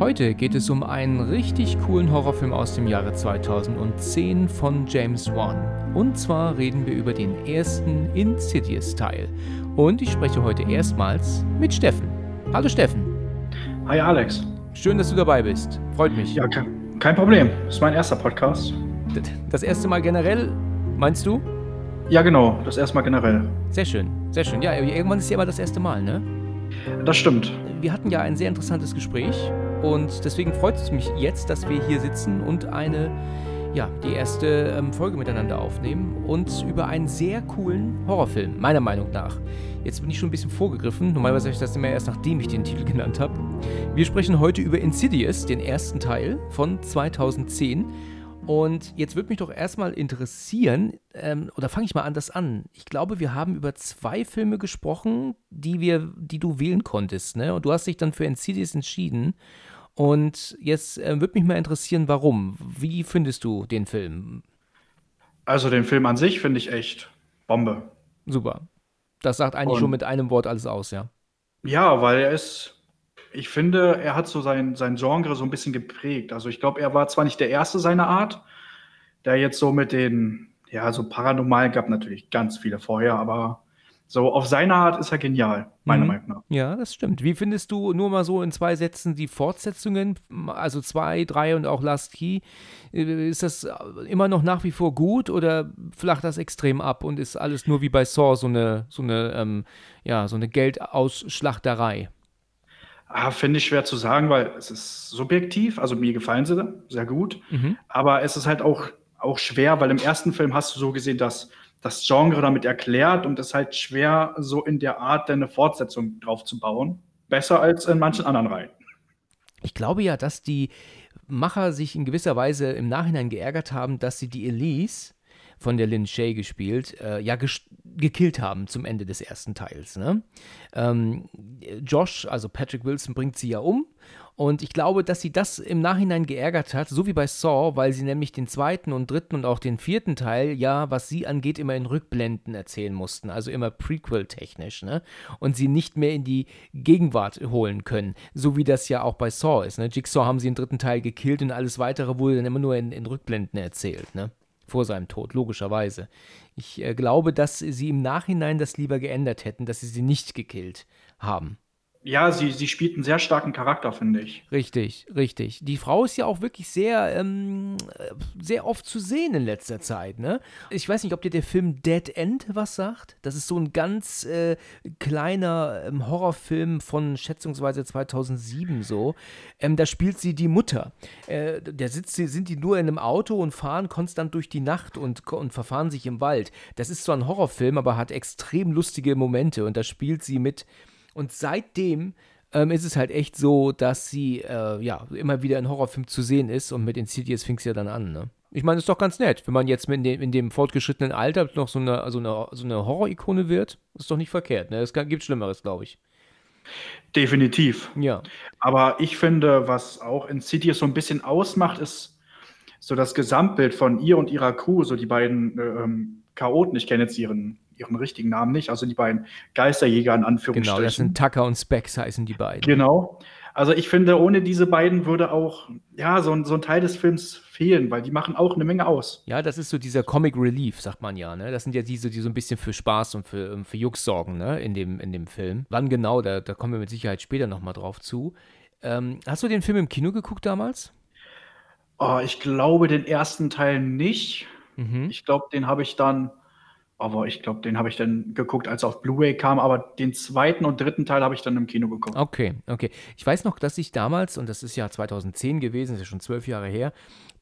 Heute geht es um einen richtig coolen Horrorfilm aus dem Jahre 2010 von James Wan. Und zwar reden wir über den ersten Insidious-Teil. Und ich spreche heute erstmals mit Steffen. Hallo Steffen. Hi Alex. Schön, dass du dabei bist. Freut mich. Ja, kein, kein Problem. Das ist mein erster Podcast. Das erste Mal generell, meinst du? Ja, genau. Das erste Mal generell. Sehr schön, sehr schön. Ja, irgendwann ist ja aber das erste Mal, ne? Das stimmt. Wir hatten ja ein sehr interessantes Gespräch und deswegen freut es mich jetzt, dass wir hier sitzen und eine, ja, die erste ähm, Folge miteinander aufnehmen und über einen sehr coolen Horrorfilm, meiner Meinung nach. Jetzt bin ich schon ein bisschen vorgegriffen. Normalerweise habe ich das immer erst, nachdem ich den Titel genannt habe. Wir sprechen heute über Insidious, den ersten Teil von 2010. Und jetzt würde mich doch erstmal interessieren, ähm, oder fange ich mal anders an. Ich glaube, wir haben über zwei Filme gesprochen, die wir, die du wählen konntest, ne? Und du hast dich dann für Insidious entschieden. Und jetzt äh, würde mich mal interessieren, warum. Wie findest du den Film? Also den Film an sich finde ich echt Bombe. Super. Das sagt eigentlich Und, schon mit einem Wort alles aus, ja. Ja, weil er ist, ich finde, er hat so sein, sein Genre so ein bisschen geprägt. Also ich glaube, er war zwar nicht der Erste seiner Art, der jetzt so mit den, ja, so paranormal gab natürlich ganz viele vorher, aber so auf seine Art ist er genial, meiner mhm. Meinung nach. Ja, das stimmt. Wie findest du nur mal so in zwei Sätzen die Fortsetzungen, also zwei, drei und auch Last Key? Äh, ist das immer noch nach wie vor gut oder flacht das extrem ab und ist alles nur wie bei Saw so eine, so eine, ähm, ja, so eine Geldausschlachterei? Ah, Finde ich schwer zu sagen, weil es ist subjektiv. Also mir gefallen sie sehr gut. Mhm. Aber es ist halt auch, auch schwer, weil im ersten Film hast du so gesehen, dass das Genre damit erklärt und es ist halt schwer, so in der Art eine Fortsetzung drauf zu bauen. Besser als in manchen anderen Reihen. Ich glaube ja, dass die Macher sich in gewisser Weise im Nachhinein geärgert haben, dass sie die Elise von der Lynn Shay gespielt, äh, ja, gekillt haben zum Ende des ersten Teils. Ne? Ähm, Josh, also Patrick Wilson, bringt sie ja um und ich glaube, dass sie das im Nachhinein geärgert hat, so wie bei Saw, weil sie nämlich den zweiten und dritten und auch den vierten Teil, ja, was sie angeht, immer in Rückblenden erzählen mussten, also immer Prequel-technisch, ne? Und sie nicht mehr in die Gegenwart holen können, so wie das ja auch bei Saw ist, ne? Jigsaw haben sie im dritten Teil gekillt und alles weitere wurde dann immer nur in, in Rückblenden erzählt, ne? Vor seinem Tod, logischerweise. Ich äh, glaube, dass sie im Nachhinein das lieber geändert hätten, dass sie sie nicht gekillt haben ja, sie, sie spielt einen sehr starken Charakter, finde ich. Richtig, richtig. Die Frau ist ja auch wirklich sehr, ähm, sehr oft zu sehen in letzter Zeit, ne? Ich weiß nicht, ob dir der Film Dead End was sagt. Das ist so ein ganz äh, kleiner ähm, Horrorfilm von schätzungsweise 2007 so. Ähm, da spielt sie die Mutter. Äh, da sitzt sie, sind die nur in einem Auto und fahren konstant durch die Nacht und, und verfahren sich im Wald. Das ist zwar ein Horrorfilm, aber hat extrem lustige Momente und da spielt sie mit und seitdem ähm, ist es halt echt so, dass sie äh, ja immer wieder in Horrorfilmen zu sehen ist und mit Insidious fing es ja dann an, ne? Ich meine, ist doch ganz nett, wenn man jetzt in dem, in dem fortgeschrittenen Alter noch so eine, so eine, so eine Horror-Ikone wird, ist doch nicht verkehrt, ne? Es gibt Schlimmeres, glaube ich. Definitiv. Ja. Aber ich finde, was auch Insidious so ein bisschen ausmacht, ist so das Gesamtbild von ihr und ihrer Crew, so die beiden äh, ähm, Chaoten. Ich kenne jetzt ihren ihren richtigen Namen nicht, also die beiden Geisterjäger in Anführungsstrichen. Genau, das sind Tucker und Specs heißen die beiden. Genau. Also ich finde, ohne diese beiden würde auch, ja, so ein, so ein Teil des Films fehlen, weil die machen auch eine Menge aus. Ja, das ist so dieser Comic Relief, sagt man ja, ne? Das sind ja diese, die so ein bisschen für Spaß und für, ähm, für Jux sorgen, ne? In dem, in dem Film. Wann genau, da, da kommen wir mit Sicherheit später nochmal drauf zu. Ähm, hast du den Film im Kino geguckt damals? Oh, ich glaube den ersten Teil nicht. Mhm. Ich glaube, den habe ich dann Aber ich glaube, den habe ich dann geguckt, als er auf Blu-ray kam. Aber den zweiten und dritten Teil habe ich dann im Kino geguckt. Okay, okay. Ich weiß noch, dass ich damals, und das ist ja 2010 gewesen, das ist ja schon zwölf Jahre her,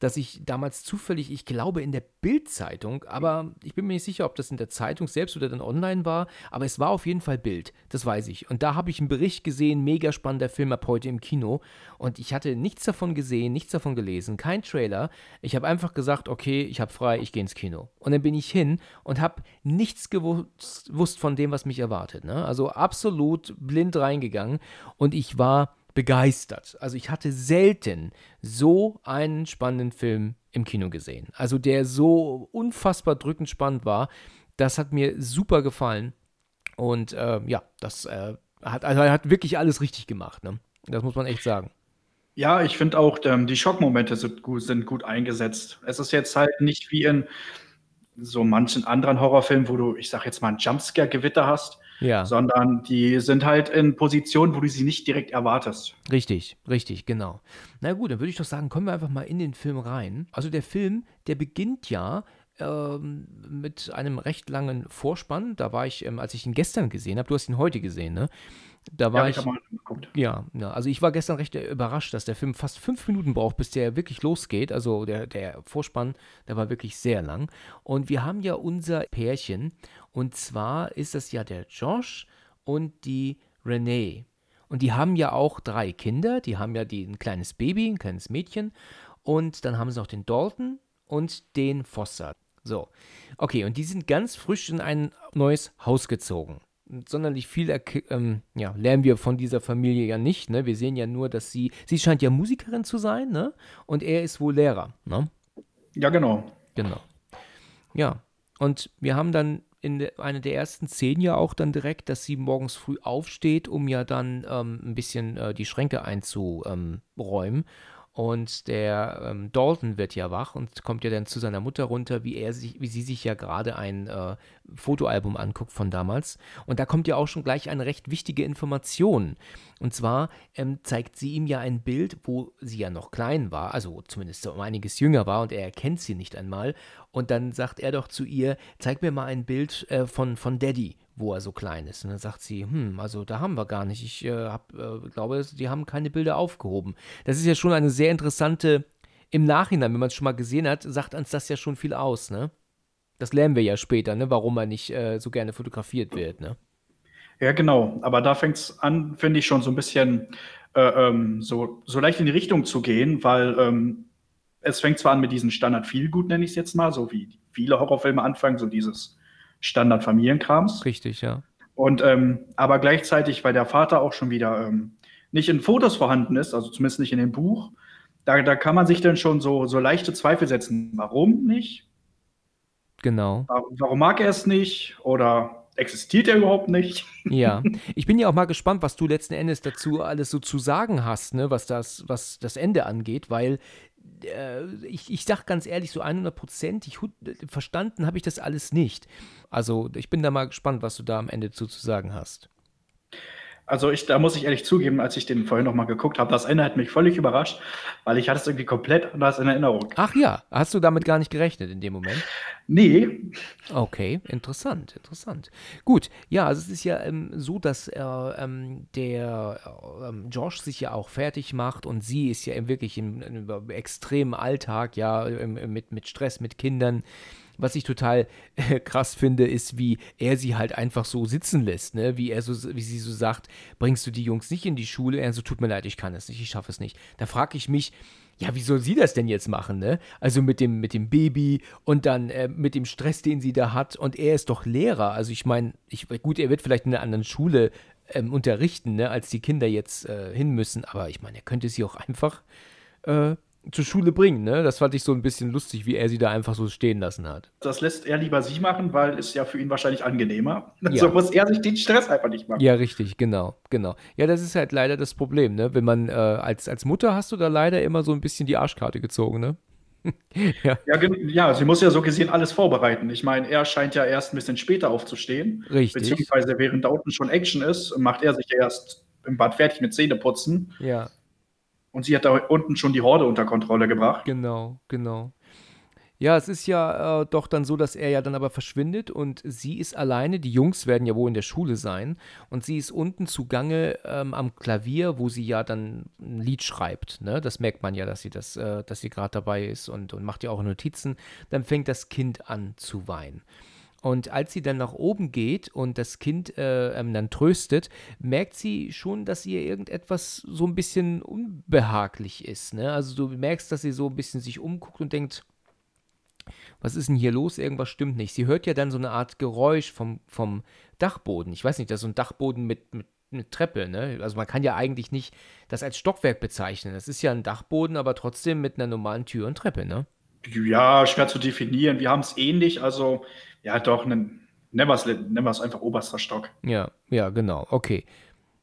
dass ich damals zufällig, ich glaube in der Bild-Zeitung, aber ich bin mir nicht sicher, ob das in der Zeitung selbst oder dann online war, aber es war auf jeden Fall Bild, das weiß ich. Und da habe ich einen Bericht gesehen, mega spannender Film ab heute im Kino. Und ich hatte nichts davon gesehen, nichts davon gelesen, kein Trailer. Ich habe einfach gesagt, okay, ich habe frei, ich gehe ins Kino. Und dann bin ich hin und habe nichts gewusst von dem, was mich erwartet. Ne? Also absolut blind reingegangen und ich war begeistert. Also ich hatte selten so einen spannenden Film im Kino gesehen. Also der so unfassbar drückend spannend war. Das hat mir super gefallen. Und äh, ja, das äh, hat, also hat wirklich alles richtig gemacht. Ne? Das muss man echt sagen. Ja, ich finde auch, ähm, die Schockmomente sind gut, sind gut eingesetzt. Es ist jetzt halt nicht wie in so manchen anderen Horrorfilmen, wo du, ich sag jetzt mal, ein Jumpscare-Gewitter hast, ja. sondern die sind halt in Positionen, wo du sie nicht direkt erwartest. Richtig, richtig, genau. Na gut, dann würde ich doch sagen, kommen wir einfach mal in den Film rein. Also der Film, der beginnt ja ähm, mit einem recht langen Vorspann. Da war ich, ähm, als ich ihn gestern gesehen habe, du hast ihn heute gesehen, ne? Da war ja, ich, ich. Ja, ja, also ich war gestern recht überrascht, dass der Film fast fünf Minuten braucht, bis der wirklich losgeht. Also der, der Vorspann, der war wirklich sehr lang. Und wir haben ja unser Pärchen. Und zwar ist das ja der Josh und die Renee. Und die haben ja auch drei Kinder. Die haben ja die, ein kleines Baby, ein kleines Mädchen. Und dann haben sie noch den Dalton und den Foster. So, okay, und die sind ganz frisch in ein neues Haus gezogen sonderlich viel ähm, ja, lernen wir von dieser Familie ja nicht. Ne? Wir sehen ja nur, dass sie, sie scheint ja Musikerin zu sein, ne? Und er ist wohl Lehrer, ne? Ja, genau. Genau. Ja, und wir haben dann in de, einer der ersten Szenen ja auch dann direkt, dass sie morgens früh aufsteht, um ja dann ähm, ein bisschen äh, die Schränke einzuräumen. Und der ähm, Dalton wird ja wach und kommt ja dann zu seiner Mutter runter, wie er sich, wie sie sich ja gerade ein äh, Fotoalbum anguckt von damals. Und da kommt ja auch schon gleich eine recht wichtige Information. Und zwar ähm, zeigt sie ihm ja ein Bild, wo sie ja noch klein war, also zumindest um einiges jünger war und er erkennt sie nicht einmal. Und dann sagt er doch zu ihr, zeig mir mal ein Bild äh, von, von Daddy wo er so klein ist. Und dann sagt sie, hm, also da haben wir gar nicht. Ich äh, hab, äh, glaube, die haben keine Bilder aufgehoben. Das ist ja schon eine sehr interessante, im Nachhinein, wenn man es schon mal gesehen hat, sagt uns das ja schon viel aus, ne? Das lernen wir ja später, ne, warum er nicht äh, so gerne fotografiert wird, ne? Ja, genau. Aber da fängt es an, finde ich, schon so ein bisschen äh, ähm, so, so leicht in die Richtung zu gehen, weil ähm, es fängt zwar an mit diesem Standard viel gut, nenne ich es jetzt mal, so wie viele Horrorfilme anfangen, so dieses Standard-Familienkrams. Richtig, ja. Und ähm, aber gleichzeitig, weil der Vater auch schon wieder ähm, nicht in Fotos vorhanden ist, also zumindest nicht in dem Buch, da, da kann man sich dann schon so, so leichte Zweifel setzen. Warum nicht? Genau. Warum mag er es nicht? Oder existiert er überhaupt nicht? Ja, ich bin ja auch mal gespannt, was du letzten Endes dazu alles so zu sagen hast, ne, was das, was das Ende angeht, weil äh, ich, ich sag ganz ehrlich, so 100 Prozent, verstanden habe ich das alles nicht. Also ich bin da mal gespannt, was du da am Ende zu, zu sagen hast. Also ich, da muss ich ehrlich zugeben, als ich den vorhin noch mal geguckt habe, das Ende hat mich völlig überrascht, weil ich hatte es irgendwie komplett anders in Erinnerung. Ach ja, hast du damit gar nicht gerechnet in dem Moment? Nee. Okay, interessant, interessant. Gut, ja, also es ist ja ähm, so, dass äh, ähm, der ähm, Josh sich ja auch fertig macht und sie ist ja wirklich im, im extremen Alltag, ja, mit, mit Stress, mit Kindern was ich total äh, krass finde, ist, wie er sie halt einfach so sitzen lässt, ne? Wie er so, wie sie so sagt, bringst du die Jungs nicht in die Schule? Er so, tut mir leid, ich kann es nicht, ich schaffe es nicht. Da frage ich mich, ja, wie soll sie das denn jetzt machen, ne? Also mit dem, mit dem Baby und dann äh, mit dem Stress, den sie da hat. Und er ist doch Lehrer. Also ich meine, gut, er wird vielleicht in einer anderen Schule ähm, unterrichten, ne, als die Kinder jetzt äh, hin müssen. Aber ich meine, er könnte sie auch einfach äh, zur Schule bringen, ne? Das fand ich so ein bisschen lustig, wie er sie da einfach so stehen lassen hat. Das lässt er lieber sie machen, weil es ja für ihn wahrscheinlich angenehmer. Ja. So muss er sich den Stress einfach nicht machen. Ja, richtig, genau, genau. Ja, das ist halt leider das Problem, ne? Wenn man äh, als, als Mutter hast du da leider immer so ein bisschen die Arschkarte gezogen, ne? ja. Ja, ja, sie muss ja so gesehen alles vorbereiten. Ich meine, er scheint ja erst ein bisschen später aufzustehen. Richtig. Beziehungsweise während da unten schon Action ist, macht er sich erst im Bad fertig mit Zähneputzen. Ja. Und sie hat da unten schon die Horde unter Kontrolle gebracht. Genau, genau. Ja, es ist ja äh, doch dann so, dass er ja dann aber verschwindet und sie ist alleine. Die Jungs werden ja wohl in der Schule sein und sie ist unten zugange ähm, am Klavier, wo sie ja dann ein Lied schreibt. Ne? Das merkt man ja, dass sie das, äh, sie gerade dabei ist und, und macht ja auch Notizen. Dann fängt das Kind an zu weinen. Und als sie dann nach oben geht und das Kind äh, ähm, dann tröstet, merkt sie schon, dass ihr irgendetwas so ein bisschen unbehaglich ist. Ne? Also du merkst, dass sie so ein bisschen sich umguckt und denkt, was ist denn hier los? Irgendwas stimmt nicht. Sie hört ja dann so eine Art Geräusch vom, vom Dachboden. Ich weiß nicht, das ist so ein Dachboden mit, mit, mit Treppe, ne? Also man kann ja eigentlich nicht das als Stockwerk bezeichnen. Das ist ja ein Dachboden, aber trotzdem mit einer normalen Tür und Treppe, ne? Ja, schwer zu definieren. Wir haben es ähnlich, also ja, doch, nennen wir es einfach oberster Stock. Ja, ja, genau. Okay.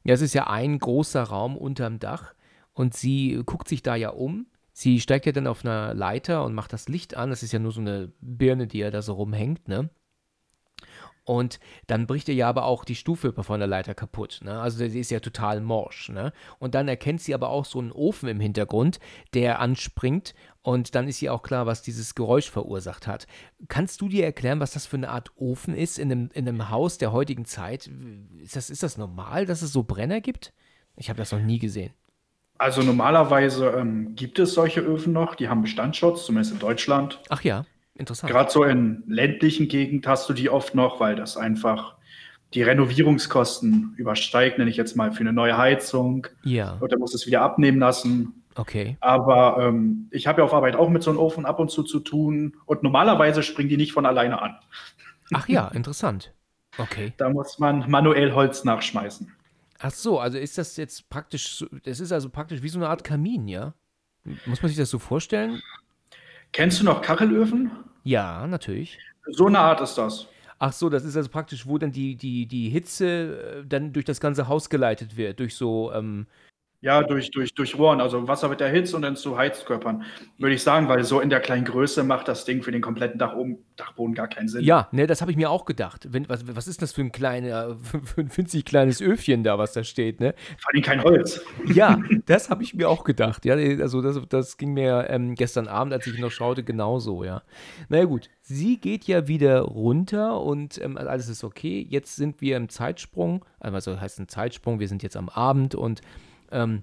Ja, es ist ja ein großer Raum unterm Dach und sie guckt sich da ja um. Sie steigt ja dann auf einer Leiter und macht das Licht an. Das ist ja nur so eine Birne, die ja da so rumhängt, ne? Und dann bricht ihr ja aber auch die Stufe von der Leiter kaputt. Ne? Also sie ist ja total morsch. Ne? Und dann erkennt sie aber auch so einen Ofen im Hintergrund, der anspringt. Und dann ist ihr auch klar, was dieses Geräusch verursacht hat. Kannst du dir erklären, was das für eine Art Ofen ist in einem, in einem Haus der heutigen Zeit? Ist das, ist das normal, dass es so Brenner gibt? Ich habe das noch nie gesehen. Also normalerweise ähm, gibt es solche Öfen noch, die haben Bestandsschutz, zumindest in Deutschland. Ach ja. Interessant. Gerade so in ländlichen Gegenden hast du die oft noch, weil das einfach die Renovierungskosten übersteigt, nenne ich jetzt mal für eine neue Heizung. Ja. Dann musst es wieder abnehmen lassen. Okay. Aber ähm, ich habe ja auf Arbeit auch mit so einem Ofen ab und zu zu tun und normalerweise springen die nicht von alleine an. Ach ja, interessant. Okay. Da muss man manuell Holz nachschmeißen. Ach so, also ist das jetzt praktisch, das ist also praktisch wie so eine Art Kamin, ja? Muss man sich das so vorstellen? Kennst du noch Kachelöfen? Ja, natürlich. So eine Art ist das. Ach so, das ist also praktisch, wo dann die, die, die Hitze äh, dann durch das ganze Haus geleitet wird, durch so ähm, ja, durch, durch, durch Rohren, also Wasser wird erhitzt und dann zu Heizkörpern, würde ich sagen, weil so in der kleinen Größe macht das Ding für den kompletten Dach oben, Dachboden gar keinen Sinn. Ja, ne, das habe ich mir auch gedacht. Wenn, was, was ist das für ein, kleiner, für ein winzig kleines Öfchen da, was da steht, ne? Vor allem kein Holz. Ja, das habe ich mir auch gedacht. Ja, also das, das ging mir ähm, gestern Abend, als ich noch schaute, genauso, ja. Naja, gut. Sie geht ja wieder runter und ähm, alles ist okay. Jetzt sind wir im Zeitsprung, also heißt ein Zeitsprung, wir sind jetzt am Abend und ähm,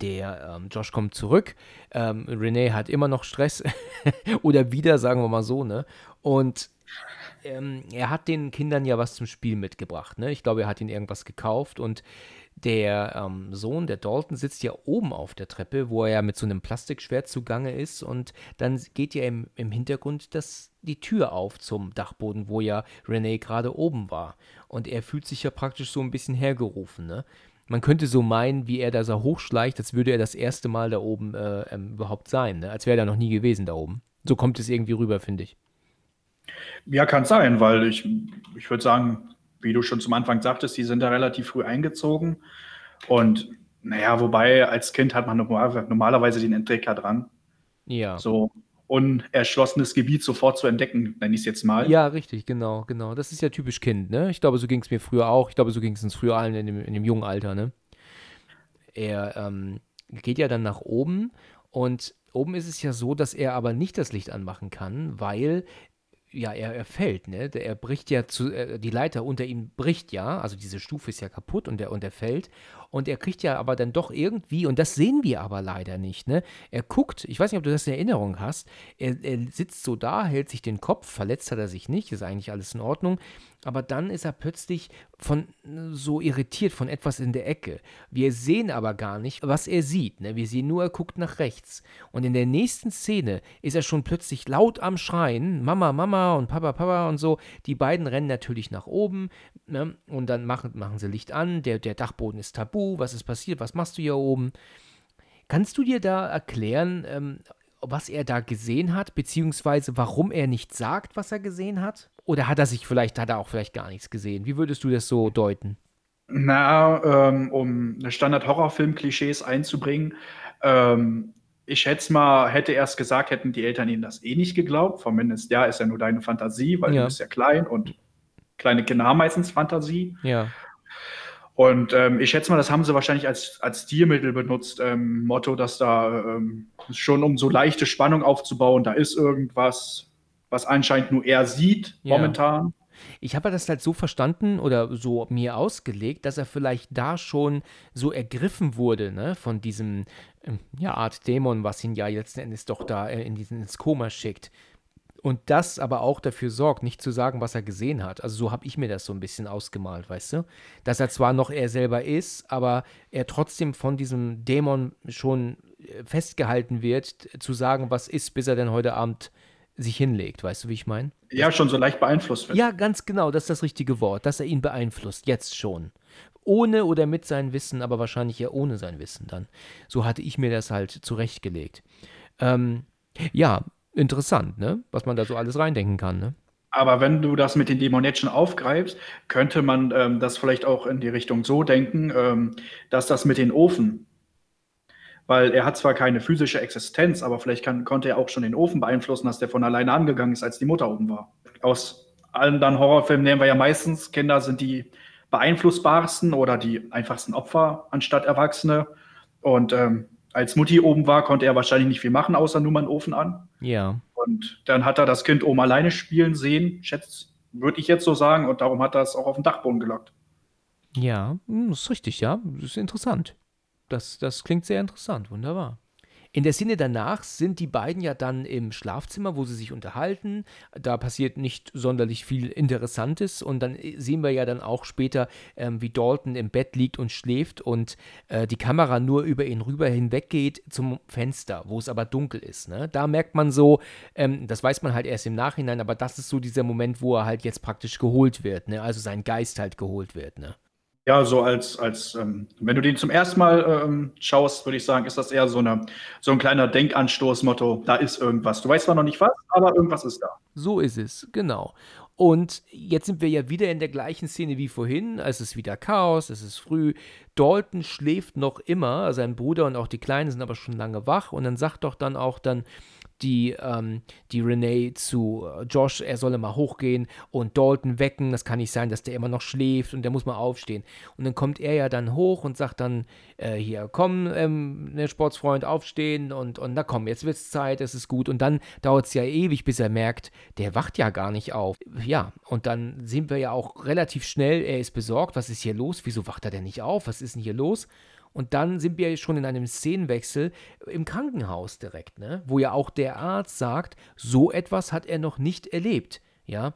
der ähm, Josh kommt zurück. Ähm, Renee hat immer noch Stress. Oder wieder, sagen wir mal so, ne? Und ähm, er hat den Kindern ja was zum Spiel mitgebracht, ne? Ich glaube, er hat ihnen irgendwas gekauft und der ähm, Sohn, der Dalton, sitzt ja oben auf der Treppe, wo er ja mit so einem Plastikschwert zugange ist und dann geht ja im, im Hintergrund das, die Tür auf zum Dachboden, wo ja Renee gerade oben war. Und er fühlt sich ja praktisch so ein bisschen hergerufen, ne? Man könnte so meinen, wie er da so hochschleicht, als würde er das erste Mal da oben äh, ähm, überhaupt sein, ne? als wäre er da noch nie gewesen da oben. So kommt es irgendwie rüber, finde ich. Ja, kann sein, weil ich, ich würde sagen, wie du schon zum Anfang sagtest, die sind da relativ früh eingezogen. Und naja, wobei als Kind hat man normalerweise den Entdecker dran. Ja. So, unerschlossenes Gebiet sofort zu entdecken, nenne ich es jetzt mal. Ja, richtig, genau, genau. Das ist ja typisch Kind, ne? Ich glaube, so ging es mir früher auch. Ich glaube, so ging es uns früher allen in dem, in dem jungen Alter, ne? Er ähm, geht ja dann nach oben und oben ist es ja so, dass er aber nicht das Licht anmachen kann, weil ja, er, er fällt, ne? Er bricht ja zu, äh, die Leiter unter ihm bricht ja, also diese Stufe ist ja kaputt und er, und er fällt. Und er kriegt ja aber dann doch irgendwie, und das sehen wir aber leider nicht, ne? Er guckt, ich weiß nicht, ob du das in Erinnerung hast, er, er sitzt so da, hält sich den Kopf, verletzt hat er sich nicht, ist eigentlich alles in Ordnung. Aber dann ist er plötzlich von so irritiert von etwas in der Ecke. Wir sehen aber gar nicht, was er sieht. Ne? Wir sehen nur, er guckt nach rechts. Und in der nächsten Szene ist er schon plötzlich laut am Schreien. Mama, Mama und Papa, Papa und so. Die beiden rennen natürlich nach oben. Ne? Und dann machen, machen sie Licht an. Der, der Dachboden ist tabu. Was ist passiert? Was machst du hier oben? Kannst du dir da erklären, ähm, was er da gesehen hat, beziehungsweise warum er nicht sagt, was er gesehen hat? Oder hat er sich vielleicht, hat er auch vielleicht gar nichts gesehen? Wie würdest du das so deuten? Na, ähm, um Standard-Horrorfilm-Klischees einzubringen, ähm, ich schätze mal, hätte er es gesagt, hätten die Eltern ihm das eh nicht geglaubt. Zumindest, ja, ist ja nur deine Fantasie, weil ja. du bist ja klein und kleine Kinder haben meistens Fantasie. Ja. Und ähm, ich schätze mal, das haben sie wahrscheinlich als, als Stilmittel benutzt, ähm, Motto, dass da ähm, schon um so leichte Spannung aufzubauen, da ist irgendwas, was anscheinend nur er sieht Ja. momentan. Ich habe das halt so verstanden oder so mir ausgelegt, dass er vielleicht da schon so ergriffen wurde, ne, von diesem, ähm, ja, Art Dämon, was ihn ja letzten Endes doch da äh, in diesen, ins Koma schickt. Und das aber auch dafür sorgt, nicht zu sagen, was er gesehen hat. Also so habe ich mir das so ein bisschen ausgemalt, weißt du? Dass er zwar noch er selber ist, aber er trotzdem von diesem Dämon schon äh, festgehalten wird, zu sagen, was ist, bis er denn heute Abend sich hinlegt. Weißt du, wie ich meine? Ja, schon so leicht beeinflusst wird. Ja, ganz genau, das ist das richtige Wort, dass er ihn beeinflusst, jetzt schon. Ohne oder mit seinem Wissen, aber wahrscheinlich eher ohne sein Wissen dann. So hatte ich mir das halt zurechtgelegt. Ähm, ja, interessant, ne? Was man da so alles reindenken kann, ne? Aber wenn du das mit den schon aufgreifst, könnte man ähm, das vielleicht auch in die Richtung so denken, ähm, dass das mit den Ofen, weil er hat zwar keine physische Existenz, aber vielleicht kann, konnte er auch schon den Ofen beeinflussen, dass der von alleine angegangen ist, als die Mutter oben war. Aus allen dann Horrorfilmen nehmen wir ja meistens, Kinder sind die beeinflussbarsten oder die einfachsten Opfer anstatt Erwachsene. Und ähm, als Mutti oben war, konnte er wahrscheinlich nicht viel machen, außer nur mal einen Ofen an. Ja. Und dann hat er das Kind oben alleine spielen sehen, schätzt, würde ich jetzt so sagen, und darum hat er es auch auf den Dachboden gelockt. Ja, hm, das ist richtig, ja. Das ist interessant. Das, das klingt sehr interessant, wunderbar. In der Szene danach sind die beiden ja dann im Schlafzimmer, wo sie sich unterhalten. Da passiert nicht sonderlich viel Interessantes. Und dann äh, sehen wir ja dann auch später, ähm, wie Dalton im Bett liegt und schläft und äh, die Kamera nur über ihn rüber hinweg geht zum Fenster, wo es aber dunkel ist. Ne? Da merkt man so, ähm, das weiß man halt erst im Nachhinein, aber das ist so dieser Moment, wo er halt jetzt praktisch geholt wird. Ne? Also sein Geist halt geholt wird. Ne? Ja, so als, als ähm, wenn du den zum ersten Mal ähm, schaust, würde ich sagen, ist das eher so, eine, so ein kleiner Denkanstoß-Motto, da ist irgendwas. Du weißt zwar noch nicht was, aber irgendwas ist da. So ist es, genau. Und jetzt sind wir ja wieder in der gleichen Szene wie vorhin. Es ist wieder Chaos, es ist früh. Dalton schläft noch immer, sein Bruder und auch die Kleinen sind aber schon lange wach. Und dann sagt doch dann auch dann die, ähm, die Renee zu äh, Josh, er solle mal hochgehen und Dalton wecken. Das kann nicht sein, dass der immer noch schläft und der muss mal aufstehen. Und dann kommt er ja dann hoch und sagt dann, äh, hier, komm, ähm, ne, Sportsfreund, aufstehen und, und na komm, jetzt wird's Zeit, es ist gut. Und dann dauert es ja ewig, bis er merkt, der wacht ja gar nicht auf. Ja, und dann sehen wir ja auch relativ schnell, er ist besorgt, was ist hier los? Wieso wacht er denn nicht auf? Was ist denn hier los? Und dann sind wir schon in einem Szenenwechsel im Krankenhaus direkt, ne? wo ja auch der Arzt sagt, so etwas hat er noch nicht erlebt. Ja,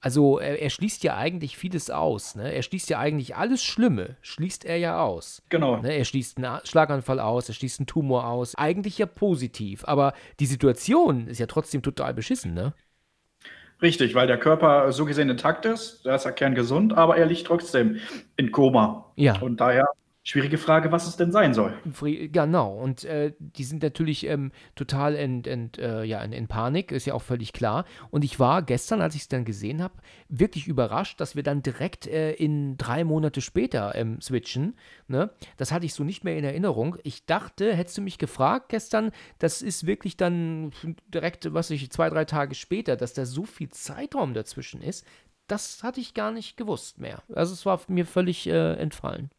also er, er schließt ja eigentlich vieles aus. Ne? Er schließt ja eigentlich alles Schlimme, schließt er ja aus. Genau. Ne? Er schließt einen Schlaganfall aus, er schließt einen Tumor aus. Eigentlich ja positiv, aber die Situation ist ja trotzdem total beschissen, ne? Richtig, weil der Körper so gesehen intakt ist, da ist er kerngesund, aber er liegt trotzdem in Koma. Ja. Und daher schwierige Frage, was es denn sein soll. Genau, und äh, die sind natürlich ähm, total in, in, äh, ja, in, in Panik, ist ja auch völlig klar. Und ich war gestern, als ich es dann gesehen habe, wirklich überrascht, dass wir dann direkt äh, in drei Monate später ähm, switchen. Ne? Das hatte ich so nicht mehr in Erinnerung. Ich dachte, hättest du mich gefragt gestern, das ist wirklich dann direkt, was ich, zwei, drei Tage später, dass da so viel Zeitraum dazwischen ist. Das hatte ich gar nicht gewusst mehr. Also es war mir völlig äh, entfallen.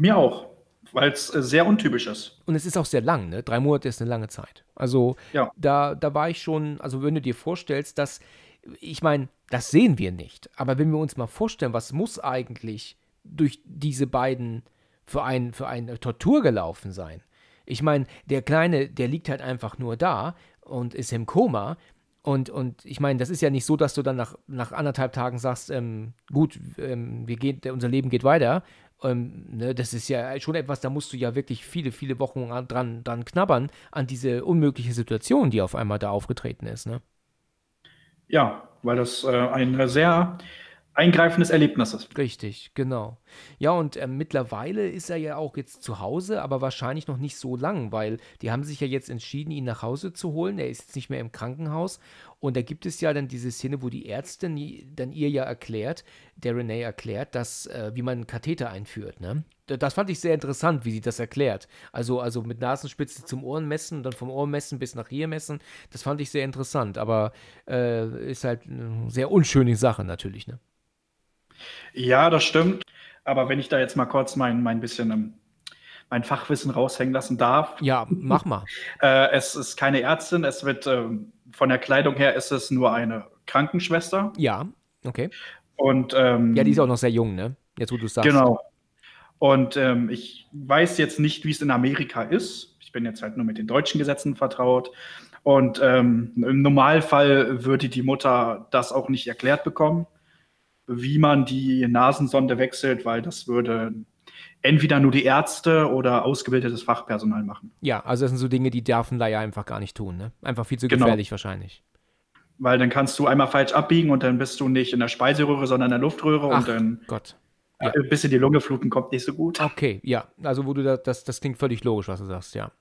Mir auch, weil es äh, sehr untypisch ist. Und es ist auch sehr lang, ne? Drei Monate ist eine lange Zeit. Also Ja. da, da war ich schon, also wenn du dir vorstellst, dass, ich meine, das sehen wir nicht, aber wenn wir uns mal vorstellen, was muss eigentlich durch diese beiden für, ein, für eine Tortur gelaufen sein? Ich meine, der Kleine, der liegt halt einfach nur da und ist im Koma. Und, und ich meine, das ist ja nicht so, dass du dann nach, nach anderthalb Tagen sagst, ähm, gut, ähm, wir gehen, unser Leben geht weiter. Ähm, ne, das ist ja schon etwas, da musst du ja wirklich viele, viele Wochen an- dran, dran knabbern, an diese unmögliche Situation, die auf einmal da aufgetreten ist. Ne? Ja, weil das äh, ein sehr eingreifendes Erlebnis ist. Richtig, genau. Ja, und ähm, mittlerweile ist er ja auch jetzt zu Hause, aber wahrscheinlich noch nicht so lang, weil die haben sich ja jetzt entschieden, ihn nach Hause zu holen. Er ist jetzt nicht mehr im Krankenhaus. Und da gibt es ja dann diese Szene, wo die Ärztin dann ihr ja erklärt, der Renee erklärt, dass, äh, wie man einen Katheter einführt, ne? Das fand ich sehr interessant, wie sie das erklärt. Also, also mit Nasenspitze zum Ohren messen und dann vom Ohr messen bis nach hier messen. Das fand ich sehr interessant, aber äh, ist halt eine sehr unschöne Sache natürlich, ne? Ja, das stimmt. Aber wenn ich da jetzt mal kurz mein, mein bisschen ähm, mein Fachwissen raushängen lassen darf. Ja, mach mal. Äh, es ist keine Ärztin, es wird ähm, von der Kleidung her ist es nur eine Krankenschwester. Ja, okay. Und, ähm, ja, die ist auch noch sehr jung, ne? Jetzt, wo du es sagst. Genau. Und ähm, ich weiß jetzt nicht, wie es in Amerika ist. Ich bin jetzt halt nur mit den deutschen Gesetzen vertraut. Und ähm, im Normalfall würde die Mutter das auch nicht erklärt bekommen, wie man die Nasensonde wechselt, weil das würde entweder nur die Ärzte oder ausgebildetes Fachpersonal machen. Ja, also das sind so Dinge, die dürfen da ja einfach gar nicht tun. Ne? Einfach viel zu genau. gefährlich genau. wahrscheinlich. Weil dann kannst du einmal falsch abbiegen und dann bist du nicht in der Speiseröhre, sondern in der Luftröhre Ach, und dann Gott. Ja. bis in die Lunge fluten kommt nicht so gut. Okay, ja. Also wo du da, das, das klingt völlig logisch, was du sagst, ja.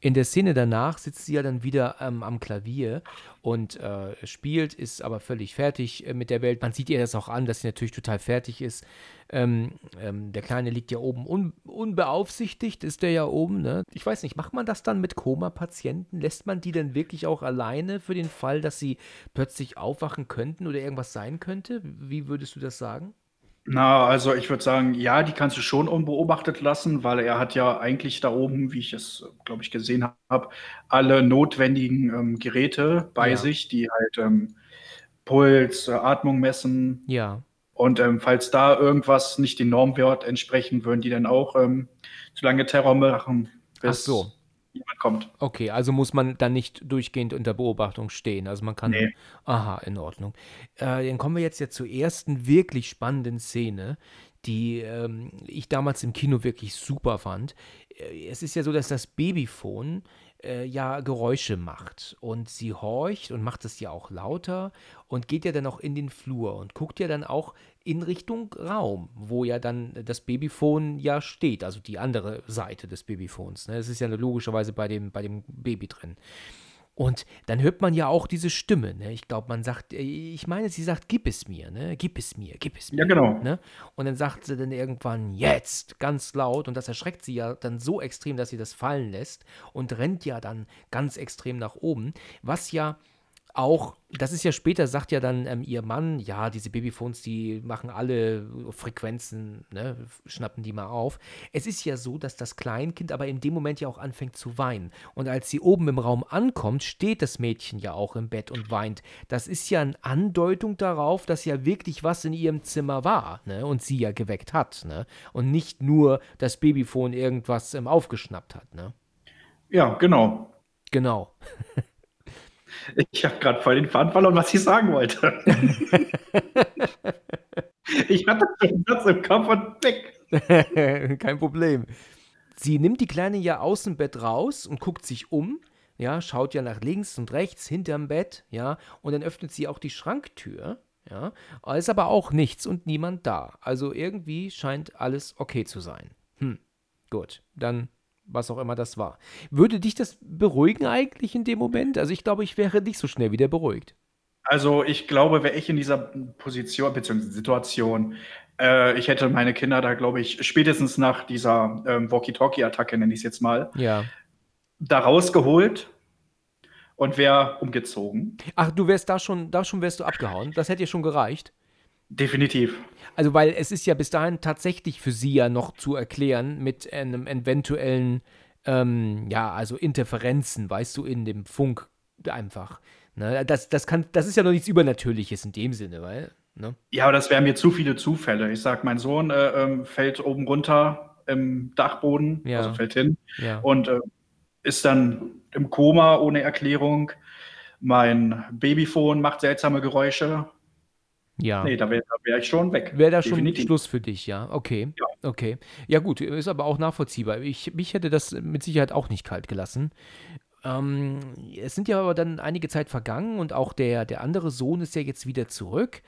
In der Szene danach sitzt sie ja dann wieder ähm, am Klavier und äh, spielt, ist aber völlig fertig äh, mit der Welt. Man sieht ihr das auch an, dass sie natürlich total fertig ist. Ähm, ähm, der Kleine liegt ja oben un unbeaufsichtigt, ist der ja oben. Ne? Ich weiß nicht, macht man das dann mit Koma-Patienten? Lässt man die denn wirklich auch alleine für den Fall, dass sie plötzlich aufwachen könnten oder irgendwas sein könnte? Wie würdest du das sagen? Na, also ich würde sagen, ja, die kannst du schon unbeobachtet lassen, weil er hat ja eigentlich da oben, wie ich es, glaube ich, gesehen habe, alle notwendigen ähm, Geräte bei ja. sich, die halt ähm, Puls, äh, Atmung messen. Ja. Und ähm, falls da irgendwas nicht den Normwert entsprechen, würden die dann auch ähm, zu lange Terror machen, bis Ach so jemand kommt. Okay, also muss man dann nicht durchgehend unter Beobachtung stehen. Also man kann. Nee. Aha, in Ordnung. Äh, dann kommen wir jetzt ja zur ersten wirklich spannenden Szene, die ähm, ich damals im Kino wirklich super fand. Äh, es ist ja so, dass das Babyphone äh, ja Geräusche macht. Und sie horcht und macht es ja auch lauter und geht ja dann auch in den Flur und guckt ja dann auch in Richtung Raum, wo ja dann das Babyphone ja steht, also die andere Seite des Babyphones. Ne? Das ist ja logischerweise bei dem, bei dem Baby drin. Und dann hört man ja auch diese Stimme. Ne? Ich glaube, man sagt, äh, ich meine, sie sagt, gib es mir, ne? gib es mir, gib es mir. Ja, genau. Ne? Und dann sagt sie dann irgendwann, jetzt, ganz laut. Und das erschreckt sie ja dann so extrem, dass sie das fallen lässt und rennt ja dann ganz extrem nach oben. Was ja auch, das ist ja später, sagt ja dann ähm, ihr Mann, ja, diese Babyphones, die machen alle Frequenzen, ne, schnappen die mal auf. Es ist ja so, dass das Kleinkind aber in dem Moment ja auch anfängt zu weinen. Und als sie oben im Raum ankommt, steht das Mädchen ja auch im Bett und weint. Das ist ja eine Andeutung darauf, dass ja wirklich was in ihrem Zimmer war, ne, und sie ja geweckt hat, ne, und nicht nur das Babyphone irgendwas ähm, aufgeschnappt hat, ne. Ja, genau. Genau. Ich habe gerade voll den Faden verloren, was ich sagen wollte. ich hatte schon Platz im Kopf und weg. Kein Problem. Sie nimmt die Kleine ja aus dem Bett raus und guckt sich um, ja, schaut ja nach links und rechts hinterm Bett, ja, und dann öffnet sie auch die Schranktür, ja, ist aber auch nichts und niemand da. Also irgendwie scheint alles okay zu sein. Hm, gut, dann was auch immer das war. Würde dich das beruhigen eigentlich in dem Moment? Also ich glaube, ich wäre nicht so schnell wieder beruhigt. Also ich glaube, wäre ich in dieser Position bzw. Situation, äh, ich hätte meine Kinder da, glaube ich, spätestens nach dieser ähm, Walkie-Talkie-Attacke, nenne ich es jetzt mal, ja. da rausgeholt und wäre umgezogen. Ach, du wärst da schon, da schon wärst du abgehauen. Das hätte dir schon gereicht. Definitiv. Also, weil es ist ja bis dahin tatsächlich für sie ja noch zu erklären mit einem eventuellen, ähm, ja, also Interferenzen, weißt du, in dem Funk einfach. Ne? Das, das, kann, das ist ja noch nichts Übernatürliches in dem Sinne, weil. Ne? Ja, aber das wären mir zu viele Zufälle. Ich sag, mein Sohn äh, ähm, fällt oben runter im Dachboden, ja. also fällt hin ja. und äh, ist dann im Koma ohne Erklärung. Mein Babyphone macht seltsame Geräusche ja. Nee, da wäre wär ich schon weg. Wäre da schon Schluss für dich, ja. Okay. Ja. Okay. Ja, gut, ist aber auch nachvollziehbar. Ich, mich hätte das mit Sicherheit auch nicht kalt gelassen. Ähm, es sind ja aber dann einige Zeit vergangen und auch der, der andere Sohn ist ja jetzt wieder zurück.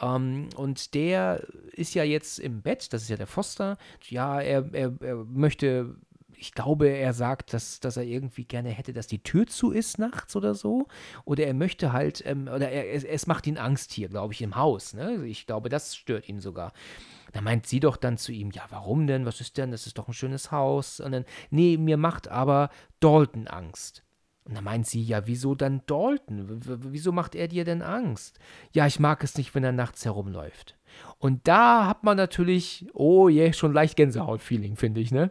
Ähm, und der ist ja jetzt im Bett, das ist ja der Foster. Ja, er, er, er möchte ich glaube, er sagt, dass, dass er irgendwie gerne hätte, dass die Tür zu ist nachts oder so. Oder er möchte halt, ähm, oder er, es, es macht ihn Angst hier, glaube ich, im Haus. Ne? Ich glaube, das stört ihn sogar. Da meint sie doch dann zu ihm, ja, warum denn? Was ist denn? Das ist doch ein schönes Haus. Und dann, nee, mir macht aber Dalton Angst. Und dann meint sie, ja, wieso dann Dalton? W wieso macht er dir denn Angst? Ja, ich mag es nicht, wenn er nachts herumläuft. Und da hat man natürlich, oh je, yeah, schon leicht Gänsehaut-Feeling, finde ich, ne?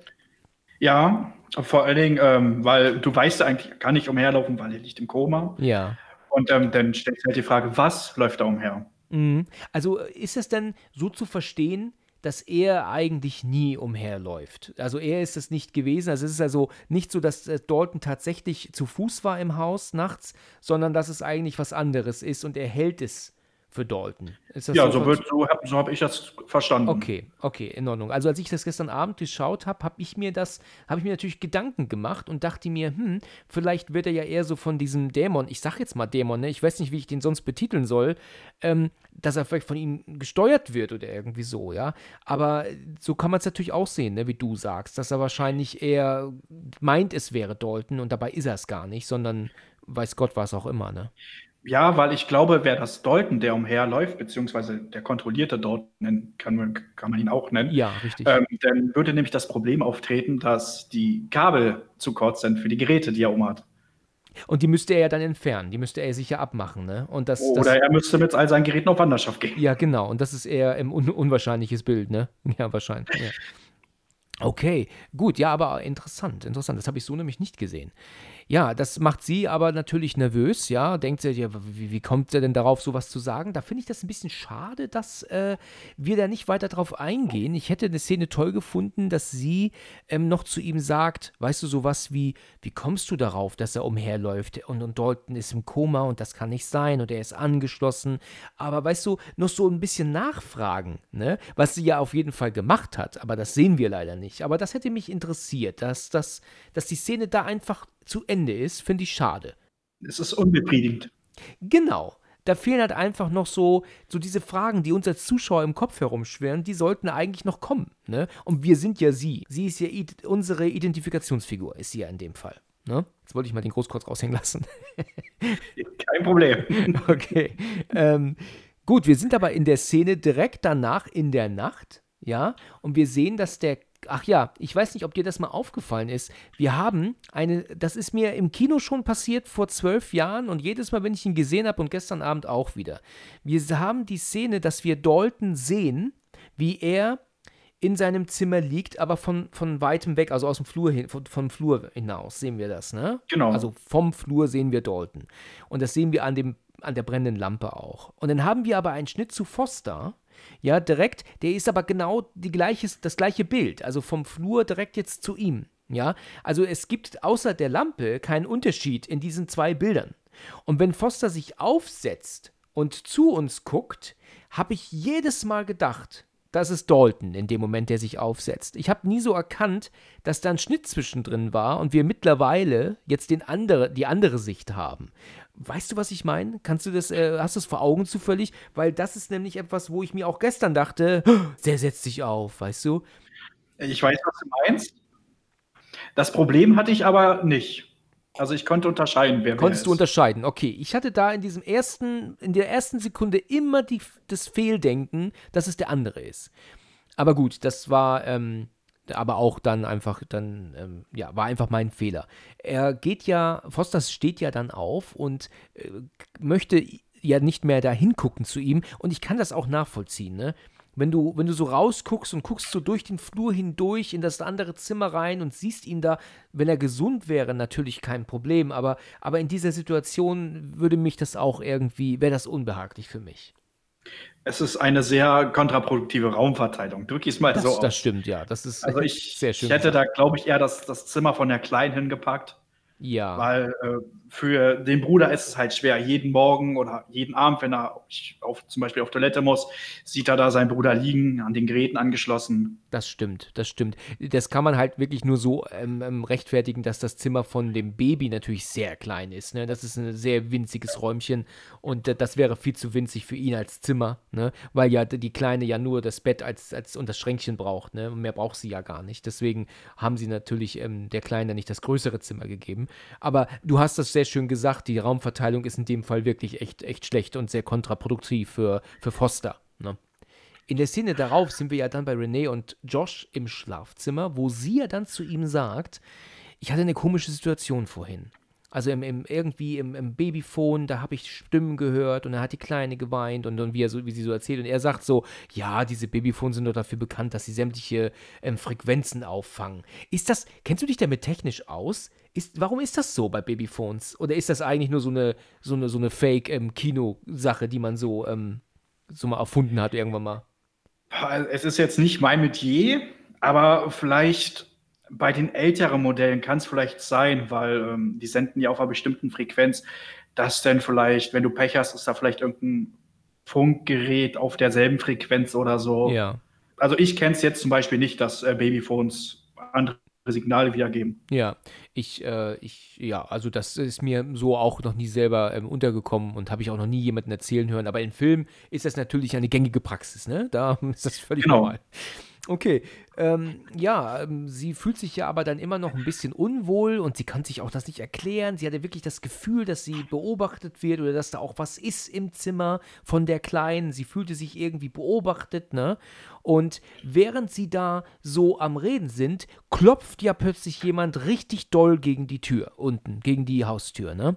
Ja, vor allen Dingen, ähm, weil du weißt ja eigentlich, kann nicht umherlaufen, weil er liegt im Koma. Ja. Und ähm, dann stellt sich halt die Frage, was läuft da umher? Mhm. Also ist es denn so zu verstehen, dass er eigentlich nie umherläuft. Also er ist es nicht gewesen. Also es ist also nicht so, dass äh, Dalton tatsächlich zu Fuß war im Haus nachts, sondern dass es eigentlich was anderes ist und er hält es für Dalton. ja, so, so, so habe so hab ich das verstanden. Okay, okay, in Ordnung. Also als ich das gestern Abend geschaut habe, habe ich mir das, habe ich mir natürlich Gedanken gemacht und dachte mir, hm, vielleicht wird er ja eher so von diesem Dämon, ich sage jetzt mal Dämon, ne? ich weiß nicht, wie ich den sonst betiteln soll, ähm, dass er vielleicht von ihm gesteuert wird oder irgendwie so, ja. Aber so kann man es natürlich auch sehen, ne? wie du sagst, dass er wahrscheinlich eher meint, es wäre Dalton und dabei ist er es gar nicht, sondern weiß Gott was auch immer, ne? Ja, weil ich glaube, wer das Deuten, der umherläuft, beziehungsweise der kontrollierte Deuten, kann man, kann man ihn auch nennen. Ja, richtig. Ähm, dann würde nämlich das Problem auftreten, dass die Kabel zu kurz sind für die Geräte, die er umhat. Und die müsste er ja dann entfernen, die müsste er sicher abmachen, ne? Und das, Oder das, er müsste mit all seinen Geräten auf Wanderschaft gehen. Ja, genau. Und das ist eher ein un unwahrscheinliches Bild, ne? Ja, wahrscheinlich. Ja. Okay, gut, ja, aber interessant, interessant. Das habe ich so nämlich nicht gesehen. Ja, das macht sie aber natürlich nervös, ja. Denkt sie, ja, wie, wie kommt sie denn darauf, sowas zu sagen? Da finde ich das ein bisschen schade, dass äh, wir da nicht weiter drauf eingehen. Ich hätte eine Szene toll gefunden, dass sie ähm, noch zu ihm sagt, weißt du, sowas wie, wie kommst du darauf, dass er umherläuft und, und Dalton ist im Koma und das kann nicht sein und er ist angeschlossen. Aber weißt du, noch so ein bisschen nachfragen, ne? Was sie ja auf jeden Fall gemacht hat, aber das sehen wir leider nicht. Aber das hätte mich interessiert, dass, dass, dass die Szene da einfach zu Ende ist, finde ich schade. Es ist unbefriedigend. Genau. Da fehlen halt einfach noch so, so diese Fragen, die uns als Zuschauer im Kopf herumschwirren, die sollten eigentlich noch kommen. Ne? Und wir sind ja sie. Sie ist ja unsere Identifikationsfigur, ist sie ja in dem Fall. Ne? Jetzt wollte ich mal den Großkreuz raushängen lassen. Kein Problem. okay. Ähm, gut, wir sind aber in der Szene direkt danach in der Nacht, ja, und wir sehen, dass der ach ja, ich weiß nicht, ob dir das mal aufgefallen ist. Wir haben eine, das ist mir im Kino schon passiert vor zwölf Jahren und jedes Mal, wenn ich ihn gesehen habe und gestern Abend auch wieder. Wir haben die Szene, dass wir Dalton sehen, wie er in seinem Zimmer liegt, aber von, von weitem weg, also aus dem Flur hin, von, vom Flur hinaus sehen wir das, ne? Genau. Also vom Flur sehen wir Dalton. Und das sehen wir an dem, an der brennenden Lampe auch. Und dann haben wir aber einen Schnitt zu Foster, ja, direkt, der ist aber genau die gleiche, das gleiche Bild, also vom Flur direkt jetzt zu ihm. Ja, also es gibt außer der Lampe keinen Unterschied in diesen zwei Bildern. Und wenn Foster sich aufsetzt und zu uns guckt, habe ich jedes Mal gedacht, das ist Dalton in dem Moment, der sich aufsetzt. Ich habe nie so erkannt, dass da ein Schnitt zwischendrin war und wir mittlerweile jetzt den andere, die andere Sicht haben. Weißt du, was ich meine? Kannst du das, äh, hast du es vor Augen zufällig? Weil das ist nämlich etwas, wo ich mir auch gestern dachte, der setzt sich auf, weißt du? Ich weiß, was du meinst. Das Problem hatte ich aber nicht. Also ich konnte unterscheiden, wer Konntest wer du unterscheiden, okay. Ich hatte da in diesem ersten, in der ersten Sekunde immer die, das Fehldenken, dass es der andere ist. Aber gut, das war, ähm, aber auch dann einfach, dann, ähm, ja, war einfach mein Fehler. Er geht ja, Fosters steht ja dann auf und äh, möchte ja nicht mehr da hingucken zu ihm und ich kann das auch nachvollziehen, ne? Wenn du, wenn du so rausguckst und guckst so durch den Flur hindurch in das andere Zimmer rein und siehst ihn da, wenn er gesund wäre, natürlich kein Problem, aber, aber in dieser Situation würde mich das auch irgendwie, wäre das unbehaglich für mich. Es ist eine sehr kontraproduktive Raumverteilung. Drück ich es mal das, so aus. Das stimmt, ja. Das ist also ich, sehr schön. Ich hätte gesagt. da, glaube ich, eher das, das Zimmer von der Kleinen hingepackt. Ja. Weil äh, für den Bruder ist es halt schwer. Jeden Morgen oder jeden Abend, wenn er auf, zum Beispiel auf Toilette muss, sieht er da seinen Bruder liegen, an den Geräten angeschlossen. Das stimmt, das stimmt. Das kann man halt wirklich nur so ähm, ähm, rechtfertigen, dass das Zimmer von dem Baby natürlich sehr klein ist. Ne? Das ist ein sehr winziges Räumchen und äh, das wäre viel zu winzig für ihn als Zimmer, ne? weil ja die Kleine ja nur das Bett als, als und das Schränkchen braucht. Ne? Mehr braucht sie ja gar nicht. Deswegen haben sie natürlich ähm, der Kleine nicht das größere Zimmer gegeben. Aber du hast das sehr schön gesagt, die Raumverteilung ist in dem Fall wirklich echt, echt schlecht und sehr kontraproduktiv für, für Foster. Ne? In der Szene darauf sind wir ja dann bei Renee und Josh im Schlafzimmer, wo sie ja dann zu ihm sagt, ich hatte eine komische Situation vorhin. Also im, im, irgendwie im, im Babyphone, da habe ich Stimmen gehört und da hat die Kleine geweint und, und wie, er so, wie sie so erzählt. Und er sagt so, ja, diese Babyphones sind doch dafür bekannt, dass sie sämtliche ähm, Frequenzen auffangen. Ist das, kennst du dich damit technisch aus? Ist, warum ist das so bei Babyphones? Oder ist das eigentlich nur so eine, so eine, so eine Fake-Kino-Sache, ähm, die man so, ähm, so mal erfunden hat irgendwann mal? Es ist jetzt nicht mein Metier, aber vielleicht bei den älteren Modellen kann es vielleicht sein, weil ähm, die senden ja auf einer bestimmten Frequenz, dass dann vielleicht, wenn du Pech hast, ist da vielleicht irgendein Funkgerät auf derselben Frequenz oder so. Ja. Also ich kenne es jetzt zum Beispiel nicht, dass äh, Babyphones andere Signale wiedergeben. Ja, ich, äh, ich, ja, also das ist mir so auch noch nie selber ähm, untergekommen und habe ich auch noch nie jemanden erzählen hören. Aber in Filmen ist das natürlich eine gängige Praxis, ne? Da ist das völlig genau. normal. Okay, ähm, ja, ähm, sie fühlt sich ja aber dann immer noch ein bisschen unwohl und sie kann sich auch das nicht erklären. Sie hatte wirklich das Gefühl, dass sie beobachtet wird oder dass da auch was ist im Zimmer von der Kleinen. Sie fühlte sich irgendwie beobachtet, ne? Und während sie da so am Reden sind, klopft ja plötzlich jemand richtig doll gegen die Tür unten, gegen die Haustür, ne?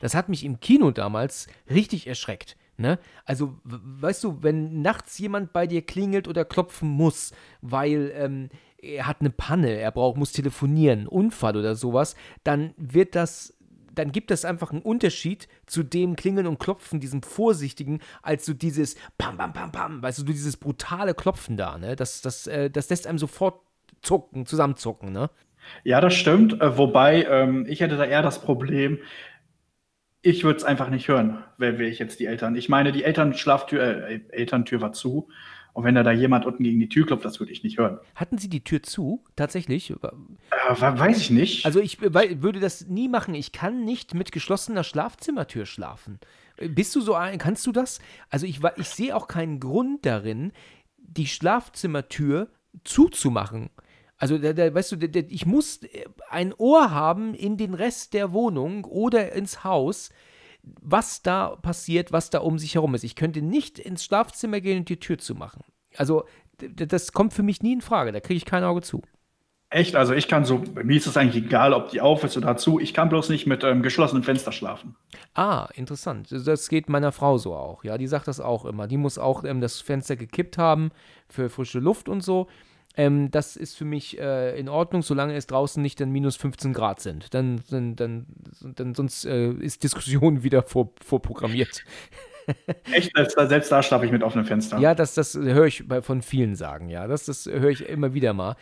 Das hat mich im Kino damals richtig erschreckt. Ne? Also, weißt du, wenn nachts jemand bei dir klingelt oder klopfen muss, weil ähm, er hat eine Panne, er braucht, muss telefonieren, Unfall oder sowas, dann wird das, dann gibt das einfach einen Unterschied zu dem Klingeln und Klopfen, diesem Vorsichtigen, als so dieses Pam, Pam, Pam, Pam, weißt du, dieses brutale Klopfen da, ne? Das, das, äh, das lässt einem sofort zucken, zusammenzucken, ne? Ja, das stimmt. Äh, wobei, ähm, ich hätte da eher das Problem, ich würde es einfach nicht hören, wäre ich jetzt die Eltern. Ich meine, die Elternschlaftür, äh, Elterntür war zu. Und wenn da, da jemand unten gegen die Tür klopft, das würde ich nicht hören. Hatten Sie die Tür zu? Tatsächlich? Äh, weiß ich nicht. Also ich würde das nie machen. Ich kann nicht mit geschlossener Schlafzimmertür schlafen. Äh, bist du so ein, kannst du das? Also ich, ich sehe auch keinen Grund darin, die Schlafzimmertür zuzumachen. Also, da, da, weißt du, da, ich muss ein Ohr haben in den Rest der Wohnung oder ins Haus, was da passiert, was da um sich herum ist. Ich könnte nicht ins Schlafzimmer gehen und die Tür zu machen. Also, das kommt für mich nie in Frage. Da kriege ich kein Auge zu. Echt? Also ich kann so, mir ist es eigentlich egal, ob die auf ist oder zu. Ich kann bloß nicht mit ähm, geschlossenem Fenster schlafen. Ah, interessant. Das geht meiner Frau so auch. Ja, die sagt das auch immer. Die muss auch ähm, das Fenster gekippt haben für frische Luft und so. Ähm, das ist für mich äh, in Ordnung, solange es draußen nicht dann minus 15 Grad sind. Dann, dann, dann, dann sonst äh, ist Diskussion wieder vor, vorprogrammiert. Echt, selbst da schlafe ich mit offenem Fenster. Ja, das, das höre ich bei, von vielen sagen, ja. Das, das höre ich immer wieder mal.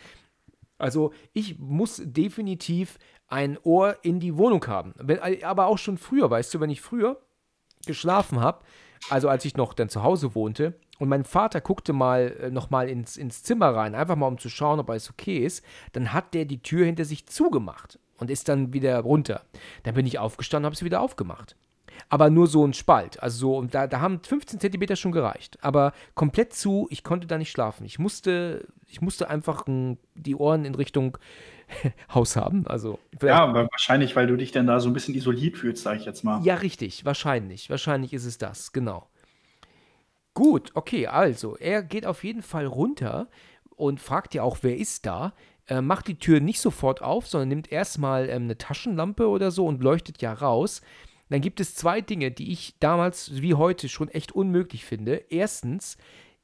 Also ich muss definitiv ein Ohr in die Wohnung haben. Wenn, aber auch schon früher, weißt du, wenn ich früher geschlafen habe, also als ich noch dann zu Hause wohnte, und mein Vater guckte mal äh, nochmal ins, ins Zimmer rein, einfach mal um zu schauen, ob alles okay ist, dann hat der die Tür hinter sich zugemacht und ist dann wieder runter. Dann bin ich aufgestanden und habe sie wieder aufgemacht. Aber nur so ein Spalt. Also so, und da, da haben 15 Zentimeter schon gereicht. Aber komplett zu, ich konnte da nicht schlafen. Ich musste, ich musste einfach die Ohren in Richtung Haus haben. Also, ja, wahrscheinlich, weil du dich dann da so ein bisschen isoliert fühlst, sage ich jetzt mal. Ja, richtig, wahrscheinlich. Wahrscheinlich ist es das, genau. Gut, okay, also er geht auf jeden Fall runter und fragt ja auch, wer ist da? Äh, macht die Tür nicht sofort auf, sondern nimmt erstmal ähm, eine Taschenlampe oder so und leuchtet ja raus. Dann gibt es zwei Dinge, die ich damals wie heute schon echt unmöglich finde. Erstens,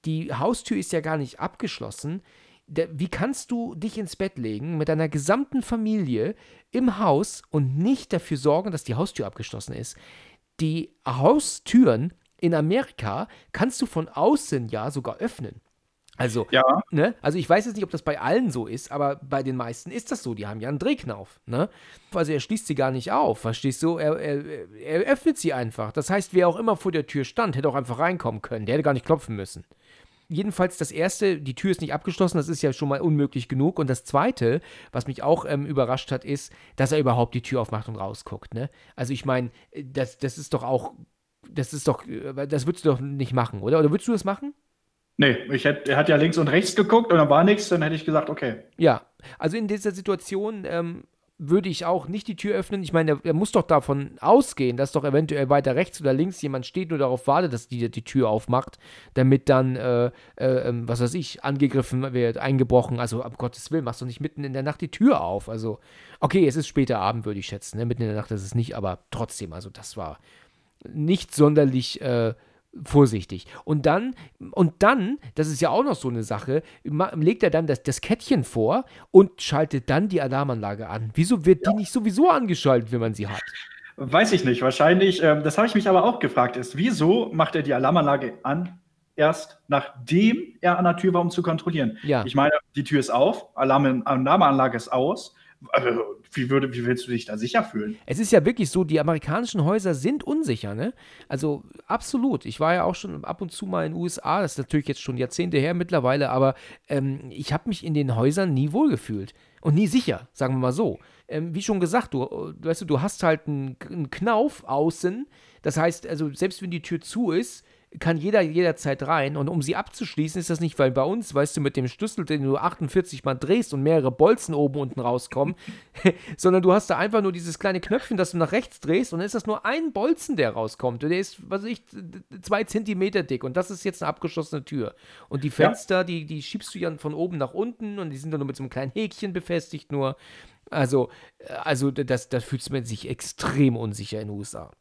die Haustür ist ja gar nicht abgeschlossen. wie kannst du dich ins Bett legen mit deiner gesamten Familie im Haus und nicht dafür sorgen, dass die Haustür abgeschlossen ist? Die Haustüren in Amerika kannst du von außen ja sogar öffnen. Also, ja. ne? Also ich weiß jetzt nicht, ob das bei allen so ist, aber bei den meisten ist das so. Die haben ja einen Drehknauf, ne? Also er schließt sie gar nicht auf, verstehst du? Er, er, er öffnet sie einfach. Das heißt, wer auch immer vor der Tür stand, hätte auch einfach reinkommen können. Der hätte gar nicht klopfen müssen. Jedenfalls das erste, die Tür ist nicht abgeschlossen, das ist ja schon mal unmöglich genug. Und das zweite, was mich auch ähm, überrascht hat, ist, dass er überhaupt die Tür aufmacht und rausguckt. Ne? Also ich meine, das, das ist doch auch das ist doch, das würdest du doch nicht machen, oder? Oder würdest du das machen? Nee, ich hätt, er hat ja links und rechts geguckt und da war nichts, dann hätte ich gesagt, okay. Ja, also in dieser Situation ähm, würde ich auch nicht die Tür öffnen. Ich meine, er, er, muss doch davon ausgehen, dass doch eventuell weiter rechts oder links jemand steht und darauf wartet, dass die die Tür aufmacht, damit dann, äh, äh, ähm, was weiß ich, angegriffen wird, eingebrochen. Also, um Gottes Willen, machst du nicht mitten in der Nacht die Tür auf. Also, okay, es ist später Abend, würde ich schätzen. Ne? Mitten in der Nacht ist es nicht, aber trotzdem, also das war nicht sonderlich äh, vorsichtig. Und dann, und dann, das ist ja auch noch so eine Sache, legt er dann das, das Kettchen vor und schaltet dann die Alarmanlage an. Wieso wird ja. die nicht sowieso angeschaltet, wenn man sie hat? Weiß ich nicht. Wahrscheinlich, ähm, das habe ich mich aber auch gefragt, ist, wieso macht er die Alarmanlage an, erst nachdem er an der Tür war, um zu kontrollieren? Ja. Ich meine, die Tür ist auf, Alarm, Alarmanlage ist aus. Also, wie, würde, wie willst du dich da sicher fühlen? Es ist ja wirklich so, die amerikanischen Häuser sind unsicher, ne? Also absolut. Ich war ja auch schon ab und zu mal in den USA, das ist natürlich jetzt schon Jahrzehnte her mittlerweile, aber ähm, ich habe mich in den Häusern nie wohlgefühlt und nie sicher, sagen wir mal so. Ähm, wie schon gesagt, du, weißt du, du hast halt einen, einen Knauf außen. Das heißt, also selbst wenn die Tür zu ist, kann jeder jederzeit rein. Und um sie abzuschließen, ist das nicht, weil bei uns, weißt du, mit dem Schlüssel, den du 48 Mal drehst und mehrere Bolzen oben unten rauskommen, sondern du hast da einfach nur dieses kleine Knöpfchen, das du nach rechts drehst und dann ist das nur ein Bolzen, der rauskommt. Und der ist, was weiß ich, zwei Zentimeter dick und das ist jetzt eine abgeschlossene Tür. Und die Fenster, ja. die, die schiebst du ja von oben nach unten und die sind dann nur mit so einem kleinen Häkchen befestigt nur. Also, also das, das fühlt man sich extrem unsicher in den USA.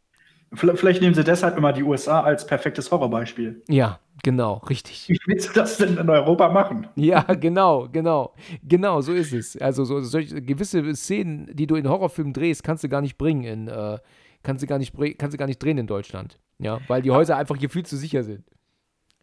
Vielleicht nehmen sie deshalb immer die USA als perfektes Horrorbeispiel. Ja, genau, richtig. Wie willst du das denn in Europa machen? Ja, genau, genau. Genau, so ist es. Also so, solche gewisse Szenen, die du in Horrorfilmen drehst, kannst du gar nicht bringen in, äh, kannst du gar nicht kannst du gar nicht drehen in Deutschland. Ja, weil die Häuser einfach hier viel zu sicher sind.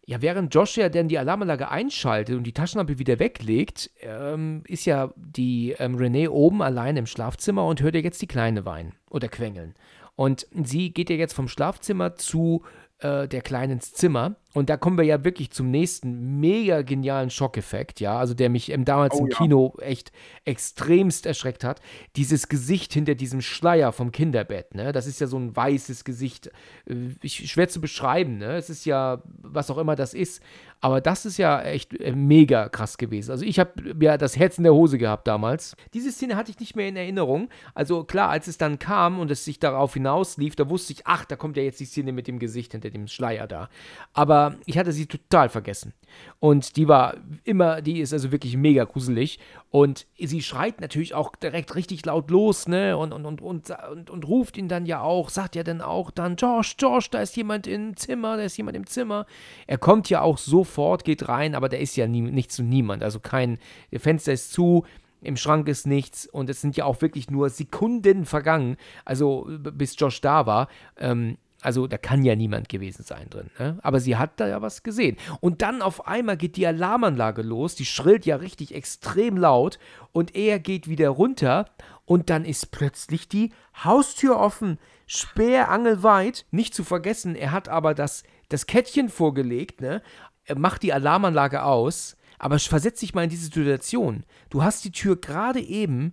Ja, während Josh ja dann die Alarmanlage einschaltet und die Taschenlampe wieder weglegt, ähm, ist ja die ähm, Renee oben allein im Schlafzimmer und hört ja jetzt die Kleine weinen oder quengeln. Und sie geht ja jetzt vom Schlafzimmer zu äh, der Kleinen ins Zimmer und da kommen wir ja wirklich zum nächsten mega genialen Schockeffekt, ja, also der mich ähm, damals oh, im ja. Kino echt extremst erschreckt hat. Dieses Gesicht hinter diesem Schleier vom Kinderbett, ne? Das ist ja so ein weißes Gesicht. Äh, schwer zu beschreiben, ne? Es ist ja, was auch immer das ist. Aber das ist ja echt äh, mega krass gewesen. Also ich habe ja das Herz in der Hose gehabt damals. Diese Szene hatte ich nicht mehr in Erinnerung. Also klar, als es dann kam und es sich darauf hinauslief, da wusste ich, ach, da kommt ja jetzt die Szene mit dem Gesicht hinter dem Schleier da. Aber ich hatte sie total vergessen. Und die war immer, die ist also wirklich mega gruselig. Und sie schreit natürlich auch direkt richtig laut los, ne? Und, und, und, und, und, und ruft ihn dann ja auch, sagt ja dann auch dann, Josh, Josh, da ist jemand im Zimmer, da ist jemand im Zimmer. Er kommt ja auch sofort, geht rein, aber da ist ja nie, nichts und niemand. Also kein, Fenster ist zu, im Schrank ist nichts und es sind ja auch wirklich nur Sekunden vergangen, also bis Josh da war. Ähm, also da kann ja niemand gewesen sein drin. Ne? Aber sie hat da ja was gesehen. Und dann auf einmal geht die Alarmanlage los. Die schrillt ja richtig extrem laut. Und er geht wieder runter. Und dann ist plötzlich die Haustür offen. Sperrangelweit. Nicht zu vergessen, er hat aber das, das Kettchen vorgelegt. Ne? Er macht die Alarmanlage aus. Aber versetz dich mal in diese Situation. Du hast die Tür gerade eben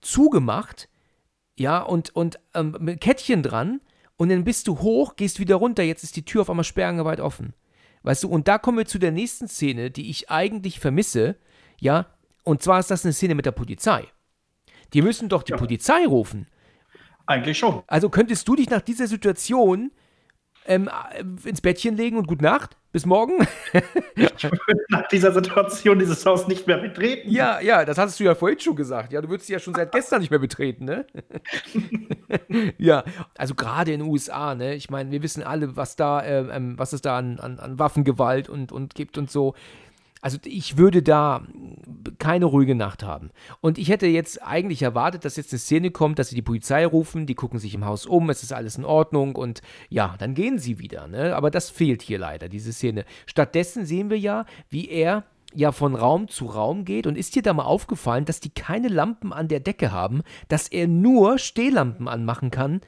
zugemacht. Ja, und, und ähm, mit Kettchen dran und dann bist du hoch, gehst wieder runter, jetzt ist die Tür auf einmal sperrangeweit offen. Weißt du, und da kommen wir zu der nächsten Szene, die ich eigentlich vermisse, ja, und zwar ist das eine Szene mit der Polizei. Die müssen doch die ja. Polizei rufen. Eigentlich schon. Also könntest du dich nach dieser Situation ähm, äh, ins Bettchen legen und gute Nacht? Bis morgen? ich würde nach dieser Situation dieses Haus nicht mehr betreten. Ja, ja, das hattest du ja vorhin schon gesagt. Ja, du würdest ja schon seit gestern nicht mehr betreten, ne? ja, also gerade in den USA, ne? Ich meine, wir wissen alle, was da, ähm, ähm, was es da an, an, an Waffengewalt und, und gibt und so. Also ich würde da keine ruhige Nacht haben. Und ich hätte jetzt eigentlich erwartet, dass jetzt eine Szene kommt, dass sie die Polizei rufen, die gucken sich im Haus um, es ist alles in Ordnung und ja, dann gehen sie wieder. Ne? Aber das fehlt hier leider, diese Szene. Stattdessen sehen wir ja, wie er ja von Raum zu Raum geht und ist dir da mal aufgefallen, dass die keine Lampen an der Decke haben, dass er nur Stehlampen anmachen kann?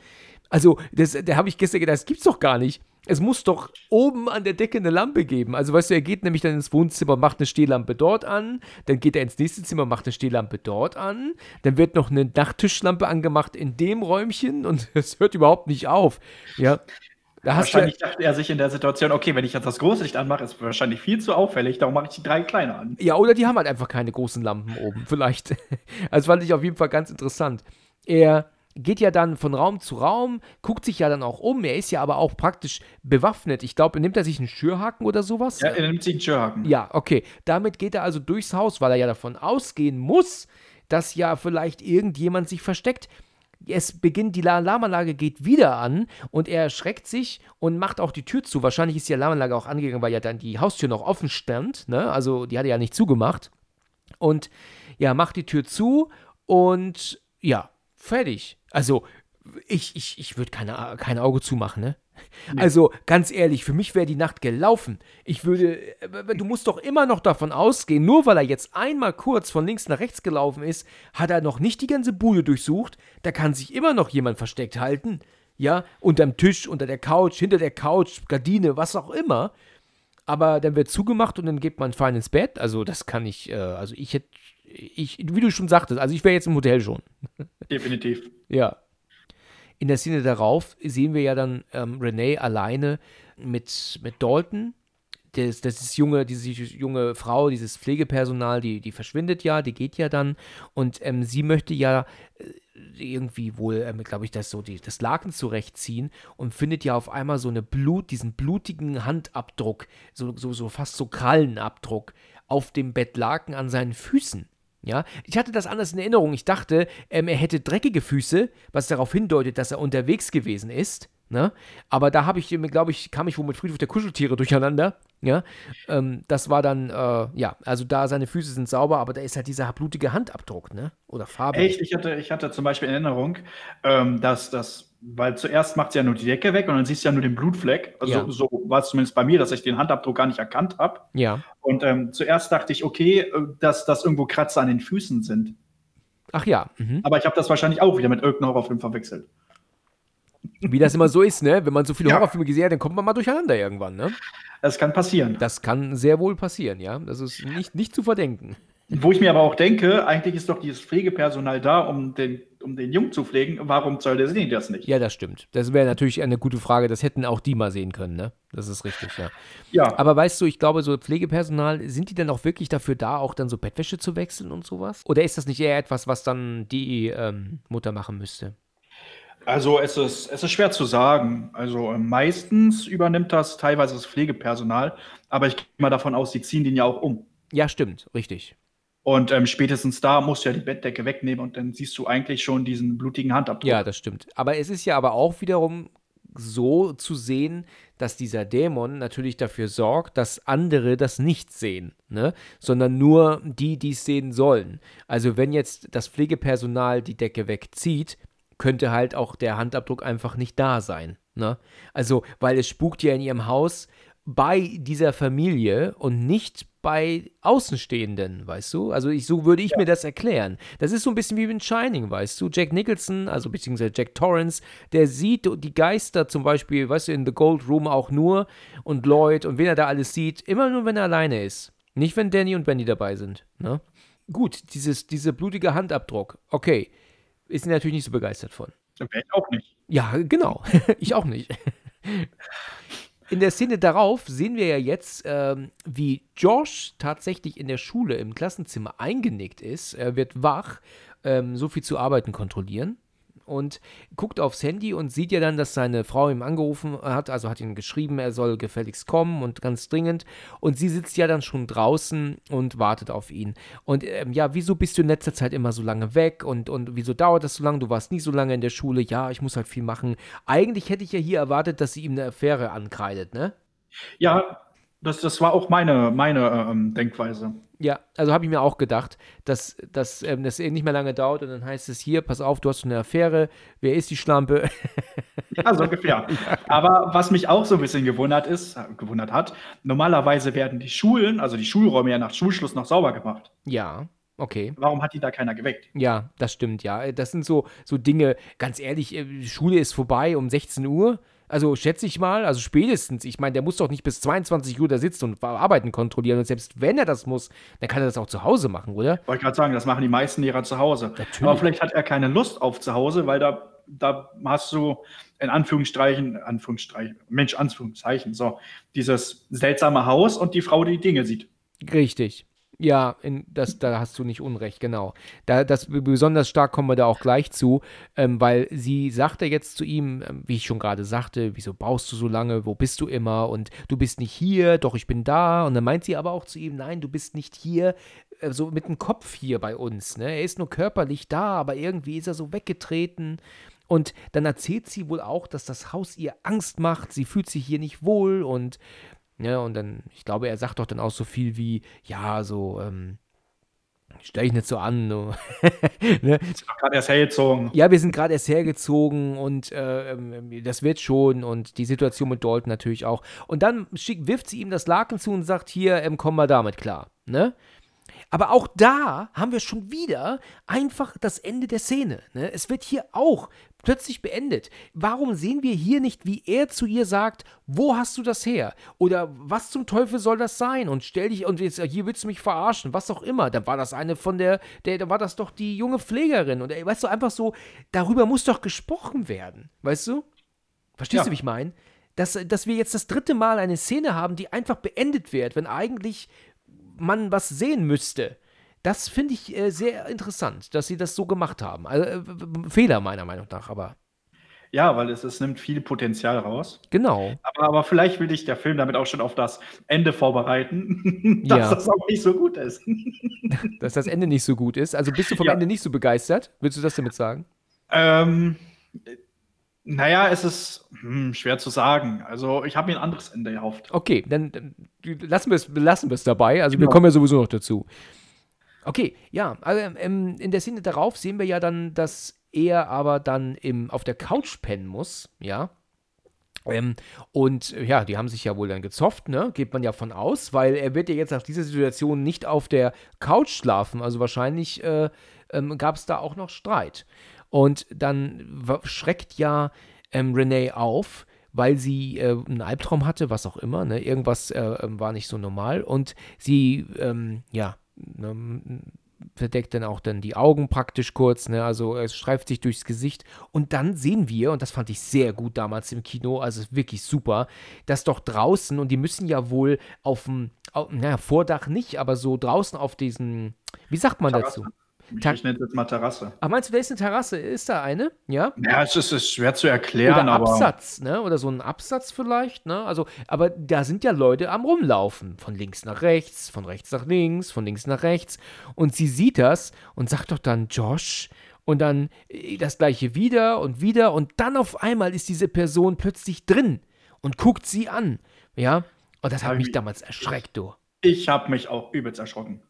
Also, das, da habe ich gestern gedacht, das gibt's doch gar nicht es muss doch oben an der Decke eine Lampe geben. Also weißt du, er geht nämlich dann ins Wohnzimmer, macht eine Stehlampe dort an, dann geht er ins nächste Zimmer, macht eine Stehlampe dort an, dann wird noch eine Nachttischlampe angemacht in dem Räumchen und es hört überhaupt nicht auf. Ja. Da hast wahrscheinlich dachte er sich in der Situation, okay, wenn ich jetzt das große Licht anmache, ist wahrscheinlich viel zu auffällig, darum mache ich die drei kleine an. Ja, oder die haben halt einfach keine großen Lampen oben, vielleicht. Also fand ich auf jeden Fall ganz interessant. Er geht ja dann von Raum zu Raum, guckt sich ja dann auch um. Er ist ja aber auch praktisch bewaffnet. Ich glaube, nimmt er sich einen Schürhaken oder sowas? Ja, er nimmt sich einen Schürhaken. Ja, okay. Damit geht er also durchs Haus, weil er ja davon ausgehen muss, dass ja vielleicht irgendjemand sich versteckt. Es beginnt, die Alarmanlage geht wieder an und er erschreckt sich und macht auch die Tür zu. Wahrscheinlich ist die Alarmanlage auch angegangen, weil ja dann die Haustür noch offen stand. Ne? Also die hatte ja nicht zugemacht. Und ja, macht die Tür zu und ja, fertig. Also, ich, ich, ich würde keine, kein Auge zumachen, ne? Nee. Also, ganz ehrlich, für mich wäre die Nacht gelaufen. Ich würde, äh, du musst doch immer noch davon ausgehen, nur weil er jetzt einmal kurz von links nach rechts gelaufen ist, hat er noch nicht die ganze Bude durchsucht. Da kann sich immer noch jemand versteckt halten. Ja, unterm Tisch, unter der Couch, hinter der Couch, Gardine, was auch immer. Aber dann wird zugemacht und dann geht man fein ins Bett. Also, das kann ich, äh, also ich hätte ich, wie du schon sagtest, also ich wäre jetzt im Hotel schon. Definitiv. ja. In der Szene darauf sehen wir ja dann ähm, Renee alleine mit, mit Dalton. Das, das ist junge, diese junge Frau, dieses Pflegepersonal, die, die verschwindet ja, die geht ja dann und ähm, sie möchte ja äh, irgendwie wohl, ähm, glaube ich, das so die, das Laken zurechtziehen und findet ja auf einmal so eine Blut, diesen blutigen Handabdruck, so, so, so fast so Krallenabdruck auf dem Bettlaken an seinen Füßen. Ja, ich hatte das anders in Erinnerung. Ich dachte, ähm, er hätte dreckige Füße, was darauf hindeutet, dass er unterwegs gewesen ist. Ne? Aber da habe ich, glaube ich, kam ich wohl mit Friedhof der Kuscheltiere durcheinander. Ja, ähm, das war dann, äh, ja, also da seine Füße sind sauber, aber da ist halt dieser blutige Handabdruck, ne? Oder Farbe. Echt? Ich hatte, ich hatte zum Beispiel in Erinnerung, ähm, dass das weil zuerst macht sie ja nur die Decke weg und dann siehst du ja nur den Blutfleck. Also ja. so war es zumindest bei mir, dass ich den Handabdruck gar nicht erkannt habe. Ja. Und ähm, zuerst dachte ich, okay, äh, dass das irgendwo Kratzer an den Füßen sind. Ach ja. Mhm. Aber ich habe das wahrscheinlich auch wieder mit irgendeinem Horrorfilm verwechselt. Wie das immer so ist, ne? Wenn man so viele ja. Horrorfilme gesehen hat, dann kommt man mal durcheinander irgendwann, ne? Das kann passieren. Das kann sehr wohl passieren, ja. Das ist nicht, nicht zu verdenken. Wo ich mir aber auch denke, eigentlich ist doch dieses Pflegepersonal da, um den, um den Jungen zu pflegen. Warum soll der sehen das nicht? Ja, das stimmt. Das wäre natürlich eine gute Frage. Das hätten auch die mal sehen können, ne? Das ist richtig, ja. Ja. Aber weißt du, ich glaube, so Pflegepersonal, sind die denn auch wirklich dafür da, auch dann so Bettwäsche zu wechseln und sowas? Oder ist das nicht eher etwas, was dann die ähm, Mutter machen müsste? Also es ist, es ist schwer zu sagen. Also meistens übernimmt das teilweise das Pflegepersonal, aber ich gehe mal davon aus, sie ziehen den ja auch um. Ja, stimmt, richtig. Und ähm, spätestens da musst du ja die Bettdecke wegnehmen und dann siehst du eigentlich schon diesen blutigen Handabdruck. Ja, das stimmt. Aber es ist ja aber auch wiederum so zu sehen, dass dieser Dämon natürlich dafür sorgt, dass andere das nicht sehen, ne? sondern nur die, die es sehen sollen. Also wenn jetzt das Pflegepersonal die Decke wegzieht, könnte halt auch der Handabdruck einfach nicht da sein. Ne? Also, weil es spukt ja in ihrem Haus bei dieser Familie und nicht bei Außenstehenden, weißt du? Also ich, so würde ich ja. mir das erklären. Das ist so ein bisschen wie in Shining, weißt du? Jack Nicholson, also beziehungsweise Jack Torrance, der sieht die Geister zum Beispiel, weißt du, in The Gold Room auch nur und Lloyd und wen er da alles sieht, immer nur, wenn er alleine ist. Nicht, wenn Danny und Benny dabei sind, ne? Gut, dieses, dieser blutige Handabdruck, okay, ist natürlich nicht so begeistert von. Wäre ich auch nicht. Ja, genau. ich auch nicht. In der Szene darauf sehen wir ja jetzt, ähm, wie Josh tatsächlich in der Schule im Klassenzimmer eingenickt ist. Er wird wach, ähm, so viel zu arbeiten kontrollieren und guckt aufs Handy und sieht ja dann, dass seine Frau ihm angerufen hat, also hat ihm geschrieben, er soll gefälligst kommen und ganz dringend. Und sie sitzt ja dann schon draußen und wartet auf ihn. Und ähm, ja, wieso bist du in letzter Zeit immer so lange weg und, und wieso dauert das so lange? Du warst nie so lange in der Schule. Ja, ich muss halt viel machen. Eigentlich hätte ich ja hier erwartet, dass sie ihm eine Affäre ankreidet, ne? Ja, das, das war auch meine, meine ähm, Denkweise. Ja, also habe ich mir auch gedacht, dass, dass ähm, das eh nicht mehr lange dauert und dann heißt es hier, pass auf, du hast eine Affäre, wer ist die Schlampe? ja, so ungefähr. Aber was mich auch so ein bisschen gewundert ist, äh, gewundert hat, normalerweise werden die Schulen, also die Schulräume ja nach Schulschluss noch sauber gemacht. Ja. Okay. Warum hat die da keiner geweckt? Ja, das stimmt, ja. Das sind so, so Dinge, ganz ehrlich, äh, Schule ist vorbei um 16 Uhr. Also schätze ich mal, also spätestens, ich meine, der muss doch nicht bis 22 Uhr da sitzen und Arbeiten kontrollieren. Und selbst wenn er das muss, dann kann er das auch zu Hause machen, oder? Wollte gerade sagen, das machen die meisten Lehrer zu Hause. Natürlich. Aber vielleicht hat er keine Lust auf zu Hause, weil da da hast du in Anführungsstrichen, Anführungsstrichen, Mensch, Anführungszeichen, so, dieses seltsame Haus und die Frau, die Dinge sieht. Richtig. Ja, in, das, da hast du nicht Unrecht, genau. Da, das, besonders stark kommen wir da auch gleich zu, ähm, weil sie sagte jetzt zu ihm, ähm, wie ich schon gerade sagte, wieso baust du so lange, wo bist du immer und du bist nicht hier, doch ich bin da. Und dann meint sie aber auch zu ihm, nein, du bist nicht hier, äh, so mit dem Kopf hier bei uns. Ne? Er ist nur körperlich da, aber irgendwie ist er so weggetreten. Und dann erzählt sie wohl auch, dass das Haus ihr Angst macht, sie fühlt sich hier nicht wohl und ja, und dann, ich glaube, er sagt doch dann auch so viel wie, ja, so, ähm, stell ich nicht so an. Ne? Sind gerade erst hergezogen. Ja, wir sind gerade erst hergezogen und äh, ähm, das wird schon und die Situation mit Dalton natürlich auch. Und dann schick, wirft sie ihm das Laken zu und sagt, hier, ähm, komm mal damit klar. Ne? Aber auch da haben wir schon wieder einfach das Ende der Szene. Ne? Es wird hier auch plötzlich beendet. Warum sehen wir hier nicht, wie er zu ihr sagt, wo hast du das her? Oder was zum Teufel soll das sein? Und stell dich, und jetzt, hier willst du mich verarschen, was auch immer. Dann war das eine von der, der, da war das doch die junge Pflegerin. Und weißt du, einfach so, darüber muss doch gesprochen werden. Weißt du? Verstehst ja. du, wie ich meine? Dass, dass wir jetzt das dritte Mal eine Szene haben, die einfach beendet wird, wenn eigentlich man was sehen müsste. Das finde ich äh, sehr interessant, dass sie das so gemacht haben. Also, äh, Fehler meiner Meinung nach, aber. Ja, weil es, es nimmt viel Potenzial raus. Genau. Aber, aber vielleicht will dich der Film damit auch schon auf das Ende vorbereiten, dass ja. das auch nicht so gut ist. dass das Ende nicht so gut ist. Also bist du vom ja. Ende nicht so begeistert? Willst du das damit sagen? Ähm, naja, es ist hm, schwer zu sagen. Also ich habe mir ein anderes Ende erhofft. Okay, dann, dann lassen wir es dabei. Also genau. wir kommen ja sowieso noch dazu. Okay, ja, also ähm, in der Szene darauf sehen wir ja dann, dass er aber dann im, auf der Couch pennen muss, ja. Ähm, und ja, die haben sich ja wohl dann gezofft, ne? Geht man ja von aus, weil er wird ja jetzt nach dieser Situation nicht auf der Couch schlafen. Also wahrscheinlich äh, ähm, gab es da auch noch Streit. Und dann schreckt ja ähm, Renee auf, weil sie äh, einen Albtraum hatte, was auch immer, ne? Irgendwas äh, ähm, war nicht so normal. Und sie, ähm, ja, verdeckt dann auch dann die Augen praktisch kurz, ne? also es streift sich durchs Gesicht und dann sehen wir, und das fand ich sehr gut damals im Kino, also wirklich super, dass doch draußen, und die müssen ja wohl auf dem, naja, Vordach nicht, aber so draußen auf diesen, wie sagt man Terrasse. dazu? Ich, nenne es jetzt mal Terrasse. Ach, meinst du, da ist eine Terrasse? Ist da eine? Ja? Ja, es ist, ist schwer zu erklären, Oder aber. Absatz, ne? Oder so ein Absatz vielleicht, ne? Also, aber da sind ja Leute am Rumlaufen. Von links nach rechts, von rechts nach links, von links nach rechts. Und sie sieht das und sagt doch dann, Josh, und dann äh, das gleiche wieder und wieder und dann auf einmal ist diese Person plötzlich drin und guckt sie an. Ja? Und das hat mich damals erschreckt, du. Ich habe mich auch übelst erschrocken.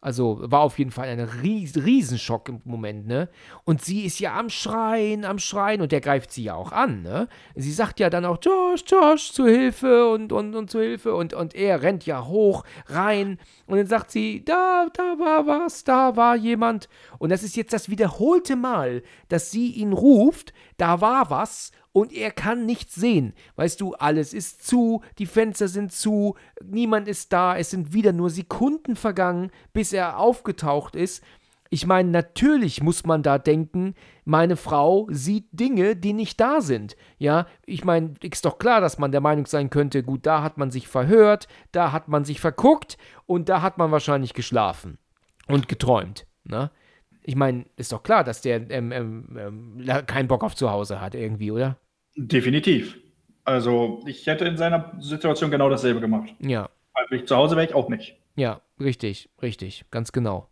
Also war auf jeden Fall ein Ries Riesenschock im Moment, ne? Und sie ist ja am Schreien, am Schreien und der greift sie ja auch an, ne? Sie sagt ja dann auch, Josh, Josh, zu Hilfe und, und, und zu Hilfe und, und er rennt ja hoch, rein und dann sagt sie, da, da war was, da war jemand. Und das ist jetzt das wiederholte Mal, dass sie ihn ruft, da war was und er kann nichts sehen. Weißt du, alles ist zu, die Fenster sind zu, niemand ist da, es sind wieder nur Sekunden vergangen, bis er aufgetaucht ist. Ich meine, natürlich muss man da denken, meine Frau sieht Dinge, die nicht da sind. Ja, ich meine, ist doch klar, dass man der Meinung sein könnte, gut, da hat man sich verhört, da hat man sich verguckt und da hat man wahrscheinlich geschlafen und geträumt. Ne? Ich meine, ist doch klar, dass der ähm, ähm, ähm, keinen Bock auf zu Hause hat irgendwie, oder? Definitiv. Also ich hätte in seiner Situation genau dasselbe gemacht. Ja. Also ich zu Hause wäre ich auch nicht. Ja, richtig, richtig, ganz genau.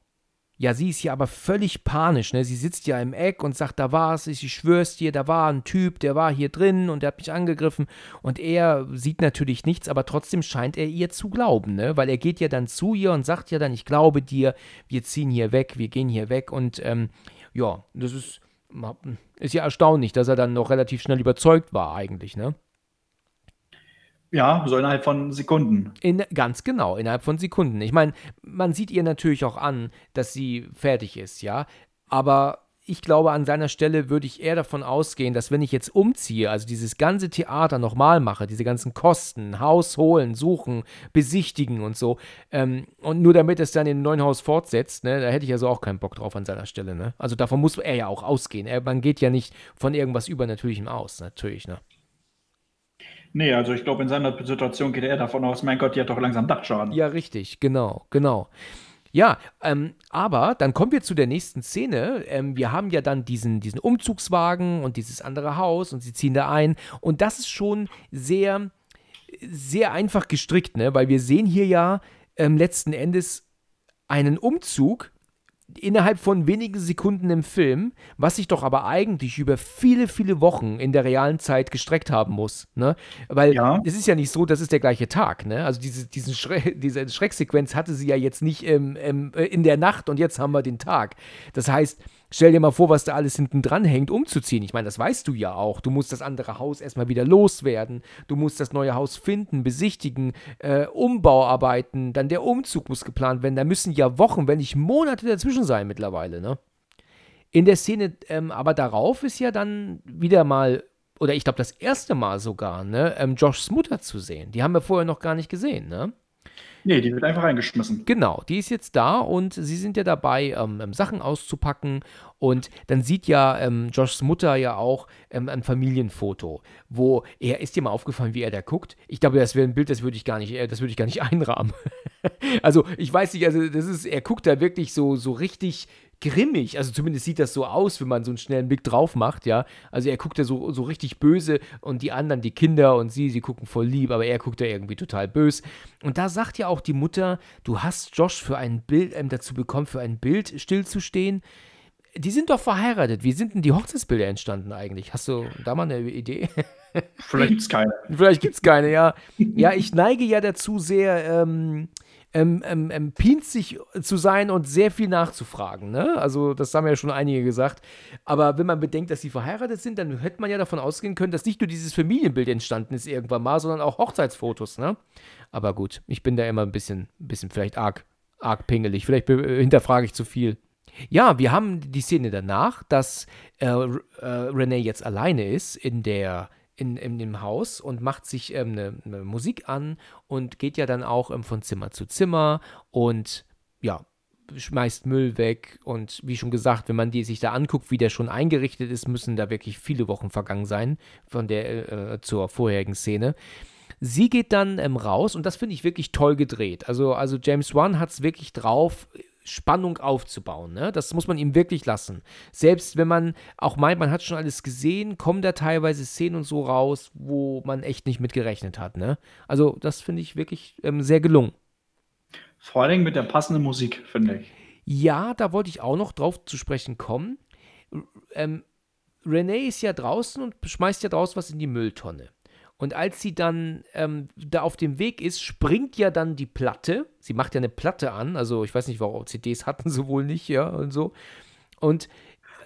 Ja, sie ist ja aber völlig panisch, ne? Sie sitzt ja im Eck und sagt, da war es, ich schwör's dir, da war ein Typ, der war hier drin und der hat mich angegriffen. Und er sieht natürlich nichts, aber trotzdem scheint er ihr zu glauben, ne? Weil er geht ja dann zu ihr und sagt ja dann, ich glaube dir, wir ziehen hier weg, wir gehen hier weg. Und ähm, ja, das ist ist ja erstaunlich, dass er dann noch relativ schnell überzeugt war, eigentlich, ne? Ja, so innerhalb von Sekunden. In, ganz genau, innerhalb von Sekunden. Ich meine, man sieht ihr natürlich auch an, dass sie fertig ist, ja. Aber ich glaube, an seiner Stelle würde ich eher davon ausgehen, dass wenn ich jetzt umziehe, also dieses ganze Theater nochmal mache, diese ganzen Kosten, Haus holen, suchen, besichtigen und so, ähm, und nur damit es dann in ein neuen Haus fortsetzt, ne, da hätte ich also auch keinen Bock drauf an seiner Stelle, ne? Also davon muss er ja auch ausgehen. Er, man geht ja nicht von irgendwas Übernatürlichem aus, natürlich, ne? Nee, also ich glaube, in seiner Situation geht er davon aus, mein Gott, die hat doch langsam Dachschaden. Ja, richtig, genau, genau. Ja, ähm, aber dann kommen wir zu der nächsten Szene. Ähm, wir haben ja dann diesen, diesen Umzugswagen und dieses andere Haus und sie ziehen da ein. Und das ist schon sehr, sehr einfach gestrickt, ne? Weil wir sehen hier ja ähm, letzten Endes einen Umzug innerhalb von wenigen Sekunden im Film, was sich doch aber eigentlich über viele, viele Wochen in der realen Zeit gestreckt haben muss. Ne? Weil ja. es ist ja nicht so, das ist der gleiche Tag. Ne? Also diese, diesen Schre diese Schrecksequenz hatte sie ja jetzt nicht ähm, ähm, in der Nacht und jetzt haben wir den Tag. Das heißt, Stell dir mal vor, was da alles hinten dran hängt, umzuziehen. Ich meine, das weißt du ja auch. Du musst das andere Haus erstmal wieder loswerden. Du musst das neue Haus finden, besichtigen, äh, Umbauarbeiten. Dann der Umzug muss geplant werden. Da müssen ja Wochen, wenn nicht Monate dazwischen sein mittlerweile, ne? In der Szene, ähm, aber darauf ist ja dann wieder mal, oder ich glaube das erste Mal sogar, ne, ähm, Joshs Mutter zu sehen. Die haben wir vorher noch gar nicht gesehen, ne? Nee, die wird einfach reingeschmissen. Genau, die ist jetzt da und sie sind ja dabei, ähm, ähm, Sachen auszupacken. Und dann sieht ja ähm, Joshs Mutter ja auch ähm, ein Familienfoto, wo er, ist dir mal aufgefallen, wie er da guckt? Ich glaube, das wäre ein Bild, das würde ich gar nicht, äh, das würde ich gar nicht einrahmen. also, ich weiß nicht, also das ist, er guckt da wirklich so, so richtig grimmig. Also zumindest sieht das so aus, wenn man so einen schnellen Blick drauf macht, ja. Also er guckt da so, so richtig böse und die anderen, die Kinder und sie, sie gucken voll lieb, aber er guckt da irgendwie total böse. Und da sagt ja auch die Mutter, du hast Josh für ein Bild ähm, dazu bekommen, für ein Bild stillzustehen. Die sind doch verheiratet. Wie sind denn die Hochzeitsbilder entstanden eigentlich? Hast du da mal eine Idee? Vielleicht gibt es keine. Vielleicht gibt es keine, ja. Ja, ich neige ja dazu sehr, ähm, ähm, ähm, ähm, pinzig zu sein und sehr viel nachzufragen. Ne? Also, das haben ja schon einige gesagt. Aber wenn man bedenkt, dass sie verheiratet sind, dann hätte man ja davon ausgehen können, dass nicht nur dieses Familienbild entstanden ist irgendwann mal, sondern auch Hochzeitsfotos. Ne? Aber gut, ich bin da immer ein bisschen, bisschen vielleicht arg, arg pingelig. Vielleicht hinterfrage ich zu viel. Ja, wir haben die Szene danach, dass äh, äh, Renee jetzt alleine ist in der in, in dem Haus und macht sich ähm, eine, eine, Musik an und geht ja dann auch ähm, von Zimmer zu Zimmer und ja, schmeißt Müll weg und wie schon gesagt, wenn man die sich da anguckt, wie der schon eingerichtet ist, müssen da wirklich viele Wochen vergangen sein von der äh, zur vorherigen Szene. Sie geht dann ähm, raus und das finde ich wirklich toll gedreht. Also, also James Wan hat es wirklich drauf, Spannung aufzubauen. Ne? Das muss man ihm wirklich lassen. Selbst wenn man auch meint, man hat schon alles gesehen, kommen da teilweise Szenen und so raus, wo man echt nicht mit gerechnet hat. Ne? Also das finde ich wirklich ähm, sehr gelungen. Vor allem mit der passenden Musik, finde ich. Ja, da wollte ich auch noch drauf zu sprechen kommen. Ähm, Renee ist ja draußen und schmeißt ja draußen was in die Mülltonne. Und als sie dann ähm, da auf dem Weg ist, springt ja dann die Platte. Sie macht ja eine Platte an. Also ich weiß nicht, warum CDs hatten sie wohl nicht, ja, und so. Und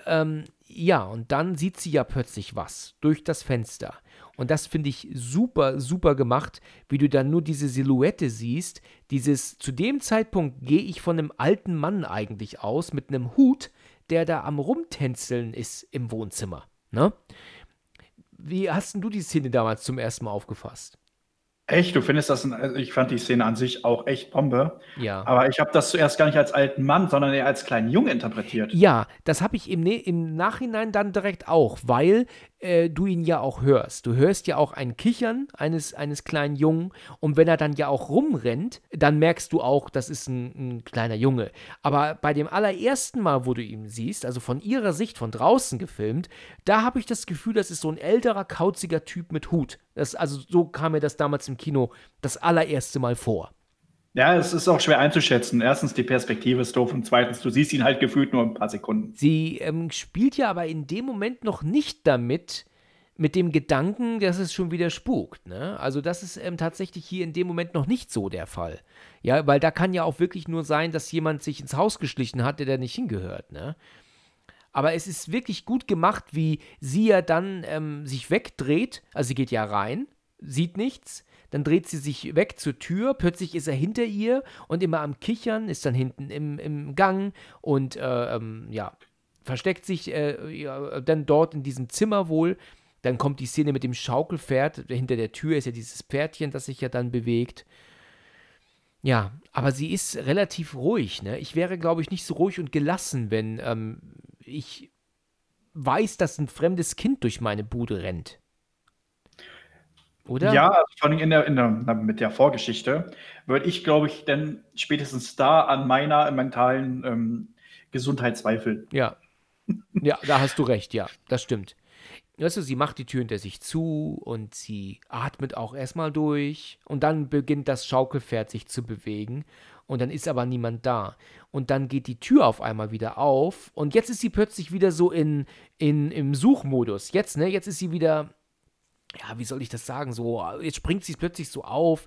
ähm, ja, und dann sieht sie ja plötzlich was durch das Fenster. Und das finde ich super, super gemacht, wie du dann nur diese Silhouette siehst. Dieses, zu dem Zeitpunkt gehe ich von einem alten Mann eigentlich aus mit einem Hut, der da am Rumtänzeln ist im Wohnzimmer. Ne? Wie hast du die Szene damals zum ersten Mal aufgefasst? Echt? Du findest das, ein, also ich fand die Szene an sich auch echt Bombe. Ja. Aber ich habe das zuerst gar nicht als alten Mann, sondern eher als kleinen Jungen interpretiert. Ja, das habe ich im, im Nachhinein dann direkt auch, weil äh, du ihn ja auch hörst. Du hörst ja auch ein Kichern eines, eines kleinen Jungen und wenn er dann ja auch rumrennt, dann merkst du auch, das ist ein, ein kleiner Junge. Aber bei dem allerersten Mal, wo du ihn siehst, also von ihrer Sicht von draußen gefilmt, da habe ich das Gefühl, das ist so ein älterer, kauziger Typ mit Hut. Das, also so kam mir das damals im Kino das allererste Mal vor. Ja, es ist auch schwer einzuschätzen. Erstens, die Perspektive ist doof und zweitens, du siehst ihn halt gefühlt nur ein paar Sekunden. Sie ähm, spielt ja aber in dem Moment noch nicht damit, mit dem Gedanken, dass es schon wieder spukt. Ne? Also das ist ähm, tatsächlich hier in dem Moment noch nicht so der Fall. Ja, weil da kann ja auch wirklich nur sein, dass jemand sich ins Haus geschlichen hat, der da nicht hingehört. Ne? Aber es ist wirklich gut gemacht, wie sie ja dann ähm, sich wegdreht. Also sie geht ja rein, sieht nichts, dann dreht sie sich weg zur Tür, plötzlich ist er hinter ihr und immer am Kichern, ist dann hinten im, im Gang und äh, ähm, ja, versteckt sich äh, ja, dann dort in diesem Zimmer wohl. Dann kommt die Szene mit dem Schaukelpferd. Hinter der Tür ist ja dieses Pferdchen, das sich ja dann bewegt. Ja, aber sie ist relativ ruhig. Ne? Ich wäre, glaube ich, nicht so ruhig und gelassen, wenn ähm, ich weiß, dass ein fremdes Kind durch meine Bude rennt. Oder? Ja, vor allem in der, in der, mit der Vorgeschichte würde ich, glaube ich, dann spätestens da an meiner mentalen ähm, Gesundheit zweifeln. Ja. Ja, da hast du recht, ja, das stimmt. Weißt du, sie macht die Tür hinter sich zu und sie atmet auch erstmal durch und dann beginnt das Schaukelpferd sich zu bewegen und dann ist aber niemand da. Und dann geht die Tür auf einmal wieder auf und jetzt ist sie plötzlich wieder so in, in, im Suchmodus. Jetzt, ne, jetzt ist sie wieder, ja, wie soll ich das sagen, so, jetzt springt sie plötzlich so auf.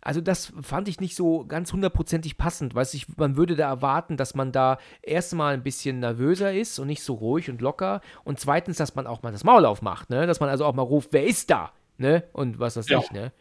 Also das fand ich nicht so ganz hundertprozentig passend. Weiß ich, man würde da erwarten, dass man da erstmal ein bisschen nervöser ist und nicht so ruhig und locker. Und zweitens, dass man auch mal das Maul aufmacht, ne? Dass man also auch mal ruft, wer ist da? Ne? Und was das ja. nicht, ne?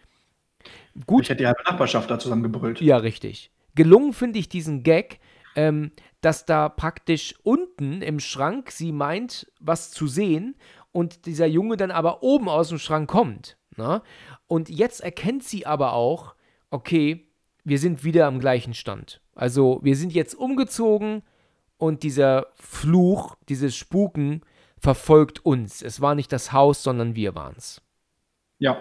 Gut. Ich hätte die halbe Nachbarschaft da zusammengebrüllt. Ja, richtig. Gelungen finde ich diesen Gag, ähm, dass da praktisch unten im Schrank sie meint, was zu sehen und dieser Junge dann aber oben aus dem Schrank kommt. Ne? Und jetzt erkennt sie aber auch, okay, wir sind wieder am gleichen Stand. Also wir sind jetzt umgezogen und dieser Fluch, dieses Spuken verfolgt uns. Es war nicht das Haus, sondern wir waren es. Ja.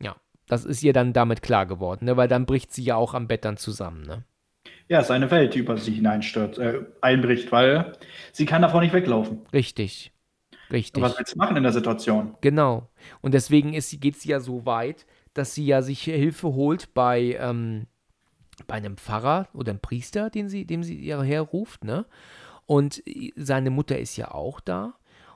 Ja, das ist ihr dann damit klar geworden, ne? weil dann bricht sie ja auch am Bett dann zusammen. Ne? Ja, es ist eine Welt, die über sie hineinstürzt, äh, einbricht, weil sie kann davor nicht weglaufen. Richtig. Richtig. was willst du machen in der Situation? Genau. Und deswegen geht sie ja so weit, dass sie ja sich Hilfe holt bei, ähm, bei einem Pfarrer oder einem Priester, den sie, dem sie hierher ruft, ne? Und seine Mutter ist ja auch da.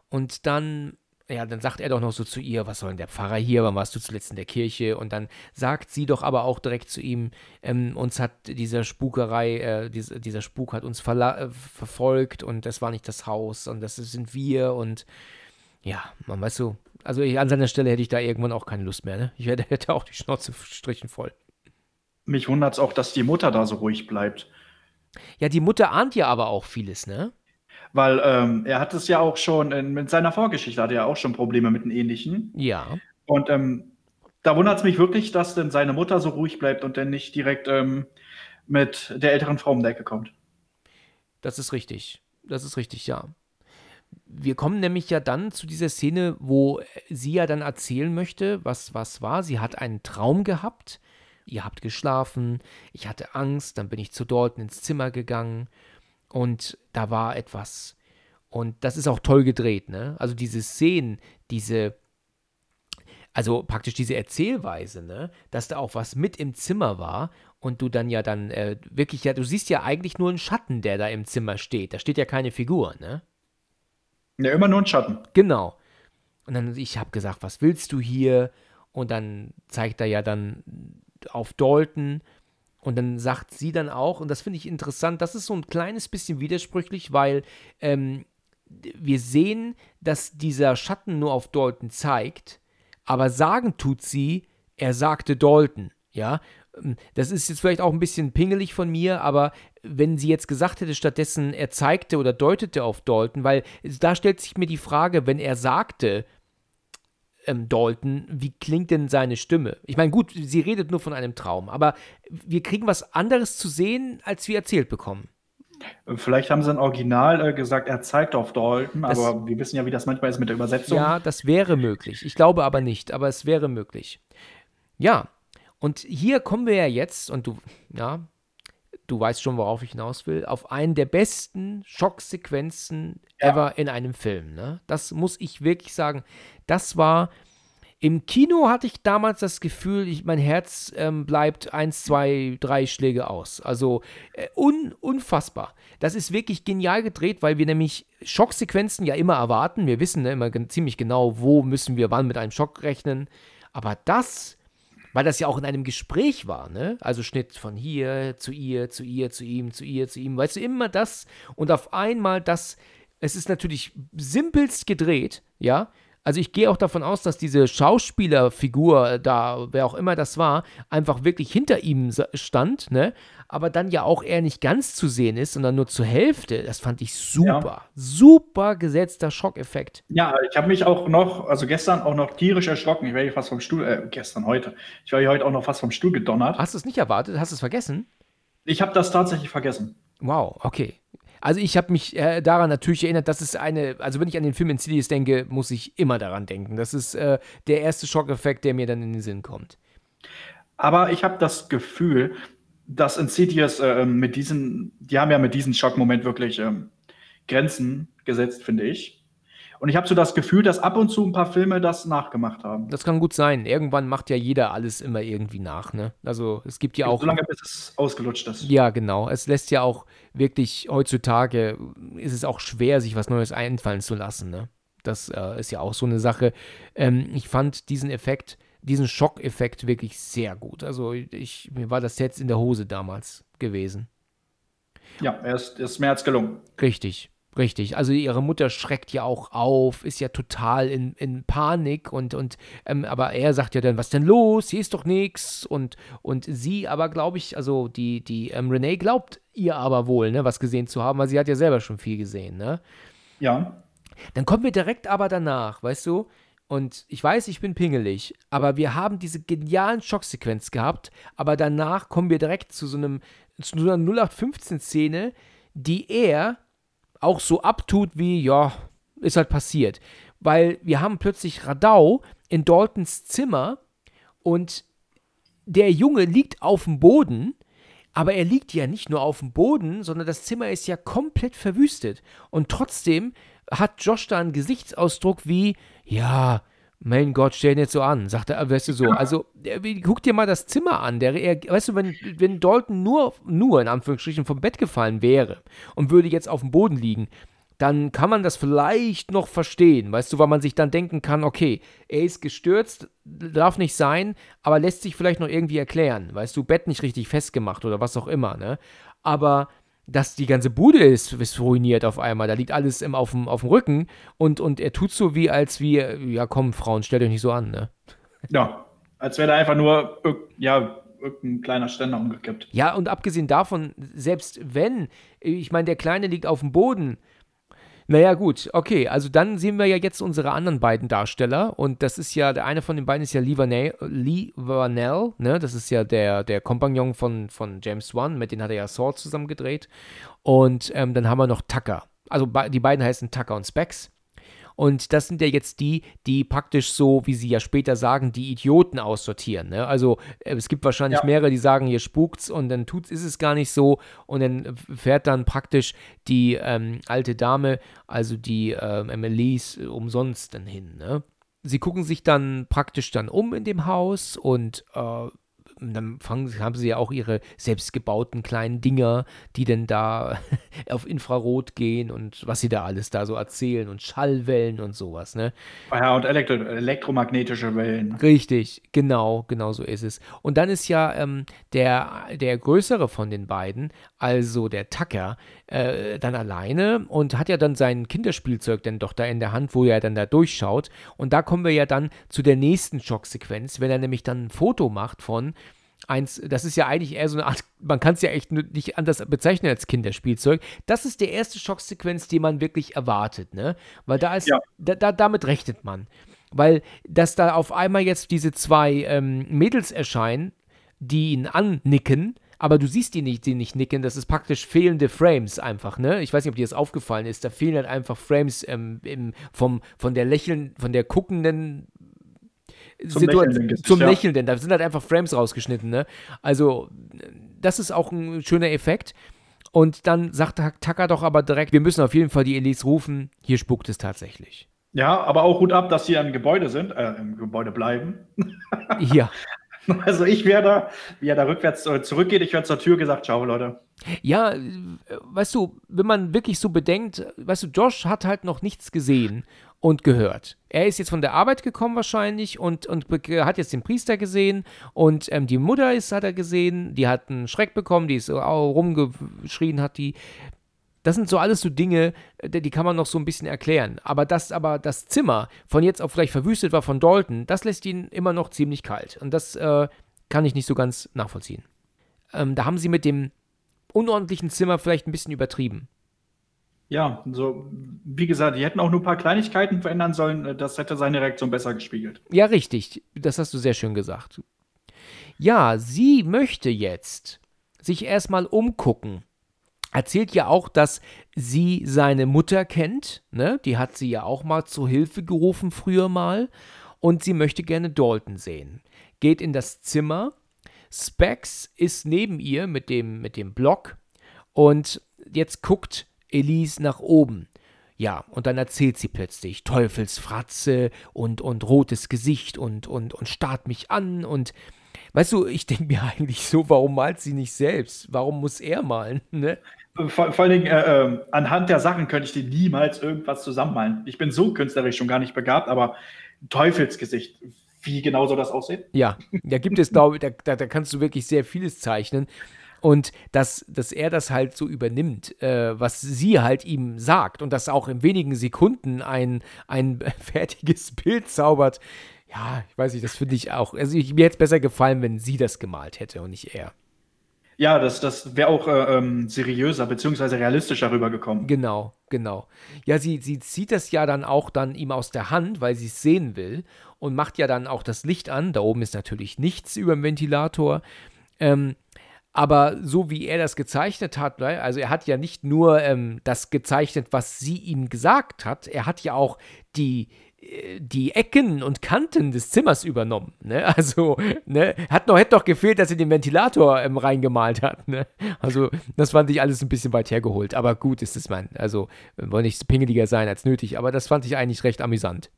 Und dann, ja, dann sagt er doch noch so zu ihr, was soll denn der Pfarrer hier, wann warst du zuletzt in der Kirche? Und dann sagt sie doch aber auch direkt zu ihm, ähm, uns hat dieser Spukerei, äh, dieser, dieser Spuk hat uns äh, verfolgt und das war nicht das Haus und das sind wir und ja, man weiß so, also ich, an seiner Stelle hätte ich da irgendwann auch keine Lust mehr. Ne? Ich hätte, hätte auch die Schnauze strichen voll. Mich wundert es auch, dass die Mutter da so ruhig bleibt. Ja, die Mutter ahnt ja aber auch vieles, ne? Weil ähm, er hat es ja auch schon, in, mit seiner Vorgeschichte hatte er auch schon Probleme mit den Ähnlichen. Ja. Und ähm, da wundert es mich wirklich, dass denn seine Mutter so ruhig bleibt und dann nicht direkt ähm, mit der älteren Frau um die Ecke kommt. Das ist richtig. Das ist richtig, ja wir kommen nämlich ja dann zu dieser Szene, wo sie ja dann erzählen möchte, was was war. Sie hat einen Traum gehabt. Ihr habt geschlafen. Ich hatte Angst. Dann bin ich zu Dalton ins Zimmer gegangen und da war etwas. Und das ist auch toll gedreht, ne? Also diese Szenen, diese also praktisch diese Erzählweise, ne, dass da auch was mit im Zimmer war und du dann ja dann äh, wirklich ja, du siehst ja eigentlich nur einen Schatten, der da im Zimmer steht. Da steht ja keine Figur, ne? Ja, immer nur ein Schatten. Genau. Und dann, ich habe gesagt, was willst du hier? Und dann zeigt er ja dann auf Dalton. Und dann sagt sie dann auch, und das finde ich interessant, das ist so ein kleines bisschen widersprüchlich, weil ähm, wir sehen, dass dieser Schatten nur auf Dalton zeigt, aber sagen tut sie, er sagte Dalton. Ja, ähm, das ist jetzt vielleicht auch ein bisschen pingelig von mir, aber wenn sie jetzt gesagt hätte, stattdessen er zeigte oder deutete auf Dalton, weil da stellt sich mir die Frage, wenn er sagte, ähm, Dalton, wie klingt denn seine Stimme? Ich meine, gut, sie redet nur von einem Traum, aber wir kriegen was anderes zu sehen, als wir erzählt bekommen. Vielleicht haben sie im Original äh, gesagt, er zeigt auf Dalton, das, aber wir wissen ja, wie das manchmal ist mit der Übersetzung. Ja, das wäre möglich. Ich glaube aber nicht, aber es wäre möglich. Ja, und hier kommen wir ja jetzt, und du, ja, du weißt schon, worauf ich hinaus will, auf einen der besten Schocksequenzen ja. ever in einem Film. Ne? Das muss ich wirklich sagen. Das war. Im Kino hatte ich damals das Gefühl, ich, mein Herz ähm, bleibt eins, zwei, drei Schläge aus. Also äh, un, unfassbar. Das ist wirklich genial gedreht, weil wir nämlich Schocksequenzen ja immer erwarten. Wir wissen ne, immer ziemlich genau, wo müssen wir wann mit einem Schock rechnen. Aber das weil das ja auch in einem Gespräch war, ne? Also Schnitt von hier zu ihr, zu ihr, zu ihm, zu ihr, zu ihm. Weißt du, immer das und auf einmal das. Es ist natürlich simpelst gedreht, ja. Also ich gehe auch davon aus, dass diese Schauspielerfigur da, wer auch immer das war, einfach wirklich hinter ihm stand, ne? Aber dann ja auch eher nicht ganz zu sehen ist, sondern nur zur Hälfte. Das fand ich super. Ja. Super gesetzter Schockeffekt. Ja, ich habe mich auch noch, also gestern auch noch tierisch erschrocken. Ich wäre hier fast vom Stuhl, äh, gestern, heute. Ich war hier heute auch noch fast vom Stuhl gedonnert. Hast du es nicht erwartet? Hast du es vergessen? Ich habe das tatsächlich vergessen. Wow, okay. Also ich habe mich äh, daran natürlich erinnert, dass es eine, also wenn ich an den Film Insidious denke, muss ich immer daran denken. Das ist äh, der erste Schockeffekt, der mir dann in den Sinn kommt. Aber ich habe das Gefühl, dass Insidious äh, mit diesen, die haben ja mit diesem Schockmoment wirklich ähm, Grenzen gesetzt, finde ich. Und ich habe so das Gefühl, dass ab und zu ein paar Filme das nachgemacht haben. Das kann gut sein. Irgendwann macht ja jeder alles immer irgendwie nach, ne? Also es gibt ja auch. Solange bis es ausgelutscht ist. Ja, genau. Es lässt ja auch wirklich, heutzutage ist es auch schwer, sich was Neues einfallen zu lassen, ne? Das äh, ist ja auch so eine Sache. Ähm, ich fand diesen Effekt, diesen Schockeffekt wirklich sehr gut. Also ich, mir war das jetzt in der Hose damals gewesen. Ja, er ist, ist mehr als gelungen. Richtig. Richtig, also ihre Mutter schreckt ja auch auf, ist ja total in, in Panik und, und ähm, aber er sagt ja dann, was denn los? Hier ist doch nichts und, und sie aber, glaube ich, also die, die ähm, Renee glaubt ihr aber wohl, ne, was gesehen zu haben, weil sie hat ja selber schon viel gesehen, ne? Ja. Dann kommen wir direkt aber danach, weißt du? Und ich weiß, ich bin pingelig, aber wir haben diese genialen Schocksequenz gehabt, aber danach kommen wir direkt zu so einem, zu einer 0815-Szene, die er auch so abtut wie, ja, ist halt passiert. Weil wir haben plötzlich Radau in Daltons Zimmer und der Junge liegt auf dem Boden, aber er liegt ja nicht nur auf dem Boden, sondern das Zimmer ist ja komplett verwüstet. Und trotzdem hat Josh da einen Gesichtsausdruck wie, ja, mein Gott, stell ihn jetzt so an, sagt er, weißt du so. Also, guck dir mal das Zimmer an. Der, er, weißt du, wenn, wenn Dalton nur, nur in Anführungsstrichen vom Bett gefallen wäre und würde jetzt auf dem Boden liegen, dann kann man das vielleicht noch verstehen, weißt du, weil man sich dann denken kann, okay, er ist gestürzt, darf nicht sein, aber lässt sich vielleicht noch irgendwie erklären, weißt du, Bett nicht richtig festgemacht oder was auch immer, ne? Aber dass die ganze Bude ist, ist ruiniert auf einmal. Da liegt alles im, auf, dem, auf dem Rücken und, und er tut so wie, als wir, ja komm, Frauen, stellt euch nicht so an, ne? Ja, als wäre da einfach nur, ja, irgendein kleiner Ständer umgekippt. Ja, und abgesehen davon, selbst wenn, ich meine, der Kleine liegt auf dem Boden, naja, gut, okay. Also dann sehen wir ja jetzt unsere anderen beiden Darsteller. Und das ist ja, der eine von den beiden ist ja Lee Vanell, Lee Vanell ne? Das ist ja der, der Kompagnon von, von James Wan, mit dem hat er ja Sword zusammen gedreht. Und ähm, dann haben wir noch Tucker. Also die beiden heißen Tucker und Specs. Und das sind ja jetzt die, die praktisch so, wie sie ja später sagen, die Idioten aussortieren. Ne? Also äh, es gibt wahrscheinlich ja. mehrere, die sagen, hier spukt's und dann tut's, ist es gar nicht so. Und dann fährt dann praktisch die ähm, alte Dame, also die ähm, Emilie's, umsonst dann hin. Ne? Sie gucken sich dann praktisch dann um in dem Haus und äh, dann fangen, haben sie ja auch ihre selbstgebauten kleinen Dinger, die denn da auf Infrarot gehen und was sie da alles da so erzählen und Schallwellen und sowas, ne? Ja, und Elektro elektromagnetische Wellen. Richtig, genau, genau so ist es. Und dann ist ja ähm, der, der größere von den beiden, also der Tucker, äh, dann alleine und hat ja dann sein Kinderspielzeug dann doch da in der Hand, wo er dann da durchschaut. Und da kommen wir ja dann zu der nächsten Schocksequenz, wenn er nämlich dann ein Foto macht von eins, das ist ja eigentlich eher so eine Art, man kann es ja echt nicht anders bezeichnen als Kinderspielzeug. Das ist der erste Schocksequenz, die man wirklich erwartet, ne? Weil da ist, ja. da, da, damit rechnet man. Weil, dass da auf einmal jetzt diese zwei ähm, Mädels erscheinen, die ihn annicken, aber du siehst die nicht, die nicht nicken, das ist praktisch fehlende Frames einfach, ne? Ich weiß nicht, ob dir das aufgefallen ist, da fehlen halt einfach Frames ähm, im, vom, von der lächeln, von der guckenden zum, Lächelnden, zum. Lächelnden, da sind halt einfach Frames rausgeschnitten, ne? Also, das ist auch ein schöner Effekt. Und dann sagt Tucker doch aber direkt, wir müssen auf jeden Fall die Elise rufen, hier spuckt es tatsächlich. Ja, aber auch gut ab, dass sie im Gebäude sind, äh, im Gebäude bleiben. ja. Also ich werde, wie er da rückwärts zurückgeht, ich werde zur Tür gesagt, ciao Leute. Ja, weißt du, wenn man wirklich so bedenkt, weißt du, Josh hat halt noch nichts gesehen und gehört. Er ist jetzt von der Arbeit gekommen wahrscheinlich und, und hat jetzt den Priester gesehen und ähm, die Mutter ist, hat er gesehen, die hat einen Schreck bekommen, die ist rumgeschrien, hat die. Das sind so alles so Dinge, äh, die kann man noch so ein bisschen erklären. Aber dass aber das Zimmer von jetzt auf gleich verwüstet war von Dalton, das lässt ihn immer noch ziemlich kalt. Und das äh, kann ich nicht so ganz nachvollziehen. Ähm, da haben sie mit dem unordentlichen Zimmer vielleicht ein bisschen übertrieben. Ja, so, wie gesagt, die hätten auch nur ein paar Kleinigkeiten verändern sollen. Das hätte seine Reaktion besser gespiegelt. Ja, richtig. Das hast du sehr schön gesagt. Ja, sie möchte jetzt sich erstmal umgucken. Erzählt ja auch, dass sie seine Mutter kennt. Ne? Die hat sie ja auch mal zur Hilfe gerufen früher mal. Und sie möchte gerne Dalton sehen. Geht in das Zimmer. Specs ist neben ihr mit dem, mit dem Block. Und jetzt guckt Elise nach oben. Ja, und dann erzählt sie plötzlich Teufelsfratze und, und rotes Gesicht und, und, und starrt mich an und weißt du, ich denke mir eigentlich so, warum malt sie nicht selbst? Warum muss er malen? Ne? Vor, vor allen Dingen, äh, äh, anhand der Sachen könnte ich dir niemals irgendwas zusammenmalen. Ich bin so künstlerisch schon gar nicht begabt, aber Teufelsgesicht, wie genau soll das aussehen? Ja, da gibt es, glaube ich, da, da, da kannst du wirklich sehr vieles zeichnen. Und dass, dass er das halt so übernimmt, äh, was sie halt ihm sagt und dass auch in wenigen Sekunden ein, ein fertiges Bild zaubert. Ja, ich weiß nicht, das finde ich auch. Also ich, mir hätte es besser gefallen, wenn sie das gemalt hätte und nicht er. Ja, das, das wäre auch äh, ähm, seriöser bzw. realistischer rübergekommen. Genau, genau. Ja, sie, sie zieht das ja dann auch dann ihm aus der Hand, weil sie es sehen will und macht ja dann auch das Licht an. Da oben ist natürlich nichts über dem Ventilator. Ähm, aber so wie er das gezeichnet hat, ne, also er hat ja nicht nur ähm, das gezeichnet, was sie ihm gesagt hat, er hat ja auch die, die Ecken und Kanten des Zimmers übernommen. Ne? Also, ne? Hat noch, hätte doch gefehlt, dass er den Ventilator ähm, reingemalt hat. Ne? Also, das fand ich alles ein bisschen weit hergeholt. Aber gut ist es, man. Also, wollen nicht pingeliger sein als nötig, aber das fand ich eigentlich recht amüsant.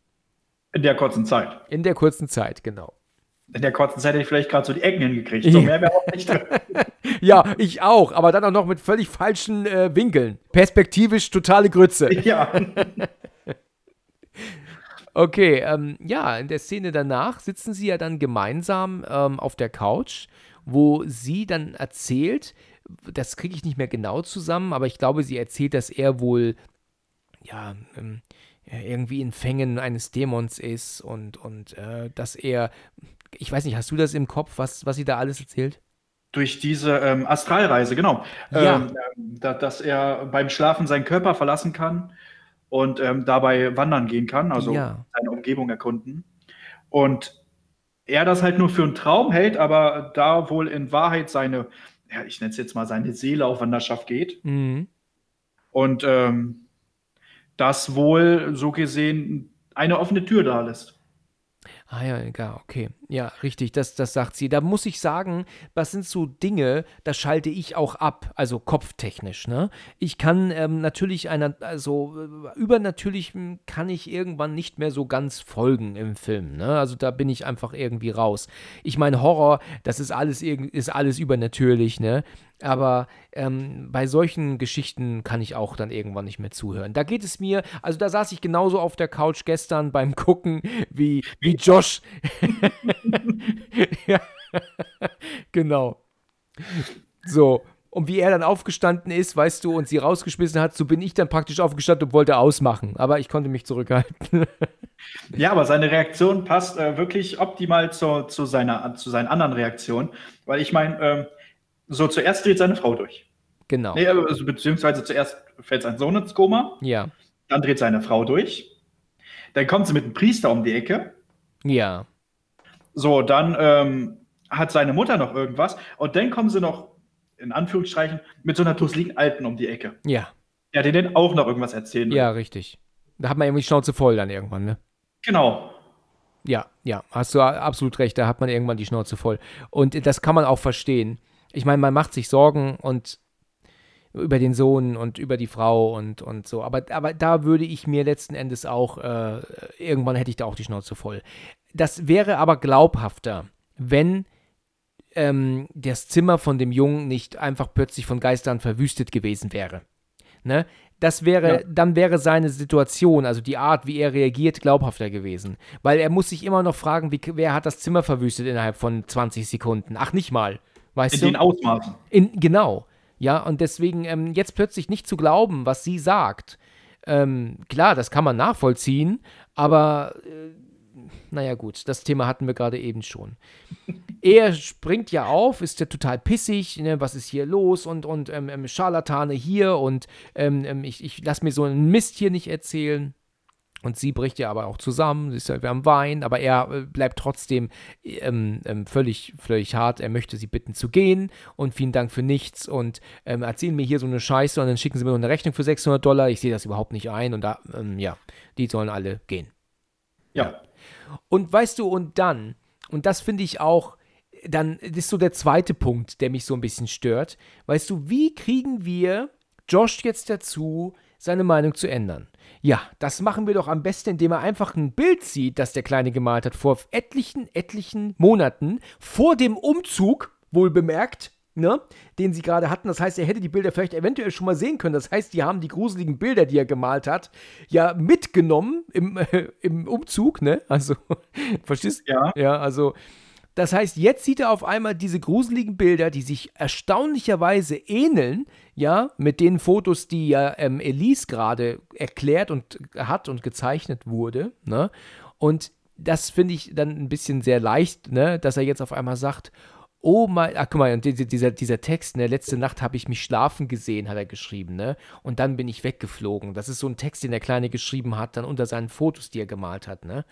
In der kurzen Zeit. In der kurzen Zeit, genau in der kurzen Zeit hätte ich vielleicht gerade so die Ecken hingekriegt. So mehr wäre auch nicht drin. ja, ich auch, aber dann auch noch mit völlig falschen äh, Winkeln. Perspektivisch totale Grütze. Ja. Okay, ähm, ja, in der Szene danach sitzen sie ja dann gemeinsam ähm, auf der Couch, wo sie dann erzählt, das kriege ich nicht mehr genau zusammen, aber ich glaube, sie erzählt, dass er wohl, ja, ähm, irgendwie in Fängen eines Dämons ist und, und äh, dass er ich weiß nicht, hast du das im Kopf, was, was sie da alles erzählt? Durch diese ähm, Astralreise, genau. Ja. Ähm, da, dass er beim Schlafen seinen Körper verlassen kann und ähm, dabei wandern gehen kann, also ja. seine Umgebung erkunden. Und er das halt nur für einen Traum hält, aber da wohl in Wahrheit seine, ja, ich nenne es jetzt mal seine Seele auf Wanderschaft geht. Mhm. Und ähm, das wohl so gesehen eine offene Tür da lässt. Ah ja, egal, okay. Ja, richtig, das, das sagt sie. Da muss ich sagen, was sind so Dinge, da schalte ich auch ab, also kopftechnisch, ne? Ich kann ähm, natürlich einer, also äh, übernatürlich kann ich irgendwann nicht mehr so ganz folgen im Film, ne? Also da bin ich einfach irgendwie raus. Ich meine, Horror, das ist alles, ist alles übernatürlich, ne? Aber ähm, bei solchen Geschichten kann ich auch dann irgendwann nicht mehr zuhören. Da geht es mir, also da saß ich genauso auf der Couch gestern beim Gucken wie, wie Josh. ja, genau. So. Und wie er dann aufgestanden ist, weißt du, und sie rausgeschmissen hat, so bin ich dann praktisch aufgestanden und wollte ausmachen. Aber ich konnte mich zurückhalten. ja, aber seine Reaktion passt äh, wirklich optimal zu, zu, seiner, zu seinen anderen Reaktionen. Weil ich meine, ähm, so, zuerst dreht seine Frau durch. Genau. Nee, also, beziehungsweise zuerst fällt sein Sohn ins Koma. Ja. Dann dreht seine Frau durch. Dann kommt sie mit einem Priester um die Ecke. Ja. So, dann ähm, hat seine Mutter noch irgendwas. Und dann kommen sie noch, in Anführungsstrichen, mit so einer dusseligen Alten um die Ecke. Ja. Ja, die denen auch noch irgendwas erzählen. Ja, richtig. Da hat man irgendwie die Schnauze voll dann irgendwann, ne? Genau. Ja, ja, hast du absolut recht, da hat man irgendwann die Schnauze voll. Und das kann man auch verstehen ich meine, man macht sich Sorgen und über den Sohn und über die Frau und, und so. Aber, aber da würde ich mir letzten Endes auch, äh, irgendwann hätte ich da auch die Schnauze voll. Das wäre aber glaubhafter, wenn ähm, das Zimmer von dem Jungen nicht einfach plötzlich von Geistern verwüstet gewesen wäre. Ne? Das wäre, ja. dann wäre seine Situation, also die Art, wie er reagiert, glaubhafter gewesen. Weil er muss sich immer noch fragen, wie, wer hat das Zimmer verwüstet innerhalb von 20 Sekunden? Ach, nicht mal. Weißt in du? den Ausmaßen. In, genau. Ja, und deswegen ähm, jetzt plötzlich nicht zu glauben, was sie sagt. Ähm, klar, das kann man nachvollziehen, aber äh, naja gut, das Thema hatten wir gerade eben schon. er springt ja auf, ist ja total pissig, ne, was ist hier los und, und ähm, ähm Scharlatane hier und ähm, ähm, ich, ich lasse mir so einen Mist hier nicht erzählen. Und sie bricht ja aber auch zusammen, sie ist ja am Wein, aber er äh, bleibt trotzdem ähm, ähm, völlig, völlig hart. Er möchte sie bitten zu gehen und vielen Dank für nichts und ähm, erzählen mir hier so eine Scheiße und dann schicken sie mir noch eine Rechnung für 600 Dollar. Ich sehe das überhaupt nicht ein und da, ähm, ja, die sollen alle gehen. Ja. Und weißt du, und dann, und das finde ich auch, dann ist so der zweite Punkt, der mich so ein bisschen stört. Weißt du, wie kriegen wir Josh jetzt dazu, seine Meinung zu ändern? Ja, das machen wir doch am besten, indem er einfach ein Bild sieht, das der Kleine gemalt hat, vor etlichen, etlichen Monaten, vor dem Umzug, wohl bemerkt, ne, den sie gerade hatten. Das heißt, er hätte die Bilder vielleicht eventuell schon mal sehen können. Das heißt, die haben die gruseligen Bilder, die er gemalt hat, ja mitgenommen im, äh, im Umzug, ne? Also, verstehst du? Ja. Ja, also das heißt, jetzt sieht er auf einmal diese gruseligen Bilder, die sich erstaunlicherweise ähneln, ja, mit den Fotos, die ja ähm, Elise gerade erklärt und hat und gezeichnet wurde, ne? Und das finde ich dann ein bisschen sehr leicht, ne, dass er jetzt auf einmal sagt, oh mein, ach guck mal, und dieser, dieser Text, ne, letzte Nacht habe ich mich schlafen gesehen, hat er geschrieben, ne, und dann bin ich weggeflogen. Das ist so ein Text, den der Kleine geschrieben hat, dann unter seinen Fotos, die er gemalt hat, ne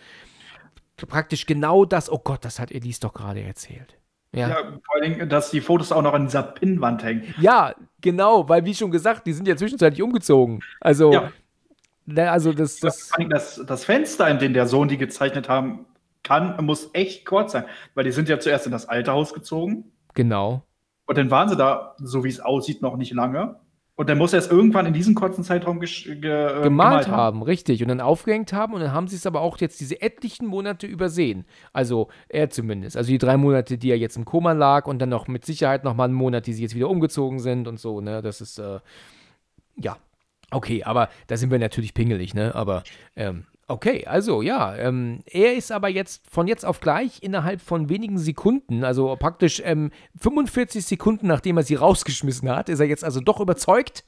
praktisch genau das, oh Gott, das hat Elise doch gerade erzählt. Ja. ja. vor allem, dass die Fotos auch noch an dieser Pinnwand hängen. Ja, genau, weil wie schon gesagt, die sind ja zwischenzeitlich umgezogen. Also, ja. Ne, also das, das, das, das Fenster, in dem der Sohn die gezeichnet haben kann, muss echt kurz sein, weil die sind ja zuerst in das alte Haus gezogen. Genau. Und dann waren sie da, so wie es aussieht, noch nicht lange. Und dann muss er es irgendwann in diesem kurzen Zeitraum ge ge gemalt, gemalt haben. haben. richtig. Und dann aufgehängt haben und dann haben sie es aber auch jetzt diese etlichen Monate übersehen. Also er zumindest. Also die drei Monate, die er jetzt im Koma lag und dann noch mit Sicherheit noch mal einen Monat, die sie jetzt wieder umgezogen sind und so, ne? Das ist, äh, ja. Okay, aber da sind wir natürlich pingelig, ne? Aber ähm, Okay, also ja, ähm, er ist aber jetzt von jetzt auf gleich innerhalb von wenigen Sekunden, also praktisch ähm, 45 Sekunden nachdem er sie rausgeschmissen hat, ist er jetzt also doch überzeugt.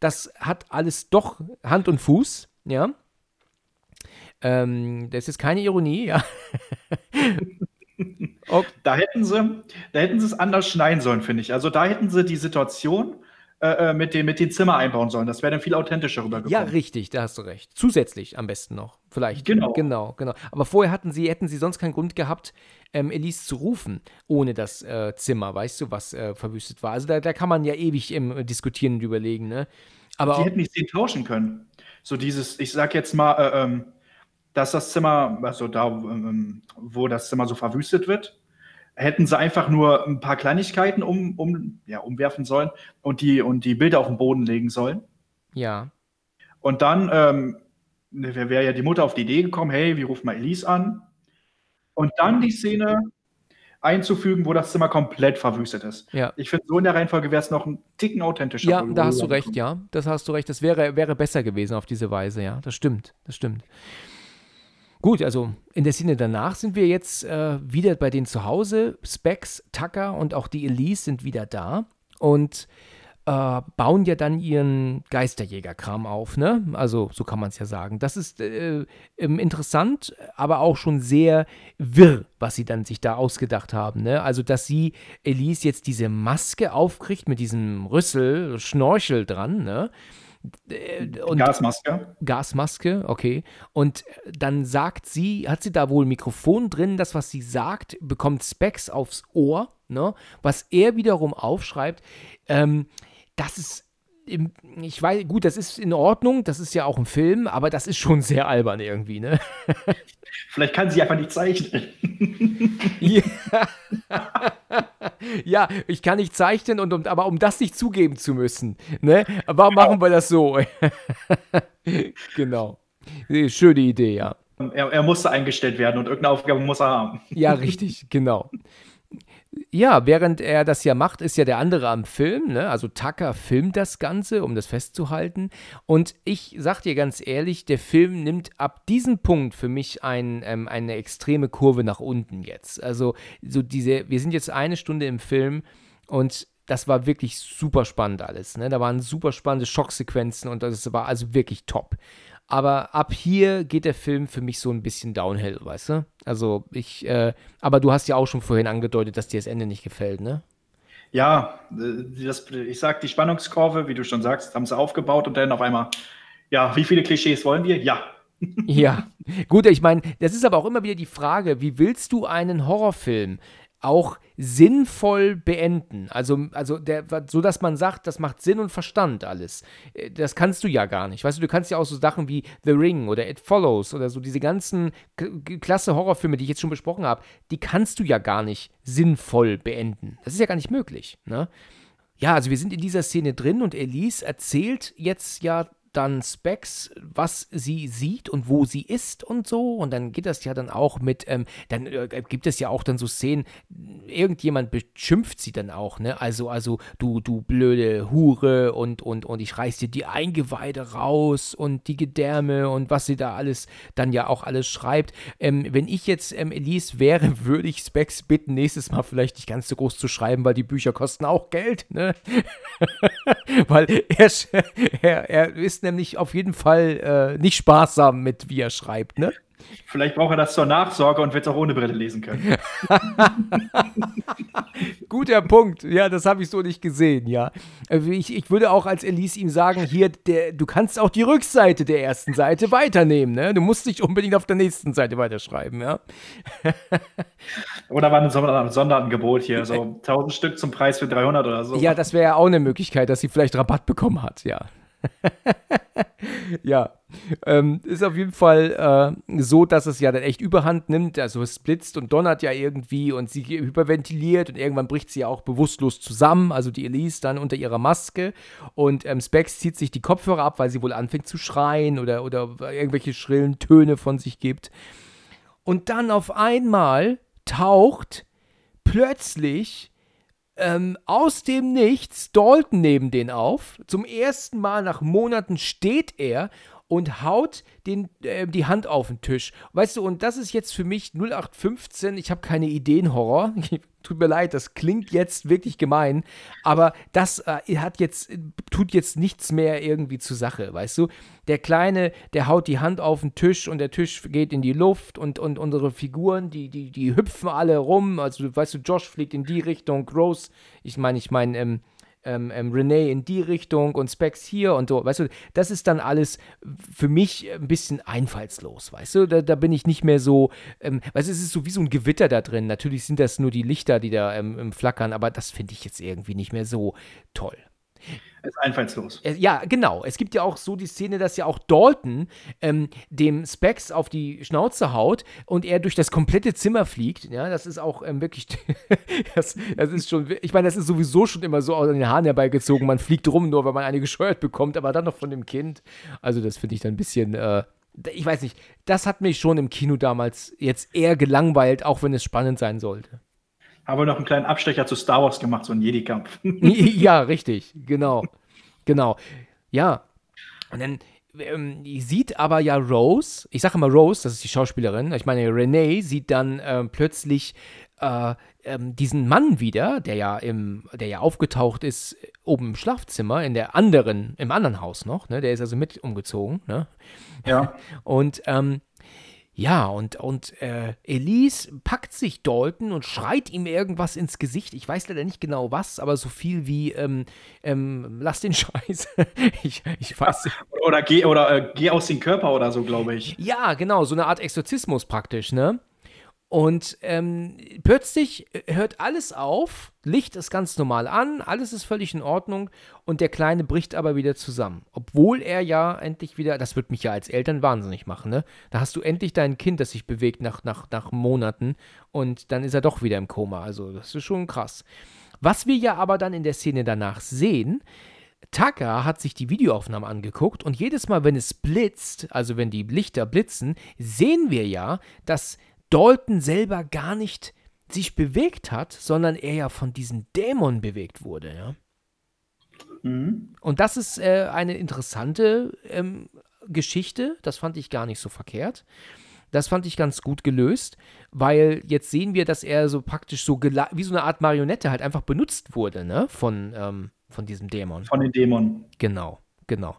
Das hat alles doch Hand und Fuß, ja. Ähm, das ist keine Ironie, ja. okay. Da hätten sie, da hätten sie es anders schneiden sollen, finde ich. Also da hätten sie die Situation äh, äh, mit, dem, mit den Zimmer einbauen sollen. Das wäre dann viel authentischer rübergekommen. Ja, richtig, da hast du recht. Zusätzlich am besten noch, vielleicht. Genau. Genau, genau. Aber vorher hatten sie, hätten sie sonst keinen Grund gehabt, ähm, Elise zu rufen, ohne das äh, Zimmer, weißt du, was äh, verwüstet war. Also da, da kann man ja ewig im diskutieren und überlegen, ne? Aber sie hätten nicht den tauschen können. So dieses, ich sag jetzt mal, äh, ähm, dass das Zimmer, also da, ähm, wo das Zimmer so verwüstet wird, hätten sie einfach nur ein paar Kleinigkeiten um, um, ja, umwerfen sollen und die, und die Bilder auf den Boden legen sollen. Ja. Und dann ähm, wäre ja die Mutter auf die Idee gekommen, hey, wir rufen mal Elise an. Und dann die Szene einzufügen, wo das Zimmer komplett verwüstet ist. Ja. Ich finde, so in der Reihenfolge wäre es noch ein Ticken authentischer. Ja, da hast du recht, ja. Das hast du recht. Das wäre, wäre besser gewesen auf diese Weise, ja. Das stimmt, das stimmt. Gut, also in der Szene danach sind wir jetzt äh, wieder bei denen zu Hause. Specs, Tucker und auch die Elise sind wieder da und äh, bauen ja dann ihren Geisterjägerkram auf, ne? Also so kann man es ja sagen. Das ist äh, interessant, aber auch schon sehr wirr, was sie dann sich da ausgedacht haben, ne? Also dass sie Elise jetzt diese Maske aufkriegt mit diesem Rüssel, Schnorchel dran, ne? Äh, und Gasmaske. Gasmaske, okay. Und dann sagt sie, hat sie da wohl ein Mikrofon drin, das, was sie sagt, bekommt Specs aufs Ohr, ne? Was er wiederum aufschreibt, ähm, das ist ich weiß, gut, das ist in Ordnung, das ist ja auch ein Film, aber das ist schon sehr albern irgendwie, ne? Vielleicht kann sie einfach nicht zeichnen. ja. ja, ich kann nicht zeichnen, und um, aber um das nicht zugeben zu müssen, ne? Warum genau. machen wir das so? genau. Schöne Idee, ja. Er, er musste eingestellt werden und irgendeine Aufgabe muss er haben. ja, richtig, genau. Ja, während er das ja macht, ist ja der andere am Film. Ne? Also Tucker filmt das Ganze, um das festzuhalten. Und ich sag dir ganz ehrlich, der Film nimmt ab diesem Punkt für mich ein, ähm, eine extreme Kurve nach unten jetzt. Also so diese, wir sind jetzt eine Stunde im Film und das war wirklich super spannend alles. Ne? Da waren super spannende Schocksequenzen und das war also wirklich top. Aber ab hier geht der Film für mich so ein bisschen downhill, weißt du? Also ich, äh, aber du hast ja auch schon vorhin angedeutet, dass dir das Ende nicht gefällt, ne? Ja, äh, das, ich sag, die Spannungskurve, wie du schon sagst, haben sie aufgebaut und dann auf einmal, ja, wie viele Klischees wollen wir? Ja. ja, gut, ich meine, das ist aber auch immer wieder die Frage, wie willst du einen Horrorfilm auch sinnvoll beenden. Also, also der, so dass man sagt, das macht Sinn und Verstand alles. Äh, das kannst du ja gar nicht. Weißt du, du kannst ja auch so Sachen wie The Ring oder It Follows oder so diese ganzen klasse Horrorfilme, die ich jetzt schon besprochen habe, die kannst du ja gar nicht sinnvoll beenden. Das ist ja gar nicht möglich. Ne? Ja, also wir sind in dieser Szene drin und Elise erzählt jetzt ja dann Specs, was sie sieht und wo sie ist und so. Und dann geht das ja dann auch mit, ähm, dann äh, gibt es ja auch dann so Szenen, irgendjemand beschimpft sie dann auch, ne? Also, also du, du blöde Hure und, und, und ich reiß dir die Eingeweide raus und die Gedärme und was sie da alles dann ja auch alles schreibt. Ähm, wenn ich jetzt ähm, Elise wäre, würde ich Specs bitten, nächstes Mal vielleicht nicht ganz so groß zu schreiben, weil die Bücher kosten auch Geld, ne? weil er, er, er ist nämlich auf jeden Fall äh, nicht sparsam mit, wie er schreibt, ne? Vielleicht braucht er das zur Nachsorge und wird es auch ohne Brille lesen können. Guter Punkt. Ja, das habe ich so nicht gesehen, ja. Also ich, ich würde auch als Elise ihm sagen, hier, der, du kannst auch die Rückseite der ersten Seite weiternehmen, ne? Du musst nicht unbedingt auf der nächsten Seite weiterschreiben, ja. oder war ein Sonderangebot hier, so 1000 Stück zum Preis für 300 oder so. Ja, das wäre ja auch eine Möglichkeit, dass sie vielleicht Rabatt bekommen hat, ja. ja, ähm, ist auf jeden Fall äh, so, dass es ja dann echt Überhand nimmt. Also es blitzt und donnert ja irgendwie und sie hyperventiliert und irgendwann bricht sie ja auch bewusstlos zusammen. Also die Elise dann unter ihrer Maske und ähm, Specs zieht sich die Kopfhörer ab, weil sie wohl anfängt zu schreien oder, oder irgendwelche schrillen Töne von sich gibt. Und dann auf einmal taucht plötzlich ähm, aus dem Nichts Dalton neben den auf. Zum ersten Mal nach Monaten steht er und haut den, äh, die Hand auf den Tisch. Weißt du, und das ist jetzt für mich 0815. Ich habe keine Ideenhorror. Tut mir leid, das klingt jetzt wirklich gemein, aber das äh, hat jetzt, tut jetzt nichts mehr irgendwie zur Sache, weißt du? Der Kleine, der haut die Hand auf den Tisch und der Tisch geht in die Luft und, und unsere Figuren, die, die, die hüpfen alle rum. Also, weißt du, Josh fliegt in die Richtung, Rose, ich meine, ich meine, ähm, ähm, ähm, Renee in die Richtung und Specs hier und so. Weißt du, das ist dann alles für mich ein bisschen einfallslos, weißt du? Da, da bin ich nicht mehr so, ähm, weißt du, es ist so wie so ein Gewitter da drin. Natürlich sind das nur die Lichter, die da ähm, flackern, aber das finde ich jetzt irgendwie nicht mehr so toll. Ist einfallslos. Ja, genau. Es gibt ja auch so die Szene, dass ja auch Dalton ähm, dem Specs auf die Schnauze haut und er durch das komplette Zimmer fliegt. Ja, das ist auch ähm, wirklich, das, das ist schon, ich meine, das ist sowieso schon immer so aus den Haaren herbeigezogen. Man fliegt rum, nur weil man eine gescheuert bekommt, aber dann noch von dem Kind. Also das finde ich dann ein bisschen, äh, ich weiß nicht, das hat mich schon im Kino damals jetzt eher gelangweilt, auch wenn es spannend sein sollte. Aber noch einen kleinen Abstecher zu Star Wars gemacht, so ein Jedi-Kampf. ja, richtig, genau. Genau. Ja. Und dann ähm, sieht aber ja Rose, ich sage immer Rose, das ist die Schauspielerin, ich meine Renee sieht dann ähm, plötzlich äh, ähm, diesen Mann wieder, der ja im, der ja aufgetaucht ist oben im Schlafzimmer, in der anderen, im anderen Haus noch, ne? Der ist also mit umgezogen, ne? Ja. Und ähm, ja, und, und äh, Elise packt sich Dalton und schreit ihm irgendwas ins Gesicht. Ich weiß leider nicht genau was, aber so viel wie, ähm, ähm, lass den Scheiß. ich, ich weiß nicht. Oder geh, oder, äh, geh aus dem Körper oder so, glaube ich. Ja, genau, so eine Art Exorzismus praktisch, ne? Und ähm, plötzlich hört alles auf, Licht ist ganz normal an, alles ist völlig in Ordnung und der Kleine bricht aber wieder zusammen. Obwohl er ja endlich wieder, das wird mich ja als Eltern wahnsinnig machen, ne? Da hast du endlich dein Kind, das sich bewegt nach, nach, nach Monaten und dann ist er doch wieder im Koma. Also das ist schon krass. Was wir ja aber dann in der Szene danach sehen, Tucker hat sich die Videoaufnahme angeguckt und jedes Mal, wenn es blitzt, also wenn die Lichter blitzen, sehen wir ja, dass Dalton selber gar nicht sich bewegt hat, sondern er ja von diesem Dämon bewegt wurde, ja. Mhm. Und das ist äh, eine interessante ähm, Geschichte, das fand ich gar nicht so verkehrt. Das fand ich ganz gut gelöst, weil jetzt sehen wir, dass er so praktisch so wie so eine Art Marionette halt einfach benutzt wurde, ne? Von, ähm, von diesem Dämon. Von den Dämonen. Genau, genau.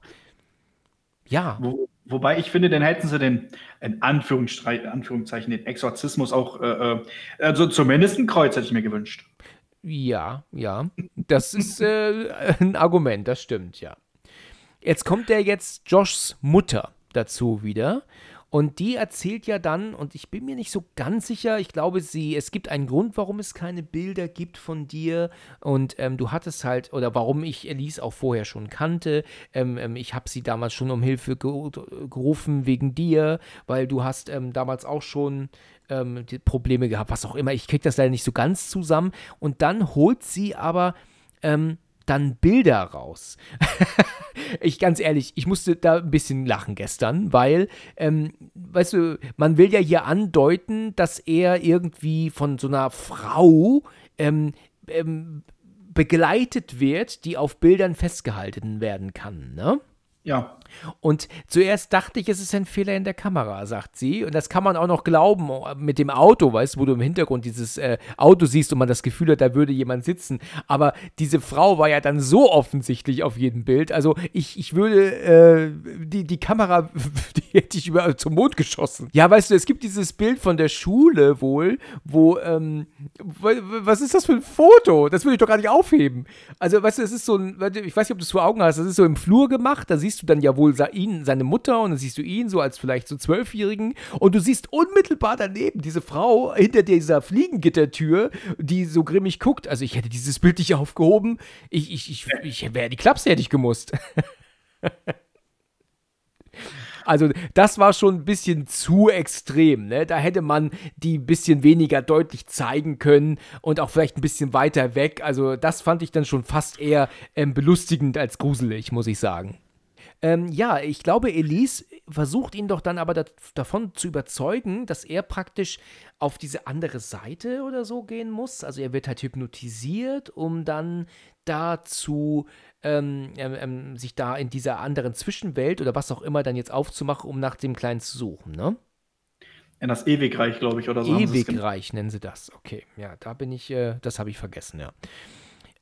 Ja. Wo, Wobei ich finde, dann hätten sie den, in Anführungszeichen, den Exorzismus auch, äh, äh, also zumindest ein Kreuz hätte ich mir gewünscht. Ja, ja. Das ist äh, ein Argument, das stimmt, ja. Jetzt kommt der jetzt Joshs Mutter dazu wieder. Und die erzählt ja dann, und ich bin mir nicht so ganz sicher, ich glaube, sie, es gibt einen Grund, warum es keine Bilder gibt von dir. Und ähm, du hattest halt, oder warum ich Elise auch vorher schon kannte. Ähm, ähm, ich habe sie damals schon um Hilfe gerufen wegen dir, weil du hast ähm, damals auch schon ähm, Probleme gehabt, was auch immer. Ich kriege das leider nicht so ganz zusammen. Und dann holt sie aber ähm, dann Bilder raus. ich ganz ehrlich, ich musste da ein bisschen lachen gestern, weil, ähm, weißt du, man will ja hier andeuten, dass er irgendwie von so einer Frau ähm, ähm, begleitet wird, die auf Bildern festgehalten werden kann, ne? Ja. Und zuerst dachte ich, es ist ein Fehler in der Kamera, sagt sie. Und das kann man auch noch glauben mit dem Auto, weißt du, wo du im Hintergrund dieses äh, Auto siehst und man das Gefühl hat, da würde jemand sitzen. Aber diese Frau war ja dann so offensichtlich auf jedem Bild. Also ich, ich würde, äh, die, die Kamera, die hätte ich über zum Mond geschossen. Ja, weißt du, es gibt dieses Bild von der Schule wohl, wo, ähm, was ist das für ein Foto? Das würde ich doch gar nicht aufheben. Also, weißt du, es ist so ein, ich weiß nicht, ob du es vor Augen hast, das ist so im Flur gemacht, da siehst du dann ja wohl ihn, seine Mutter und dann siehst du ihn so als vielleicht so Zwölfjährigen und du siehst unmittelbar daneben diese Frau hinter dieser Fliegengittertür, die so grimmig guckt. Also ich hätte dieses Bild nicht aufgehoben. Ich, ich, ich, ich wäre die Klapse hätte ich gemusst. Also das war schon ein bisschen zu extrem. Ne? Da hätte man die ein bisschen weniger deutlich zeigen können und auch vielleicht ein bisschen weiter weg. Also das fand ich dann schon fast eher ähm, belustigend als gruselig, muss ich sagen. Ähm, ja, ich glaube, Elise versucht ihn doch dann aber da, davon zu überzeugen, dass er praktisch auf diese andere Seite oder so gehen muss. Also er wird halt hypnotisiert, um dann dazu ähm, ähm, ähm, sich da in dieser anderen Zwischenwelt oder was auch immer dann jetzt aufzumachen, um nach dem Kleinen zu suchen, ne? In das Ewigreich, glaube ich, oder so. Ewigreich nennen sie das. Okay, ja, da bin ich, äh, das habe ich vergessen, ja.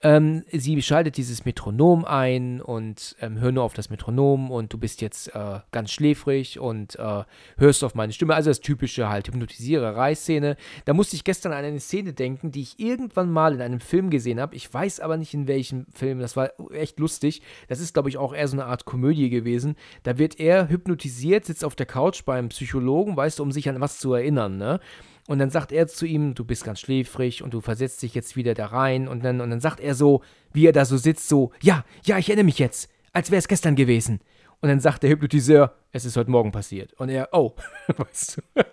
Ähm, sie schaltet dieses Metronom ein und ähm, hör nur auf das Metronom und du bist jetzt äh, ganz schläfrig und äh, hörst auf meine Stimme. Also das typische halt Hypnotisiererei-Szene. Da musste ich gestern an eine Szene denken, die ich irgendwann mal in einem Film gesehen habe. Ich weiß aber nicht in welchem Film. Das war echt lustig. Das ist, glaube ich, auch eher so eine Art Komödie gewesen. Da wird er hypnotisiert, sitzt auf der Couch beim Psychologen, weißt du, um sich an was zu erinnern, ne? Und dann sagt er zu ihm, du bist ganz schläfrig und du versetzt dich jetzt wieder da rein. Und dann, und dann sagt er so, wie er da so sitzt, so, ja, ja, ich erinnere mich jetzt, als wäre es gestern gewesen. Und dann sagt der Hypnotiseur, es ist heute Morgen passiert. Und er, oh, weißt du.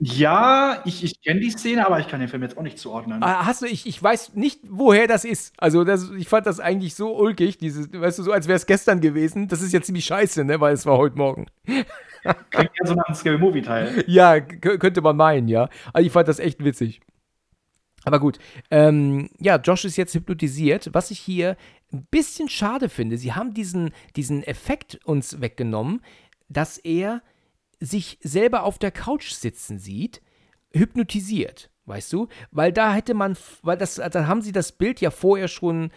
Ja, ich, ich kenne die Szene, aber ich kann den Film jetzt auch nicht zuordnen. Ah, hast du, ich, ich weiß nicht, woher das ist. Also, das, ich fand das eigentlich so ulkig, dieses, weißt du, so als wäre es gestern gewesen. Das ist ja ziemlich scheiße, ne, weil es war heute Morgen. Klingt ja so nach einem Scary Movie-Teil. Ja, könnte man meinen, ja. Also ich fand das echt witzig. Aber gut, ähm, ja, Josh ist jetzt hypnotisiert. Was ich hier ein bisschen schade finde, sie haben diesen, diesen Effekt uns weggenommen, dass er sich selber auf der Couch sitzen sieht, hypnotisiert. Weißt du? Weil da hätte man, weil das, da haben sie das Bild ja vorher schon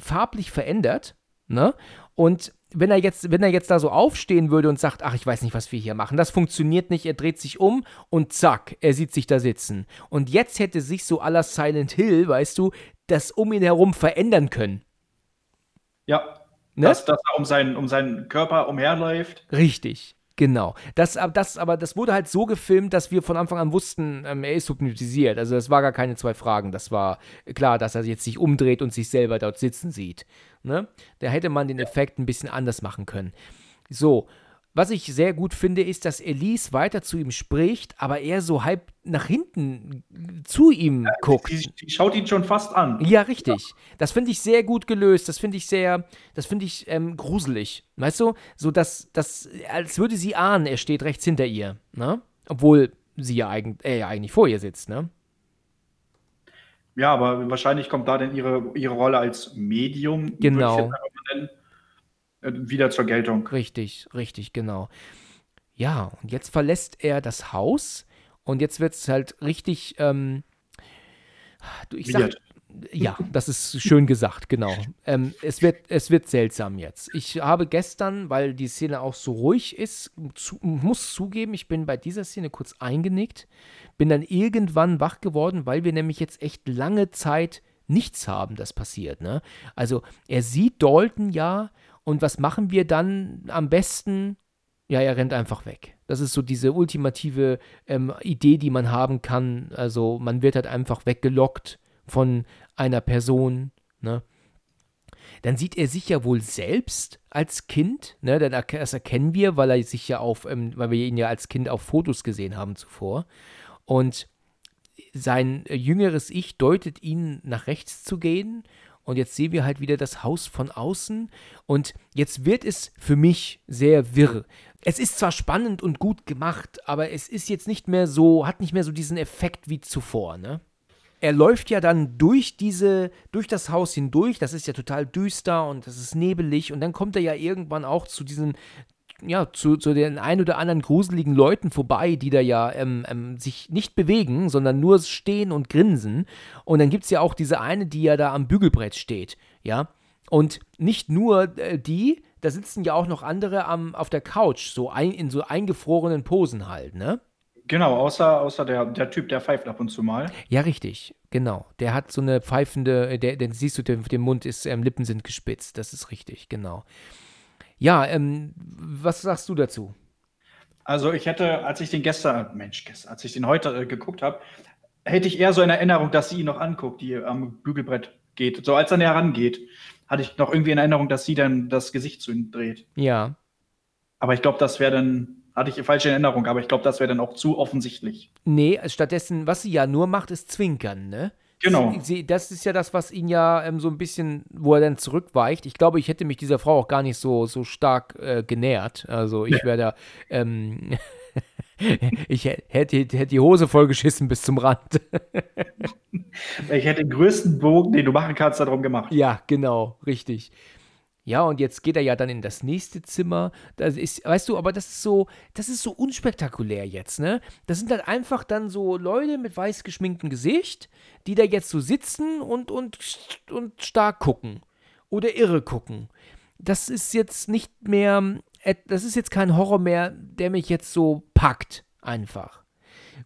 farblich verändert, ne? Und wenn er jetzt, wenn er jetzt da so aufstehen würde und sagt, ach, ich weiß nicht, was wir hier machen, das funktioniert nicht, er dreht sich um und zack, er sieht sich da sitzen. Und jetzt hätte sich so aller Silent Hill, weißt du, das um ihn herum verändern können. Ja. Ne? Dass, dass er um seinen, um seinen Körper umherläuft. Richtig. Genau. Das, das, aber das wurde halt so gefilmt, dass wir von Anfang an wussten, ähm, er ist hypnotisiert. Also das war gar keine zwei Fragen. Das war klar, dass er jetzt sich umdreht und sich selber dort sitzen sieht. Ne? Da hätte man den Effekt ein bisschen anders machen können. So, was ich sehr gut finde, ist, dass Elise weiter zu ihm spricht, aber er so halb nach hinten zu ihm ja, guckt. Die, die, schaut ihn schon fast an. Ja, richtig. Ja. Das finde ich sehr gut gelöst. Das finde ich sehr, das finde ich ähm, gruselig. Weißt du? So, dass, dass, als würde sie ahnen, er steht rechts hinter ihr. Ne? Obwohl sie ja eigentlich, er ja eigentlich vor ihr sitzt, ne? Ja, aber wahrscheinlich kommt da dann ihre, ihre Rolle als Medium. Genau äh, wieder zur Geltung. Richtig, richtig, genau. Ja, und jetzt verlässt er das Haus und jetzt wird es halt richtig, ähm, ich sag, Ja, das ist schön gesagt, genau. Ähm, es, wird, es wird seltsam jetzt. Ich habe gestern, weil die Szene auch so ruhig ist, zu, muss zugeben, ich bin bei dieser Szene kurz eingenickt, bin dann irgendwann wach geworden, weil wir nämlich jetzt echt lange Zeit nichts haben, das passiert. Ne? Also er sieht Dalton ja und was machen wir dann am besten? Ja, er rennt einfach weg. Das ist so diese ultimative ähm, Idee, die man haben kann. Also man wird halt einfach weggelockt von einer Person. Ne? Dann sieht er sich ja wohl selbst als Kind. Ne? Das erkennen wir, weil er sich ja auf, ähm, weil wir ihn ja als Kind auf Fotos gesehen haben zuvor. Und sein jüngeres Ich deutet ihn nach rechts zu gehen. Und jetzt sehen wir halt wieder das Haus von außen. Und jetzt wird es für mich sehr wirr. Es ist zwar spannend und gut gemacht, aber es ist jetzt nicht mehr so, hat nicht mehr so diesen Effekt wie zuvor, ne? Er läuft ja dann durch diese, durch das Haus hindurch, das ist ja total düster und das ist nebelig und dann kommt er ja irgendwann auch zu diesen ja, zu, zu den ein oder anderen gruseligen Leuten vorbei, die da ja ähm, ähm, sich nicht bewegen, sondern nur stehen und grinsen. Und dann gibt es ja auch diese eine, die ja da am Bügelbrett steht, ja. Und nicht nur äh, die, da sitzen ja auch noch andere am, auf der Couch, so ein, in so eingefrorenen Posen halt, ne? Genau, außer, außer der, der Typ, der pfeift ab und zu mal. Ja, richtig, genau. Der hat so eine pfeifende, der, der siehst du, der, der Mund ist, ähm, Lippen sind gespitzt, das ist richtig, genau. Ja, ähm, was sagst du dazu? Also ich hätte, als ich den gestern, Mensch, gestern, als ich den heute äh, geguckt habe, hätte ich eher so in Erinnerung, dass sie ihn noch anguckt, die am Bügelbrett geht. So als er näher rangeht, hatte ich noch irgendwie in Erinnerung, dass sie dann das Gesicht zu ihm dreht. Ja. Aber ich glaube, das wäre dann, hatte ich falsche Erinnerung, aber ich glaube, das wäre dann auch zu offensichtlich. Nee, stattdessen, was sie ja nur macht, ist zwinkern, ne? Genau. Sie, das ist ja das, was ihn ja ähm, so ein bisschen, wo er dann zurückweicht. Ich glaube, ich hätte mich dieser Frau auch gar nicht so, so stark äh, genähert. Also ich wäre da, ähm, ich hätte, hätte die Hose vollgeschissen bis zum Rand. ich hätte den größten Bogen, den du machen kannst, darum gemacht. Ja, genau, richtig. Ja, und jetzt geht er ja dann in das nächste Zimmer. Das ist, weißt du, aber das ist so, das ist so unspektakulär jetzt, ne? Das sind halt einfach dann so Leute mit weiß geschminktem Gesicht, die da jetzt so sitzen und, und, und stark gucken. Oder irre gucken. Das ist jetzt nicht mehr, das ist jetzt kein Horror mehr, der mich jetzt so packt, einfach.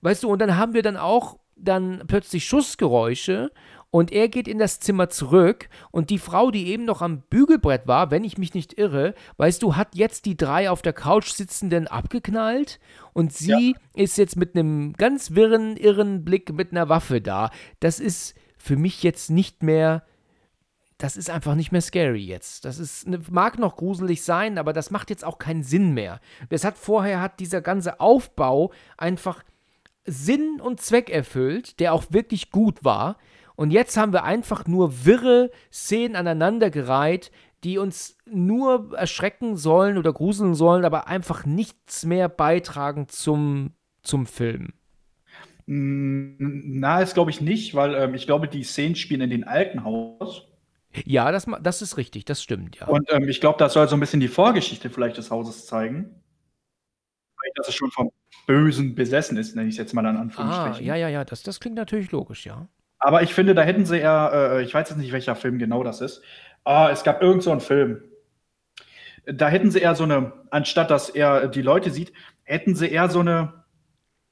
Weißt du, und dann haben wir dann auch dann plötzlich Schussgeräusche und er geht in das Zimmer zurück und die Frau, die eben noch am Bügelbrett war, wenn ich mich nicht irre, weißt du, hat jetzt die drei auf der Couch sitzenden abgeknallt und sie ja. ist jetzt mit einem ganz wirren, irren Blick mit einer Waffe da. Das ist für mich jetzt nicht mehr das ist einfach nicht mehr scary jetzt. Das ist, ne, mag noch gruselig sein, aber das macht jetzt auch keinen Sinn mehr. Das hat vorher hat dieser ganze Aufbau einfach Sinn und Zweck erfüllt, der auch wirklich gut war. Und jetzt haben wir einfach nur wirre Szenen aneinandergereiht, die uns nur erschrecken sollen oder gruseln sollen, aber einfach nichts mehr beitragen zum, zum Film. Na, das glaube ich nicht, weil ähm, ich glaube, die Szenen spielen in den alten Haus. Ja, das, das ist richtig, das stimmt, ja. Und ähm, ich glaube, das soll so ein bisschen die Vorgeschichte vielleicht des Hauses zeigen. Dass es schon vom Bösen besessen ist, nenne ich es jetzt mal in Anführungsstrichen. Ah, ja, ja, ja, das, das klingt natürlich logisch, ja. Aber ich finde, da hätten sie eher, äh, ich weiß jetzt nicht, welcher Film genau das ist. Ah, es gab irgend so einen Film. Da hätten sie eher so eine, anstatt dass er die Leute sieht, hätten sie eher so eine,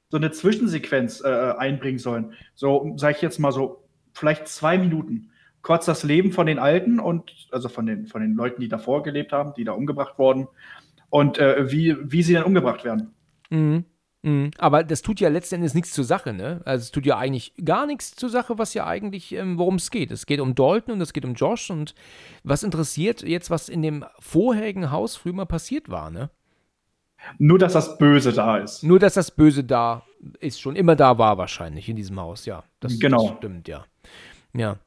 so eine Zwischensequenz äh, einbringen sollen. So, sag ich jetzt mal so, vielleicht zwei Minuten. Kurz das Leben von den Alten und, also von den, von den Leuten, die davor gelebt haben, die da umgebracht wurden. Und äh, wie, wie sie dann umgebracht werden. Mhm. Mhm. Aber das tut ja letztendlich nichts zur Sache, ne? Also es tut ja eigentlich gar nichts zur Sache, was ja eigentlich, ähm, worum es geht. Es geht um Dalton und es geht um Josh und was interessiert jetzt, was in dem vorherigen Haus früher mal passiert war, ne? Nur, dass das Böse da ist. Nur, dass das Böse da ist, schon immer da war wahrscheinlich in diesem Haus, ja. Das, genau. Das stimmt, ja. Ja.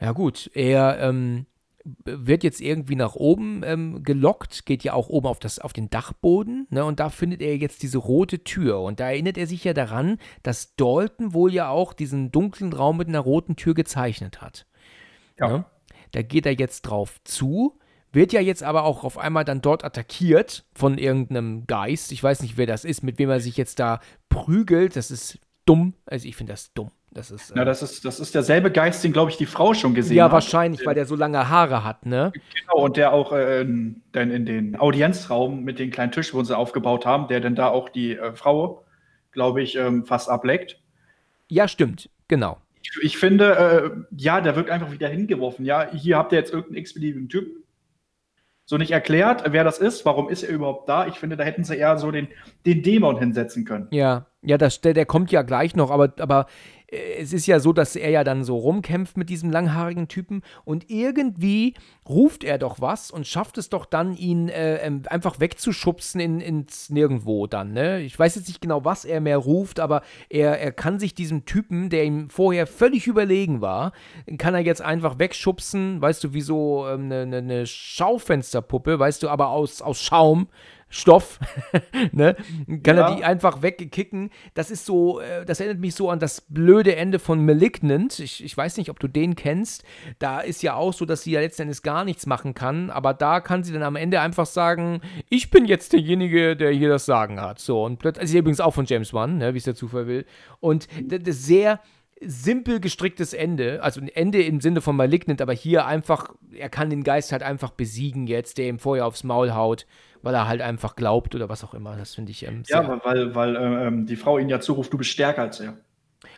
Ja, gut. Er, ähm, wird jetzt irgendwie nach oben ähm, gelockt, geht ja auch oben auf, das, auf den Dachboden, ne, und da findet er jetzt diese rote Tür. Und da erinnert er sich ja daran, dass Dalton wohl ja auch diesen dunklen Raum mit einer roten Tür gezeichnet hat. Ja. Ne? Da geht er jetzt drauf zu, wird ja jetzt aber auch auf einmal dann dort attackiert von irgendeinem Geist. Ich weiß nicht, wer das ist, mit wem er sich jetzt da prügelt. Das ist dumm. Also ich finde das dumm. Das ist, äh, ja, das ist, das ist derselbe Geist, den, glaube ich, die Frau schon gesehen ja, hat. Ja, wahrscheinlich, weil der so lange Haare hat, ne? Genau, und der auch äh, in, in den Audienzraum mit den kleinen Tischen, wo sie aufgebaut haben, der dann da auch die äh, Frau, glaube ich, ähm, fast ableckt. Ja, stimmt, genau. Ich, ich finde, äh, ja, der wirkt einfach wieder hingeworfen. Ja, hier habt ihr jetzt irgendeinen x-beliebigen Typen, so nicht erklärt, wer das ist, warum ist er überhaupt da. Ich finde, da hätten sie eher so den, den Dämon hinsetzen können. Ja, ja, das, der, der kommt ja gleich noch, aber, aber es ist ja so, dass er ja dann so rumkämpft mit diesem langhaarigen Typen und irgendwie ruft er doch was und schafft es doch dann, ihn äh, ähm, einfach wegzuschubsen in, ins Nirgendwo dann, ne? Ich weiß jetzt nicht genau, was er mehr ruft, aber er, er kann sich diesem Typen, der ihm vorher völlig überlegen war, kann er jetzt einfach wegschubsen, weißt du, wie so eine ähm, ne, ne Schaufensterpuppe, weißt du, aber aus, aus Schaum Stoff, ne? Kann ja. er die einfach wegkicken. Das ist so, äh, das erinnert mich so an das blöde Ende von Malignant. Ich, ich weiß nicht, ob du den kennst. Da ist ja auch so, dass sie ja letztendlich gar nichts machen kann, aber da kann sie dann am Ende einfach sagen, ich bin jetzt derjenige, der hier das Sagen hat. So, und plötzlich, also übrigens auch von James Wan, ne, wie es der Zufall will. Und das sehr simpel gestricktes Ende, also ein Ende im Sinne von Malignant, aber hier einfach, er kann den Geist halt einfach besiegen jetzt, der ihm vorher aufs Maul haut weil er halt einfach glaubt oder was auch immer. Das finde ich ähm, Ja, weil, weil ähm, die Frau ihn ja zuruft, du bist stärker als er.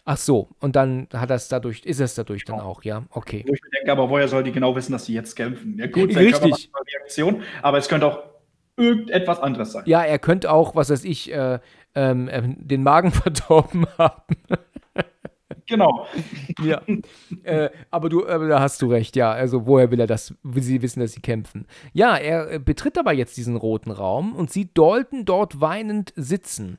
Ach so, und dann hat das dadurch, ist es dadurch genau. dann auch, ja, okay. Wo ich mir denke, aber woher soll die genau wissen, dass sie jetzt kämpfen? Ja gut, Richtig. Reaktion, aber es könnte auch irgendetwas anderes sein. Ja, er könnte auch, was weiß ich, äh, ähm, äh, den Magen verdorben haben. Genau. ja. Äh, aber du, äh, da hast du recht, ja. Also woher will er das, will sie wissen, dass sie kämpfen? Ja, er äh, betritt aber jetzt diesen roten Raum und sieht Dalton dort weinend sitzen.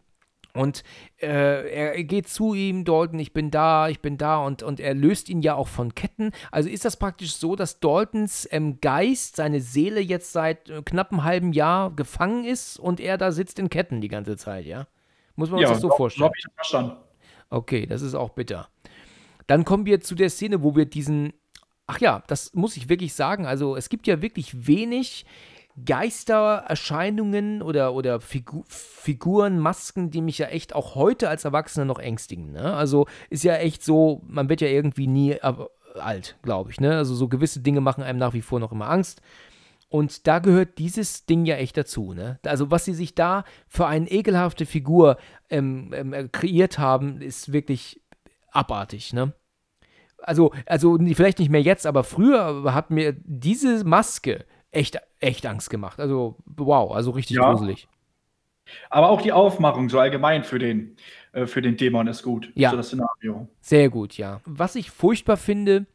Und äh, er geht zu ihm, Dalton, ich bin da, ich bin da, und, und er löst ihn ja auch von Ketten. Also ist das praktisch so, dass Daltons ähm, Geist, seine Seele jetzt seit äh, knapp einem halben Jahr gefangen ist und er da sitzt in Ketten die ganze Zeit, ja? Muss man uns ja, das so vorstellen? Ja, habe ich verstanden. Okay, das ist auch bitter. Dann kommen wir zu der Szene, wo wir diesen. Ach ja, das muss ich wirklich sagen. Also, es gibt ja wirklich wenig Geistererscheinungen oder, oder Figu Figuren, Masken, die mich ja echt auch heute als Erwachsener noch ängstigen. Ne? Also, ist ja echt so, man wird ja irgendwie nie alt, glaube ich. Ne? Also, so gewisse Dinge machen einem nach wie vor noch immer Angst. Und da gehört dieses Ding ja echt dazu. Ne? Also, was sie sich da für eine ekelhafte Figur ähm, ähm, kreiert haben, ist wirklich abartig, ne? Also, also vielleicht nicht mehr jetzt, aber früher hat mir diese Maske echt, echt Angst gemacht. Also, wow, also richtig ja. gruselig. Aber auch die Aufmachung so allgemein für den, äh, für den Dämon ist gut. Ja. Für das Szenario. Sehr gut, ja. Was ich furchtbar finde,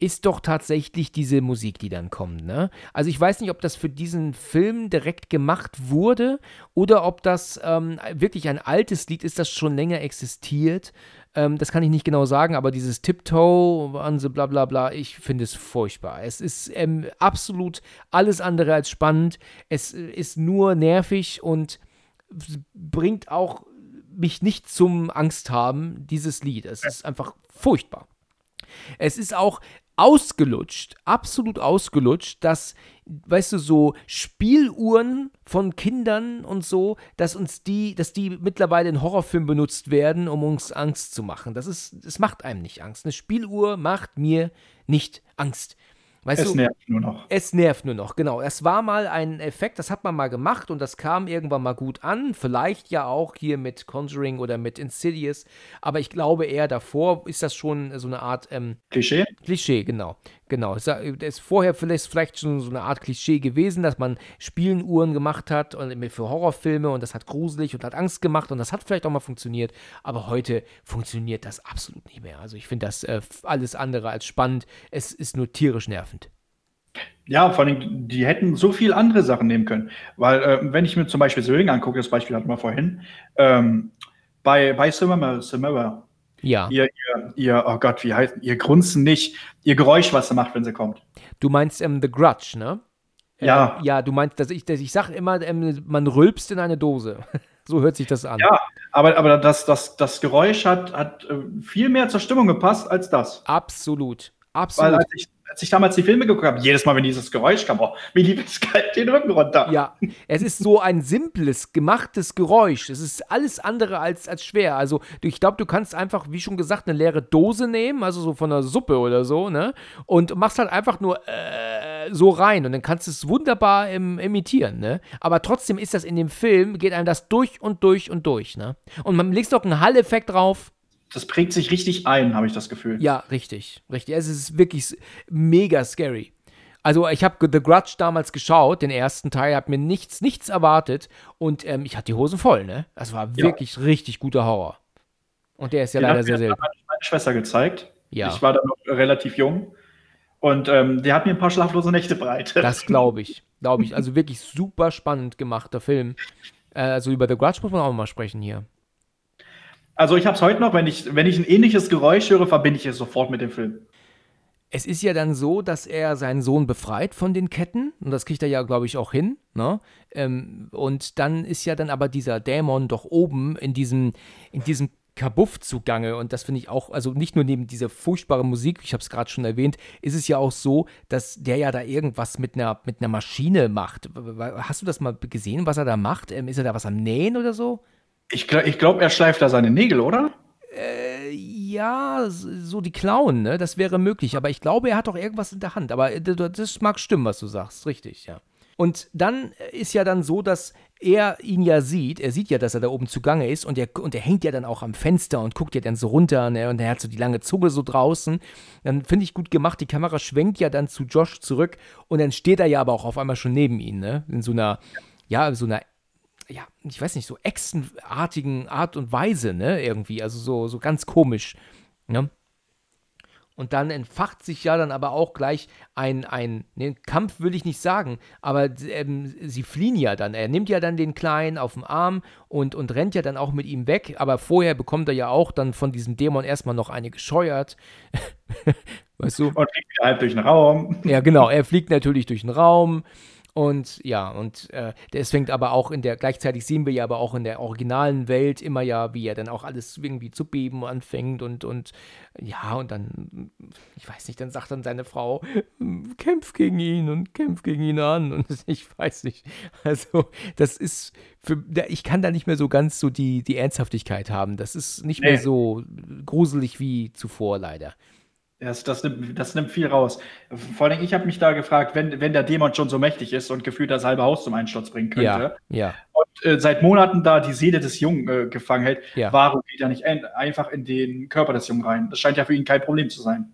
ist doch tatsächlich diese Musik, die dann kommt. Ne? Also ich weiß nicht, ob das für diesen Film direkt gemacht wurde oder ob das ähm, wirklich ein altes Lied ist, das schon länger existiert. Ähm, das kann ich nicht genau sagen, aber dieses Tiptoe, Anse, bla bla bla, ich finde es furchtbar. Es ist ähm, absolut alles andere als spannend. Es ist nur nervig und bringt auch mich nicht zum Angst haben, dieses Lied. Es ist einfach furchtbar. Es ist auch ausgelutscht, absolut ausgelutscht, dass, weißt du, so Spieluhren von Kindern und so, dass uns die, dass die mittlerweile in Horrorfilmen benutzt werden, um uns Angst zu machen. Das ist, das macht einem nicht Angst. Eine Spieluhr macht mir nicht Angst. Weißt es du, nervt nur noch. Es nervt nur noch, genau. Es war mal ein Effekt, das hat man mal gemacht und das kam irgendwann mal gut an. Vielleicht ja auch hier mit Conjuring oder mit Insidious. Aber ich glaube eher davor ist das schon so eine Art ähm, Klischee. Klischee, genau. Genau. Es ist vorher vielleicht, vielleicht schon so eine Art Klischee gewesen, dass man Spielenuhren gemacht hat und für Horrorfilme und das hat gruselig und hat Angst gemacht und das hat vielleicht auch mal funktioniert. Aber heute funktioniert das absolut nicht mehr. Also ich finde das äh, alles andere als spannend. Es ist nur tierisch nervend. Ja, vor allem, die hätten so viel andere Sachen nehmen können. Weil, äh, wenn ich mir zum Beispiel Söring angucke, das Beispiel hatten wir vorhin, ähm, bei, bei Simmer, Simmer, ja. Ihr, ihr, ihr, oh Gott, wie heißt, ihr Grunzen nicht, ihr Geräusch, was sie macht, wenn sie kommt. Du meinst ähm, The Grudge, ne? Ja. Äh, ja, du meinst, dass ich, dass ich sag immer, ähm, man rülpst in eine Dose. so hört sich das an. Ja, aber, aber das, das, das Geräusch hat, hat äh, viel mehr zur Stimmung gepasst als das. Absolut. Absolut. Weil als ich, als ich damals die Filme geguckt habe, jedes Mal, wenn dieses Geräusch kam, oh, mir lief es kalt den Rücken runter. Ja, es ist so ein simples, gemachtes Geräusch. Es ist alles andere als, als schwer. Also, ich glaube, du kannst einfach, wie schon gesagt, eine leere Dose nehmen, also so von einer Suppe oder so, ne? Und machst halt einfach nur äh, so rein und dann kannst du es wunderbar im, imitieren, ne? Aber trotzdem ist das in dem Film, geht einem das durch und durch und durch, ne? Und man legt noch einen Hall-Effekt drauf das prägt sich richtig ein, habe ich das Gefühl. Ja, richtig, richtig. Es ist wirklich mega scary. Also ich habe The Grudge damals geschaut, den ersten Teil, habe mir nichts, nichts erwartet und ähm, ich hatte die Hosen voll, ne? Das war wirklich ja. richtig guter Horror. Und der ist ja den leider sehr selten. Hat meine Schwester gezeigt. Ja. Ich war da noch relativ jung und ähm, der hat mir ein paar schlaflose Nächte bereitet. Das glaube ich, glaube ich. Also wirklich super spannend gemachter Film. Äh, also über The Grudge muss man auch mal sprechen hier. Also ich habe es heute noch, wenn ich, wenn ich ein ähnliches Geräusch höre, verbinde ich es sofort mit dem Film. Es ist ja dann so, dass er seinen Sohn befreit von den Ketten und das kriegt er ja, glaube ich, auch hin. Ne? Ähm, und dann ist ja dann aber dieser Dämon doch oben in diesem, in diesem Kabuff zugange und das finde ich auch, also nicht nur neben dieser furchtbaren Musik, ich habe es gerade schon erwähnt, ist es ja auch so, dass der ja da irgendwas mit einer, mit Maschine macht. Hast du das mal gesehen, was er da macht? Ähm, ist er da was am Nähen oder so? Ich, ich glaube, er schleift da seine Nägel, oder? Äh, ja, so die Klauen, ne? Das wäre möglich. Aber ich glaube, er hat doch irgendwas in der Hand. Aber äh, das mag stimmen, was du sagst. Richtig, ja. Und dann ist ja dann so, dass er ihn ja sieht. Er sieht ja, dass er da oben zugange ist. Und er, und er hängt ja dann auch am Fenster und guckt ja dann so runter. Ne? Und er hat so die lange Zunge so draußen. Dann finde ich gut gemacht. Die Kamera schwenkt ja dann zu Josh zurück. Und dann steht er ja aber auch auf einmal schon neben ihm, ne? In so einer ja, so einer ja, ich weiß nicht, so echsenartigen Art und Weise, ne, irgendwie, also so, so ganz komisch, ne? Und dann entfacht sich ja dann aber auch gleich ein, ein ne, Kampf will ich nicht sagen, aber ähm, sie fliehen ja dann. Er nimmt ja dann den Kleinen auf den Arm und, und rennt ja dann auch mit ihm weg, aber vorher bekommt er ja auch dann von diesem Dämon erstmal noch eine gescheuert. weißt du? Und fliegt halt durch den Raum. Ja, genau, er fliegt natürlich durch den Raum. Und ja, und äh, es fängt aber auch in der, gleichzeitig sehen wir ja aber auch in der originalen Welt immer ja, wie er dann auch alles irgendwie zu beben anfängt und, und ja, und dann, ich weiß nicht, dann sagt dann seine Frau, kämpf gegen ihn und kämpf gegen ihn an und ich weiß nicht. Also, das ist, für, ich kann da nicht mehr so ganz so die, die Ernsthaftigkeit haben. Das ist nicht nee. mehr so gruselig wie zuvor, leider. Das, das, nimmt, das nimmt viel raus. Vor allem, ich habe mich da gefragt, wenn, wenn der Dämon schon so mächtig ist und gefühlt das halbe Haus zum Einsturz bringen könnte ja, ja. und äh, seit Monaten da die Seele des Jungen äh, gefangen hält, ja. warum geht er nicht ein, einfach in den Körper des Jungen rein? Das scheint ja für ihn kein Problem zu sein.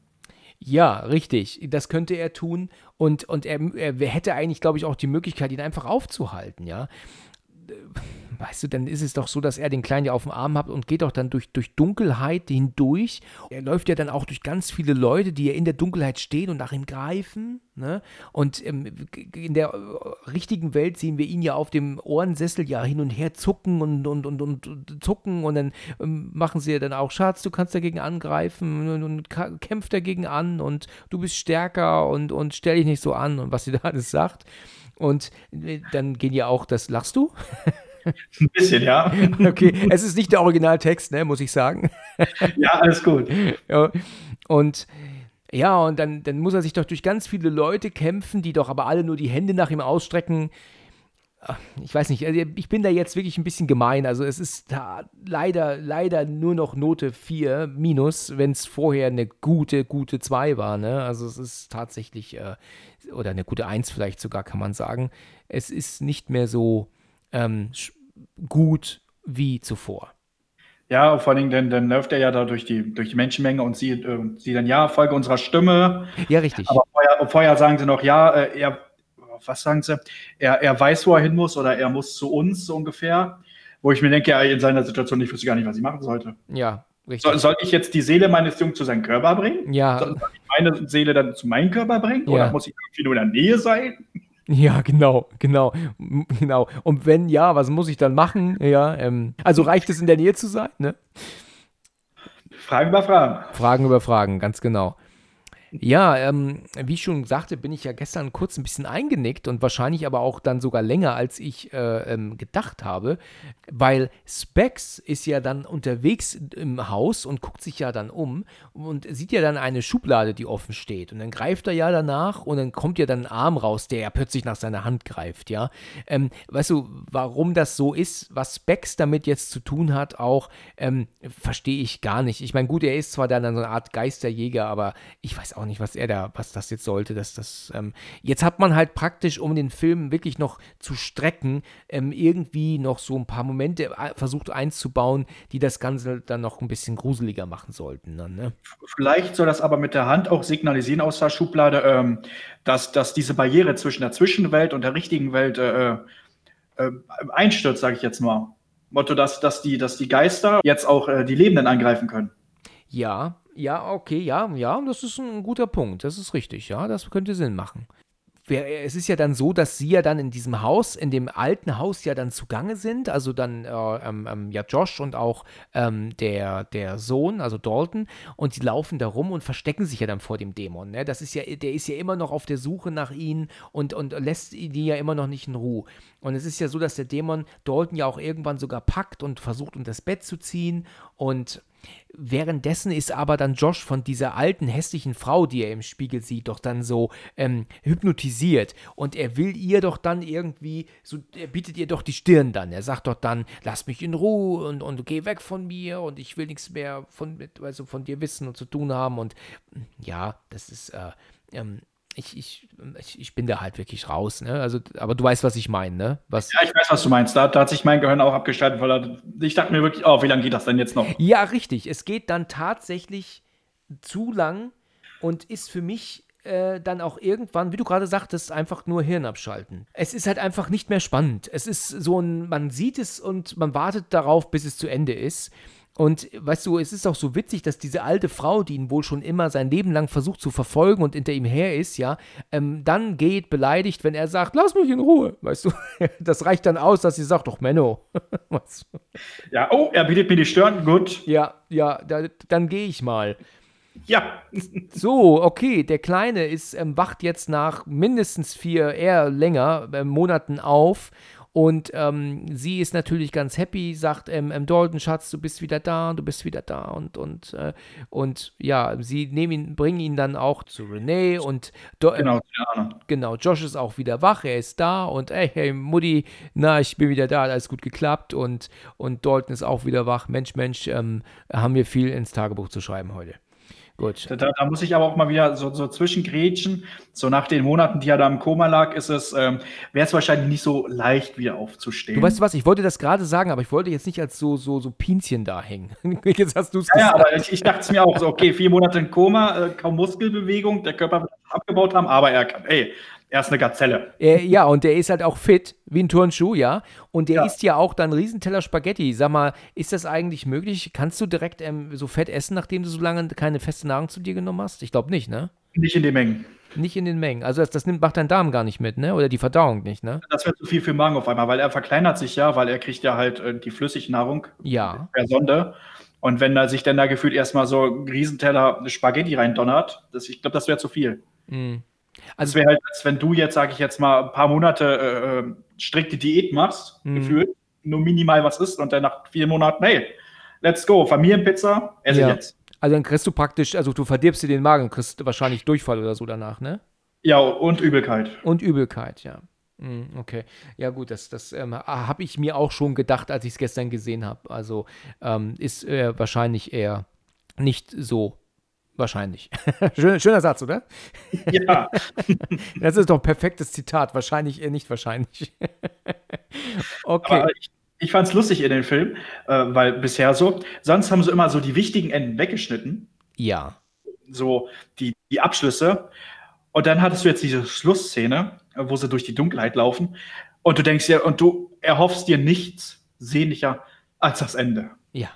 Ja, richtig. Das könnte er tun und, und er, er hätte eigentlich, glaube ich, auch die Möglichkeit, ihn einfach aufzuhalten, ja weißt du, dann ist es doch so, dass er den Kleinen ja auf dem Arm hat und geht doch dann durch, durch Dunkelheit hindurch. Er läuft ja dann auch durch ganz viele Leute, die ja in der Dunkelheit stehen und nach ihm greifen. Ne? Und ähm, in der äh, richtigen Welt sehen wir ihn ja auf dem Ohrensessel ja hin und her zucken und, und, und, und zucken und dann ähm, machen sie ja dann auch, Schatz, du kannst dagegen angreifen und, und kämpft dagegen an und du bist stärker und, und stell dich nicht so an und was sie da alles sagt. Und äh, dann gehen ja auch, das lachst du? Ein bisschen, ja. Okay, es ist nicht der Originaltext, ne, muss ich sagen. Ja, alles gut. Ja, und ja, und dann, dann muss er sich doch durch ganz viele Leute kämpfen, die doch aber alle nur die Hände nach ihm ausstrecken. Ich weiß nicht, also ich bin da jetzt wirklich ein bisschen gemein. Also es ist da leider, leider nur noch Note 4 minus, wenn es vorher eine gute, gute 2 war. Ne? Also es ist tatsächlich, äh, oder eine gute 1 vielleicht sogar, kann man sagen. Es ist nicht mehr so ähm, gut wie zuvor. Ja, vor allem, dann, dann läuft er ja da durch die, durch die Menschenmenge und sieht, äh, sieht dann, ja, Folge unserer Stimme. Ja, richtig. Aber vorher, vorher sagen sie noch, ja, äh, er, was sagen sie? Er, er weiß, wo er hin muss oder er muss zu uns so ungefähr. Wo ich mir denke, ja, in seiner Situation, ich wüsste gar nicht, was ich machen sollte. Ja, richtig. Soll, soll ich jetzt die Seele meines Jungen zu seinem Körper bringen? Ja. Soll, soll ich meine Seele dann zu meinem Körper bringen? Ja. Oder muss ich irgendwie nur in der Nähe sein? Ja, genau, genau, genau. Und wenn ja, was muss ich dann machen? Ja, ähm, also reicht es in der Nähe zu sein, ne? Fragen über Fragen. Fragen über Fragen, ganz genau. Ja, ähm, wie ich schon sagte, bin ich ja gestern kurz ein bisschen eingenickt und wahrscheinlich aber auch dann sogar länger, als ich äh, ähm, gedacht habe, weil Specs ist ja dann unterwegs im Haus und guckt sich ja dann um und sieht ja dann eine Schublade, die offen steht und dann greift er ja danach und dann kommt ja dann ein Arm raus, der ja plötzlich nach seiner Hand greift, ja. Ähm, weißt du, warum das so ist, was Specs damit jetzt zu tun hat, auch ähm, verstehe ich gar nicht. Ich meine, gut, er ist zwar dann so eine Art Geisterjäger, aber ich weiß auch nicht, was er da, was das jetzt sollte. Dass das, ähm, jetzt hat man halt praktisch, um den Film wirklich noch zu strecken, ähm, irgendwie noch so ein paar Momente äh, versucht einzubauen, die das Ganze dann noch ein bisschen gruseliger machen sollten. Dann, ne? Vielleicht soll das aber mit der Hand auch signalisieren aus der Schublade, ähm, dass, dass diese Barriere zwischen der Zwischenwelt und der richtigen Welt äh, äh, einstürzt, sage ich jetzt mal. Motto, dass, dass, die, dass die Geister jetzt auch äh, die Lebenden angreifen können. Ja, ja, okay, ja, ja, das ist ein guter Punkt. Das ist richtig, ja, das könnte Sinn machen es ist ja dann so, dass sie ja dann in diesem Haus, in dem alten Haus ja dann zugange sind, also dann äh, ähm, ähm, ja Josh und auch ähm, der, der Sohn, also Dalton, und die laufen da rum und verstecken sich ja dann vor dem Dämon. Ne? Das ist ja, der ist ja immer noch auf der Suche nach ihnen und, und lässt die ja immer noch nicht in Ruhe. Und es ist ja so, dass der Dämon Dalton ja auch irgendwann sogar packt und versucht, unter das Bett zu ziehen und Währenddessen ist aber dann Josh von dieser alten, hässlichen Frau, die er im Spiegel sieht, doch dann so ähm, hypnotisiert. Und er will ihr doch dann irgendwie, so, er bietet ihr doch die Stirn dann. Er sagt doch dann, lass mich in Ruhe und, und geh weg von mir und ich will nichts mehr von, also von dir wissen und zu tun haben. Und ja, das ist, äh, ähm, ich, ich, ich, bin da halt wirklich raus, ne? Also, aber du weißt, was ich meine, ne? Was ja, ich weiß, was du meinst. Da, da hat sich mein Gehirn auch abgeschaltet, weil da, ich dachte mir wirklich, oh, wie lange geht das denn jetzt noch? Ja, richtig. Es geht dann tatsächlich zu lang und ist für mich äh, dann auch irgendwann, wie du gerade sagtest, einfach nur Hirn abschalten. Es ist halt einfach nicht mehr spannend. Es ist so ein, man sieht es und man wartet darauf, bis es zu Ende ist. Und weißt du, es ist auch so witzig, dass diese alte Frau, die ihn wohl schon immer sein Leben lang versucht zu verfolgen und hinter ihm her ist, ja, ähm, dann geht beleidigt, wenn er sagt, lass mich in Ruhe, weißt du. Das reicht dann aus, dass sie sagt, doch Menno. ja, oh, er bietet mir die Stirn, gut. Ja, ja, da, dann gehe ich mal. Ja. so, okay, der Kleine ist, ähm, wacht jetzt nach mindestens vier, eher länger äh, Monaten auf und ähm, sie ist natürlich ganz happy, sagt ähm, ähm, Dalton, Schatz, du bist wieder da, du bist wieder da. Und, und, äh, und ja, sie nehmen ihn, bringen ihn dann auch zu Renee und Do genau, ja. genau, Josh ist auch wieder wach, er ist da und ey, hey, Mutti, na, ich bin wieder da, alles gut geklappt und, und Dalton ist auch wieder wach. Mensch, Mensch, ähm, haben wir viel ins Tagebuch zu schreiben heute. Gut. Da, da, muss ich aber auch mal wieder so, so zwischengrätschen. So nach den Monaten, die er da im Koma lag, ist es, ähm, wäre es wahrscheinlich nicht so leicht, wieder aufzustehen. Du weißt was, ich wollte das gerade sagen, aber ich wollte jetzt nicht als so, so, so Pinzchen da hängen. jetzt hast du es ja, gesagt. Ja, aber ich, ich dachte es mir auch so, okay, vier Monate im Koma, äh, kaum Muskelbewegung, der Körper wird abgebaut haben, aber er kann, ey, er ist eine Gazelle. Äh, ja, und der ist halt auch fit, wie ein Turnschuh, ja. Und der ja. isst ja auch dann Riesenteller Spaghetti. Sag mal, ist das eigentlich möglich? Kannst du direkt ähm, so fett essen, nachdem du so lange keine feste Nahrung zu dir genommen hast? Ich glaube nicht, ne? Nicht in den Mengen. Nicht in den Mengen. Also das, das nimmt, macht dein Darm gar nicht mit, ne? Oder die Verdauung nicht, ne? Das wird zu viel für den Magen auf einmal, weil er verkleinert sich ja, weil er kriegt ja halt äh, die Flüssignahrung ja. per Sonde. Und wenn er sich dann da gefühlt erstmal so einen Riesenteller Spaghetti reindonnert, das, ich glaube, das wäre zu viel. Mhm. Also, es wäre halt, als wenn du jetzt, sage ich jetzt mal, ein paar Monate äh, äh strikte Diät machst, mhm. gefühlt, nur minimal was isst und dann nach vier Monaten, hey, let's go, Familienpizza, esse ja. jetzt. Also dann kriegst du praktisch, also du verdirbst dir den Magen und kriegst wahrscheinlich Durchfall oder so danach, ne? Ja, und Übelkeit. Und Übelkeit, ja. Mhm, okay, ja gut, das, das ähm, habe ich mir auch schon gedacht, als ich es gestern gesehen habe. Also ähm, ist äh, wahrscheinlich eher nicht so Wahrscheinlich. schöner, schöner Satz, oder? Ja. das ist doch ein perfektes Zitat. Wahrscheinlich eher nicht wahrscheinlich. okay. Aber ich, ich fand es lustig in dem Film, äh, weil bisher so, sonst haben sie immer so die wichtigen Enden weggeschnitten. Ja. So die, die Abschlüsse. Und dann hattest du jetzt diese Schlussszene, wo sie durch die Dunkelheit laufen. Und du denkst ja, und du erhoffst dir nichts sehnlicher als das Ende. Ja.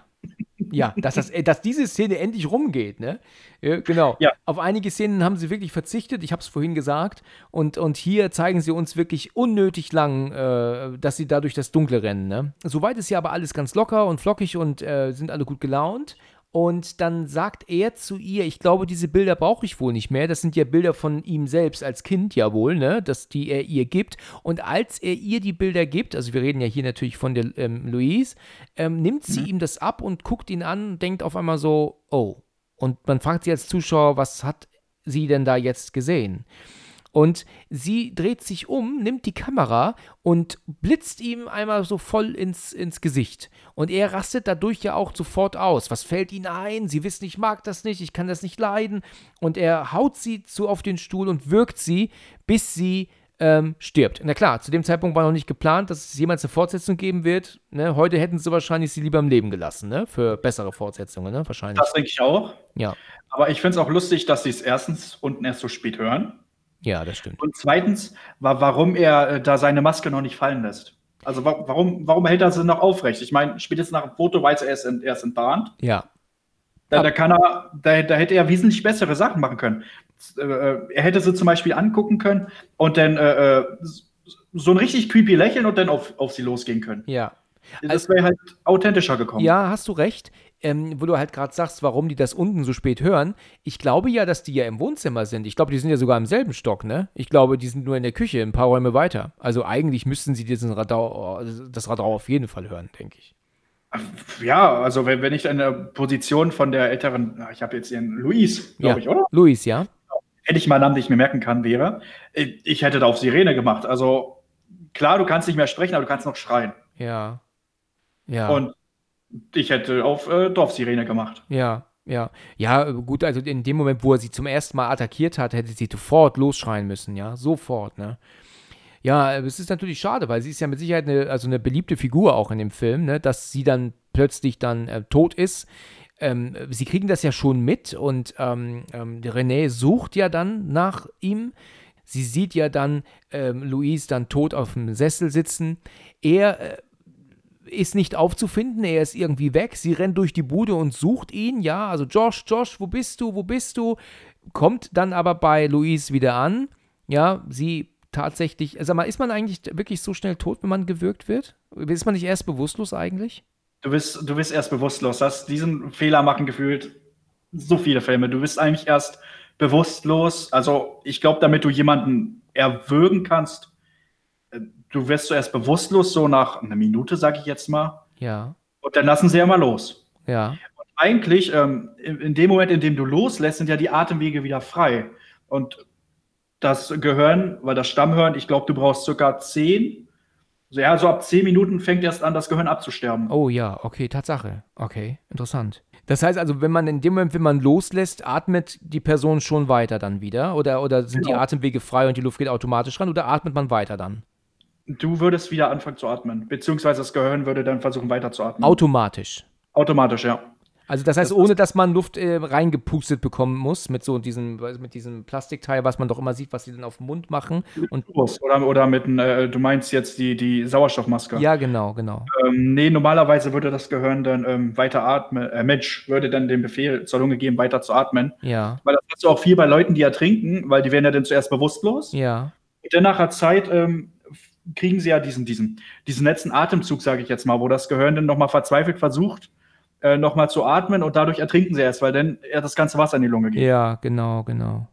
Ja, dass, das, äh, dass diese Szene endlich rumgeht, ne? Genau. Ja. Auf einige Szenen haben sie wirklich verzichtet, ich habe es vorhin gesagt. Und, und hier zeigen sie uns wirklich unnötig lang, äh, dass sie da durch das Dunkle rennen, ne? Soweit ist ja aber alles ganz locker und flockig und äh, sind alle gut gelaunt. Und dann sagt er zu ihr, ich glaube, diese Bilder brauche ich wohl nicht mehr. Das sind ja Bilder von ihm selbst als Kind ja wohl, ne? Dass die er ihr gibt. Und als er ihr die Bilder gibt, also wir reden ja hier natürlich von der ähm, Louise, ähm, nimmt sie mhm. ihm das ab und guckt ihn an und denkt auf einmal so, oh. Und man fragt sie als Zuschauer, was hat sie denn da jetzt gesehen? Und sie dreht sich um, nimmt die Kamera und blitzt ihm einmal so voll ins, ins Gesicht. Und er rastet dadurch ja auch sofort aus. Was fällt ihnen ein? Sie wissen, ich mag das nicht, ich kann das nicht leiden. Und er haut sie zu auf den Stuhl und wirkt sie, bis sie ähm, stirbt. Na klar, zu dem Zeitpunkt war noch nicht geplant, dass es jemals eine Fortsetzung geben wird. Ne? Heute hätten sie wahrscheinlich sie lieber im Leben gelassen, ne? Für bessere Fortsetzungen, ne? Wahrscheinlich. Das denke ich auch. Ja. Aber ich finde es auch lustig, dass sie es erstens unten erst so spät hören. Ja, das stimmt. Und zweitens, war, warum er äh, da seine Maske noch nicht fallen lässt. Also wa warum, warum hält er sie noch aufrecht? Ich meine, spätestens nach dem Foto weiß er, er ist, ent, er ist enttarnt. Ja. Da, da, kann er, da, da hätte er wesentlich bessere Sachen machen können. Äh, er hätte sie zum Beispiel angucken können und dann äh, äh so ein richtig creepy Lächeln und dann auf, auf sie losgehen können. Ja. Das wäre halt authentischer gekommen. Ja, hast du recht ähm, wo du halt gerade sagst, warum die das unten so spät hören. Ich glaube ja, dass die ja im Wohnzimmer sind. Ich glaube, die sind ja sogar im selben Stock, ne? Ich glaube, die sind nur in der Küche, ein paar Räume weiter. Also eigentlich müssten sie diesen Radau, das Radau auf jeden Fall hören, denke ich. Ja, also wenn, wenn ich eine Position von der älteren, ich habe jetzt ihren Luis, glaube ja. ich, oder? Luis, ja. Hätte ich mal einen Namen, den ich mir merken kann, wäre, ich hätte da auf Sirene gemacht. Also klar, du kannst nicht mehr sprechen, aber du kannst noch schreien. Ja. Ja. Und ich hätte auf äh, Dorfsirene gemacht. Ja, ja. Ja, gut, also in dem Moment, wo er sie zum ersten Mal attackiert hat, hätte sie sofort losschreien müssen, ja. Sofort, ne? Ja, es ist natürlich schade, weil sie ist ja mit Sicherheit eine, also eine beliebte Figur auch in dem Film, ne? Dass sie dann plötzlich dann äh, tot ist. Ähm, sie kriegen das ja schon mit und ähm, ähm, René sucht ja dann nach ihm. Sie sieht ja dann ähm, Louise dann tot auf dem Sessel sitzen. Er äh, ist nicht aufzufinden, er ist irgendwie weg. Sie rennt durch die Bude und sucht ihn, ja, also Josh, Josh, wo bist du, wo bist du? Kommt dann aber bei Louise wieder an, ja, sie tatsächlich, sag mal, ist man eigentlich wirklich so schnell tot, wenn man gewürgt wird? Ist man nicht erst bewusstlos eigentlich? Du bist, du bist erst bewusstlos, das, diesen Fehler machen gefühlt so viele Filme. Du bist eigentlich erst bewusstlos. Also ich glaube, damit du jemanden erwürgen kannst, du wirst zuerst bewusstlos, so nach einer Minute, sag ich jetzt mal. Ja. Und dann lassen sie ja mal los. Ja. Und eigentlich, ähm, in, in, dem Moment, in dem du loslässt, sind ja die Atemwege wieder frei. Und das Gehirn, weil das Stammhirn, ich glaube, du brauchst circa zehn. Also ja, so ab zehn Minuten fängt erst an, das Gehirn abzusterben. Oh ja, okay, Tatsache. Okay, interessant. Das heißt also, wenn man in dem Moment, wenn man loslässt, atmet die Person schon weiter dann wieder? Oder, oder sind genau. die Atemwege frei und die Luft geht automatisch ran? Oder atmet man weiter dann? Du würdest wieder anfangen zu atmen, beziehungsweise das Gehirn würde dann versuchen weiter zu atmen. Automatisch. Automatisch, ja. Also das heißt, das ohne dass man Luft äh, reingepustet bekommen muss mit so diesem, mit diesem Plastikteil, was man doch immer sieht, was sie dann auf den Mund machen. Und oder, oder mit, äh, du meinst jetzt die, die Sauerstoffmaske. Ja, genau, genau. Ähm, nee, normalerweise würde das Gehirn dann ähm, weiter atmen, äh, Mensch würde dann den Befehl zur Lunge geben, weiter zu atmen. Ja. Weil das hast du auch viel bei Leuten, die ertrinken, weil die werden ja dann zuerst bewusstlos. Ja. Und dann nach der Zeit ähm, kriegen sie ja diesen, diesen, diesen letzten Atemzug, sage ich jetzt mal, wo das Gehirn dann nochmal verzweifelt versucht, äh, nochmal zu atmen und dadurch ertrinken sie erst, weil dann er das ganze Wasser in die Lunge geht. Ja, genau, genau.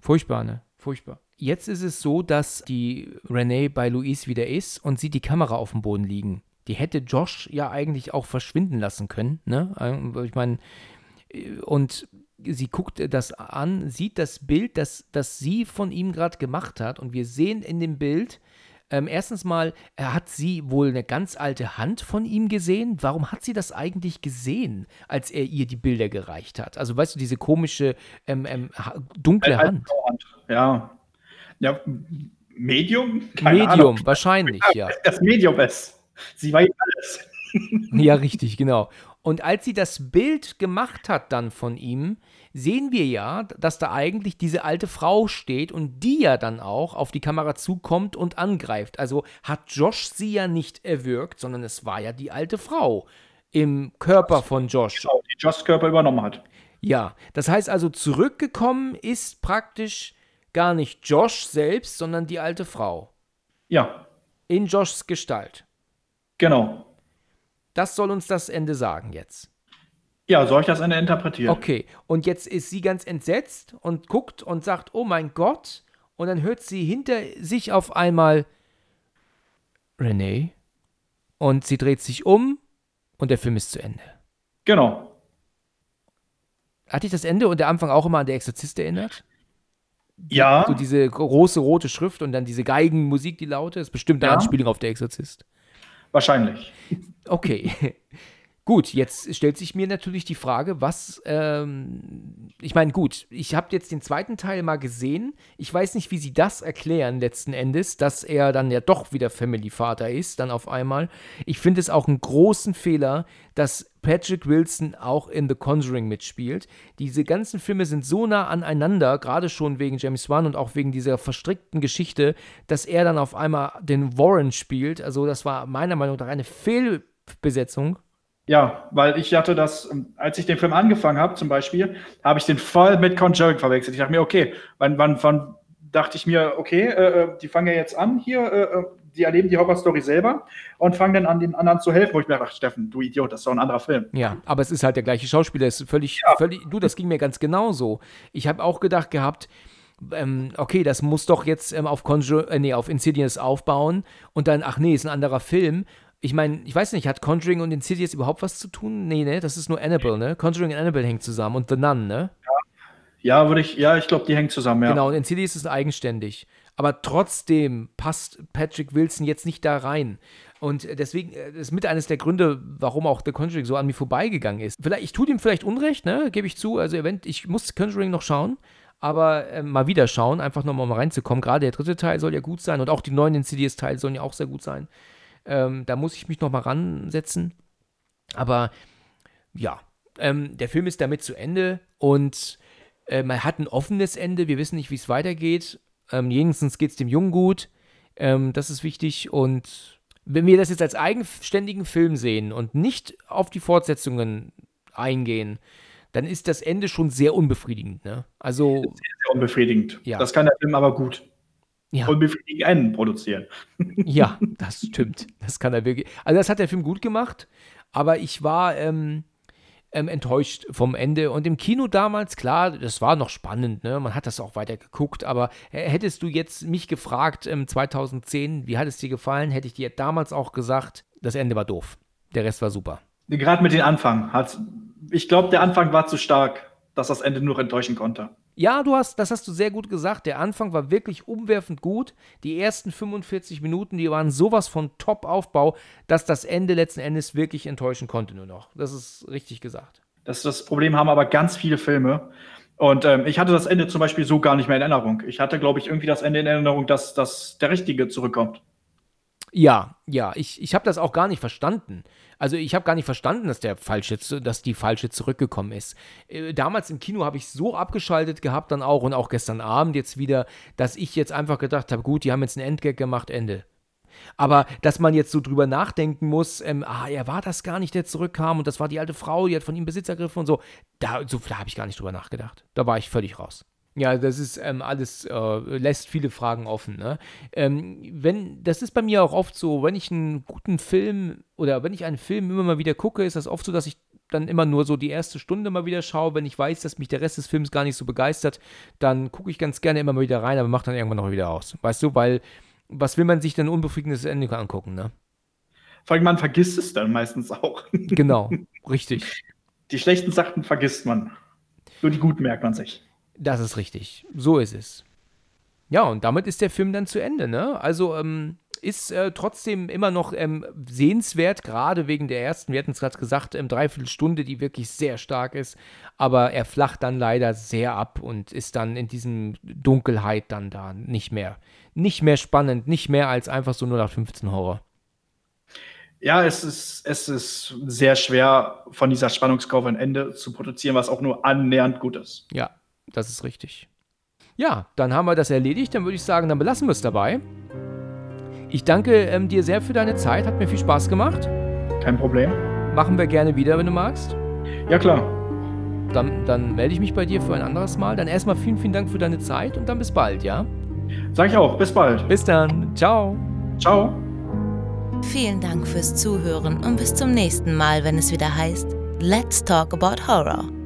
Furchtbar, ne? Furchtbar. Jetzt ist es so, dass die Renee bei Louise wieder ist und sieht die Kamera auf dem Boden liegen. Die hätte Josh ja eigentlich auch verschwinden lassen können, ne? Äh, ich meine, äh, und sie guckt das an, sieht das Bild, das, das sie von ihm gerade gemacht hat und wir sehen in dem Bild, ähm, erstens mal, hat sie wohl eine ganz alte Hand von ihm gesehen. Warum hat sie das eigentlich gesehen, als er ihr die Bilder gereicht hat? Also, weißt du, diese komische, ähm, ähm, dunkle Hand. Ja. Ja, Medium? Keine Medium, Ahnung. wahrscheinlich, ja. Das Medium ist. Sie weiß alles. ja, richtig, genau. Und als sie das Bild gemacht hat dann von ihm, sehen wir ja, dass da eigentlich diese alte Frau steht und die ja dann auch auf die Kamera zukommt und angreift. Also hat Josh sie ja nicht erwürgt, sondern es war ja die alte Frau im Körper von Josh. Genau, die Josh Körper übernommen hat. Ja, das heißt also, zurückgekommen ist praktisch gar nicht Josh selbst, sondern die alte Frau. Ja. In Joshs Gestalt. Genau. Das soll uns das Ende sagen jetzt. Ja, soll ich das Ende interpretieren? Okay, und jetzt ist sie ganz entsetzt und guckt und sagt, oh mein Gott. Und dann hört sie hinter sich auf einmal Renee. Und sie dreht sich um und der Film ist zu Ende. Genau. Hat dich das Ende und der Anfang auch immer an der Exorzist erinnert? Ja. So diese große rote Schrift und dann diese Geigenmusik, die laute, ist bestimmt eine Ja. Anspielung auf der Exorzist. Wahrscheinlich. Okay. Gut, jetzt stellt sich mir natürlich die Frage, was, ähm, ich meine, gut, ich habe jetzt den zweiten Teil mal gesehen. Ich weiß nicht, wie sie das erklären letzten Endes, dass er dann ja doch wieder Family-Vater ist, dann auf einmal. Ich finde es auch einen großen Fehler, dass Patrick Wilson auch in The Conjuring mitspielt. Diese ganzen Filme sind so nah aneinander, gerade schon wegen James Wan und auch wegen dieser verstrickten Geschichte, dass er dann auf einmal den Warren spielt. Also das war meiner Meinung nach eine Fehlbesetzung. Ja, weil ich hatte das, ähm, als ich den Film angefangen habe, zum Beispiel, habe ich den voll mit Conjuring verwechselt. Ich dachte mir, okay, wann, wann, wann dachte ich mir, okay, äh, äh, die fangen ja jetzt an hier, äh, äh, die erleben die Horrorstory selber und fangen dann an, den anderen zu helfen, wo ich mir dachte, Steffen, du Idiot, das ist doch ein anderer Film. Ja, aber es ist halt der gleiche Schauspieler. Es ist völlig, völlig, du, das ging mir ganz genauso. Ich habe auch gedacht gehabt, ähm, okay, das muss doch jetzt ähm, auf Conjur äh, nee, auf Insidious aufbauen und dann, ach nee, ist ein anderer Film. Ich meine, ich weiß nicht, hat Conjuring und Insidious überhaupt was zu tun? Nee, ne? Das ist nur Annabelle, ne? Conjuring und Annabelle hängen zusammen und The Nun, ne? Ja, würde ich, ja, ich glaube, die hängen zusammen, ja. Genau, und Insidious ist eigenständig. Aber trotzdem passt Patrick Wilson jetzt nicht da rein. Und deswegen äh, ist mit eines der Gründe, warum auch The Conjuring so an mir vorbeigegangen ist. Vielleicht, ich tue dem vielleicht Unrecht, ne? Gebe ich zu. Also, event, ich muss Conjuring noch schauen. Aber äh, mal wieder schauen, einfach nochmal mal reinzukommen. Gerade der dritte Teil soll ja gut sein und auch die neuen Insidious-Teile sollen ja auch sehr gut sein. Ähm, da muss ich mich nochmal ransetzen. Aber ja, ähm, der Film ist damit zu Ende und äh, man hat ein offenes Ende. Wir wissen nicht, wie es weitergeht. Ähm, jenseits geht es dem Jungen gut. Ähm, das ist wichtig. Und wenn wir das jetzt als eigenständigen Film sehen und nicht auf die Fortsetzungen eingehen, dann ist das Ende schon sehr unbefriedigend. Ne? Also, Sehr unbefriedigend. Ja. Das kann der Film aber gut. Ja. Unbefriedigend Enden produzieren. Ja, das stimmt. Das kann er wirklich. Also, das hat der Film gut gemacht, aber ich war ähm, ähm, enttäuscht vom Ende. Und im Kino damals, klar, das war noch spannend, ne? Man hat das auch weiter geguckt, aber hättest du jetzt mich gefragt, ähm, 2010, wie hat es dir gefallen, hätte ich dir damals auch gesagt, das Ende war doof. Der Rest war super. Gerade mit dem Anfang hat, ich glaube, der Anfang war zu stark, dass das Ende nur enttäuschen konnte. Ja, du hast, das hast du sehr gut gesagt. Der Anfang war wirklich umwerfend gut. Die ersten 45 Minuten, die waren sowas von Top-Aufbau, dass das Ende letzten Endes wirklich enttäuschen konnte nur noch. Das ist richtig gesagt. Das, das Problem haben aber ganz viele Filme. Und ähm, ich hatte das Ende zum Beispiel so gar nicht mehr in Erinnerung. Ich hatte, glaube ich, irgendwie das Ende in Erinnerung, dass, dass der Richtige zurückkommt. Ja, ja, ich, ich habe das auch gar nicht verstanden. Also ich habe gar nicht verstanden, dass der falsche, dass die falsche zurückgekommen ist. Äh, damals im Kino habe ich so abgeschaltet gehabt dann auch und auch gestern Abend jetzt wieder, dass ich jetzt einfach gedacht habe, gut, die haben jetzt einen Endgag gemacht, Ende. Aber dass man jetzt so drüber nachdenken muss, ähm, ah, er war das gar nicht, der zurückkam und das war die alte Frau, die hat von ihm Besitz ergriffen und so, da, so, da habe ich gar nicht drüber nachgedacht. Da war ich völlig raus. Ja, das ist ähm, alles, äh, lässt viele Fragen offen. Ne? Ähm, wenn, das ist bei mir auch oft so, wenn ich einen guten Film oder wenn ich einen Film immer mal wieder gucke, ist das oft so, dass ich dann immer nur so die erste Stunde mal wieder schaue. Wenn ich weiß, dass mich der Rest des Films gar nicht so begeistert, dann gucke ich ganz gerne immer mal wieder rein, aber mache dann irgendwann noch wieder aus. Weißt du, weil was will man sich denn unbefriedigendes Ende angucken, ne? Vor allem, man vergisst es dann meistens auch. Genau, richtig. Die schlechten Sachen vergisst man. Nur die guten merkt man sich. Das ist richtig. So ist es. Ja, und damit ist der Film dann zu Ende, ne? Also, ähm, ist äh, trotzdem immer noch ähm, sehenswert, gerade wegen der ersten, wir hatten es gerade gesagt, ähm, Dreiviertelstunde, die wirklich sehr stark ist, aber er flacht dann leider sehr ab und ist dann in diesem Dunkelheit dann da nicht mehr, nicht mehr spannend, nicht mehr als einfach so 0815 Horror. Ja, es ist, es ist sehr schwer, von dieser Spannungskurve ein Ende zu produzieren, was auch nur annähernd gut ist. Ja, das ist richtig. Ja, dann haben wir das erledigt. Dann würde ich sagen, dann belassen wir es dabei. Ich danke ähm, dir sehr für deine Zeit. Hat mir viel Spaß gemacht. Kein Problem. Machen wir gerne wieder, wenn du magst. Ja, klar. Dann, dann melde ich mich bei dir für ein anderes Mal. Dann erstmal vielen, vielen Dank für deine Zeit und dann bis bald, ja? Sag ich auch. Bis bald. Bis dann. Ciao. Ciao. Vielen Dank fürs Zuhören und bis zum nächsten Mal, wenn es wieder heißt Let's Talk About Horror.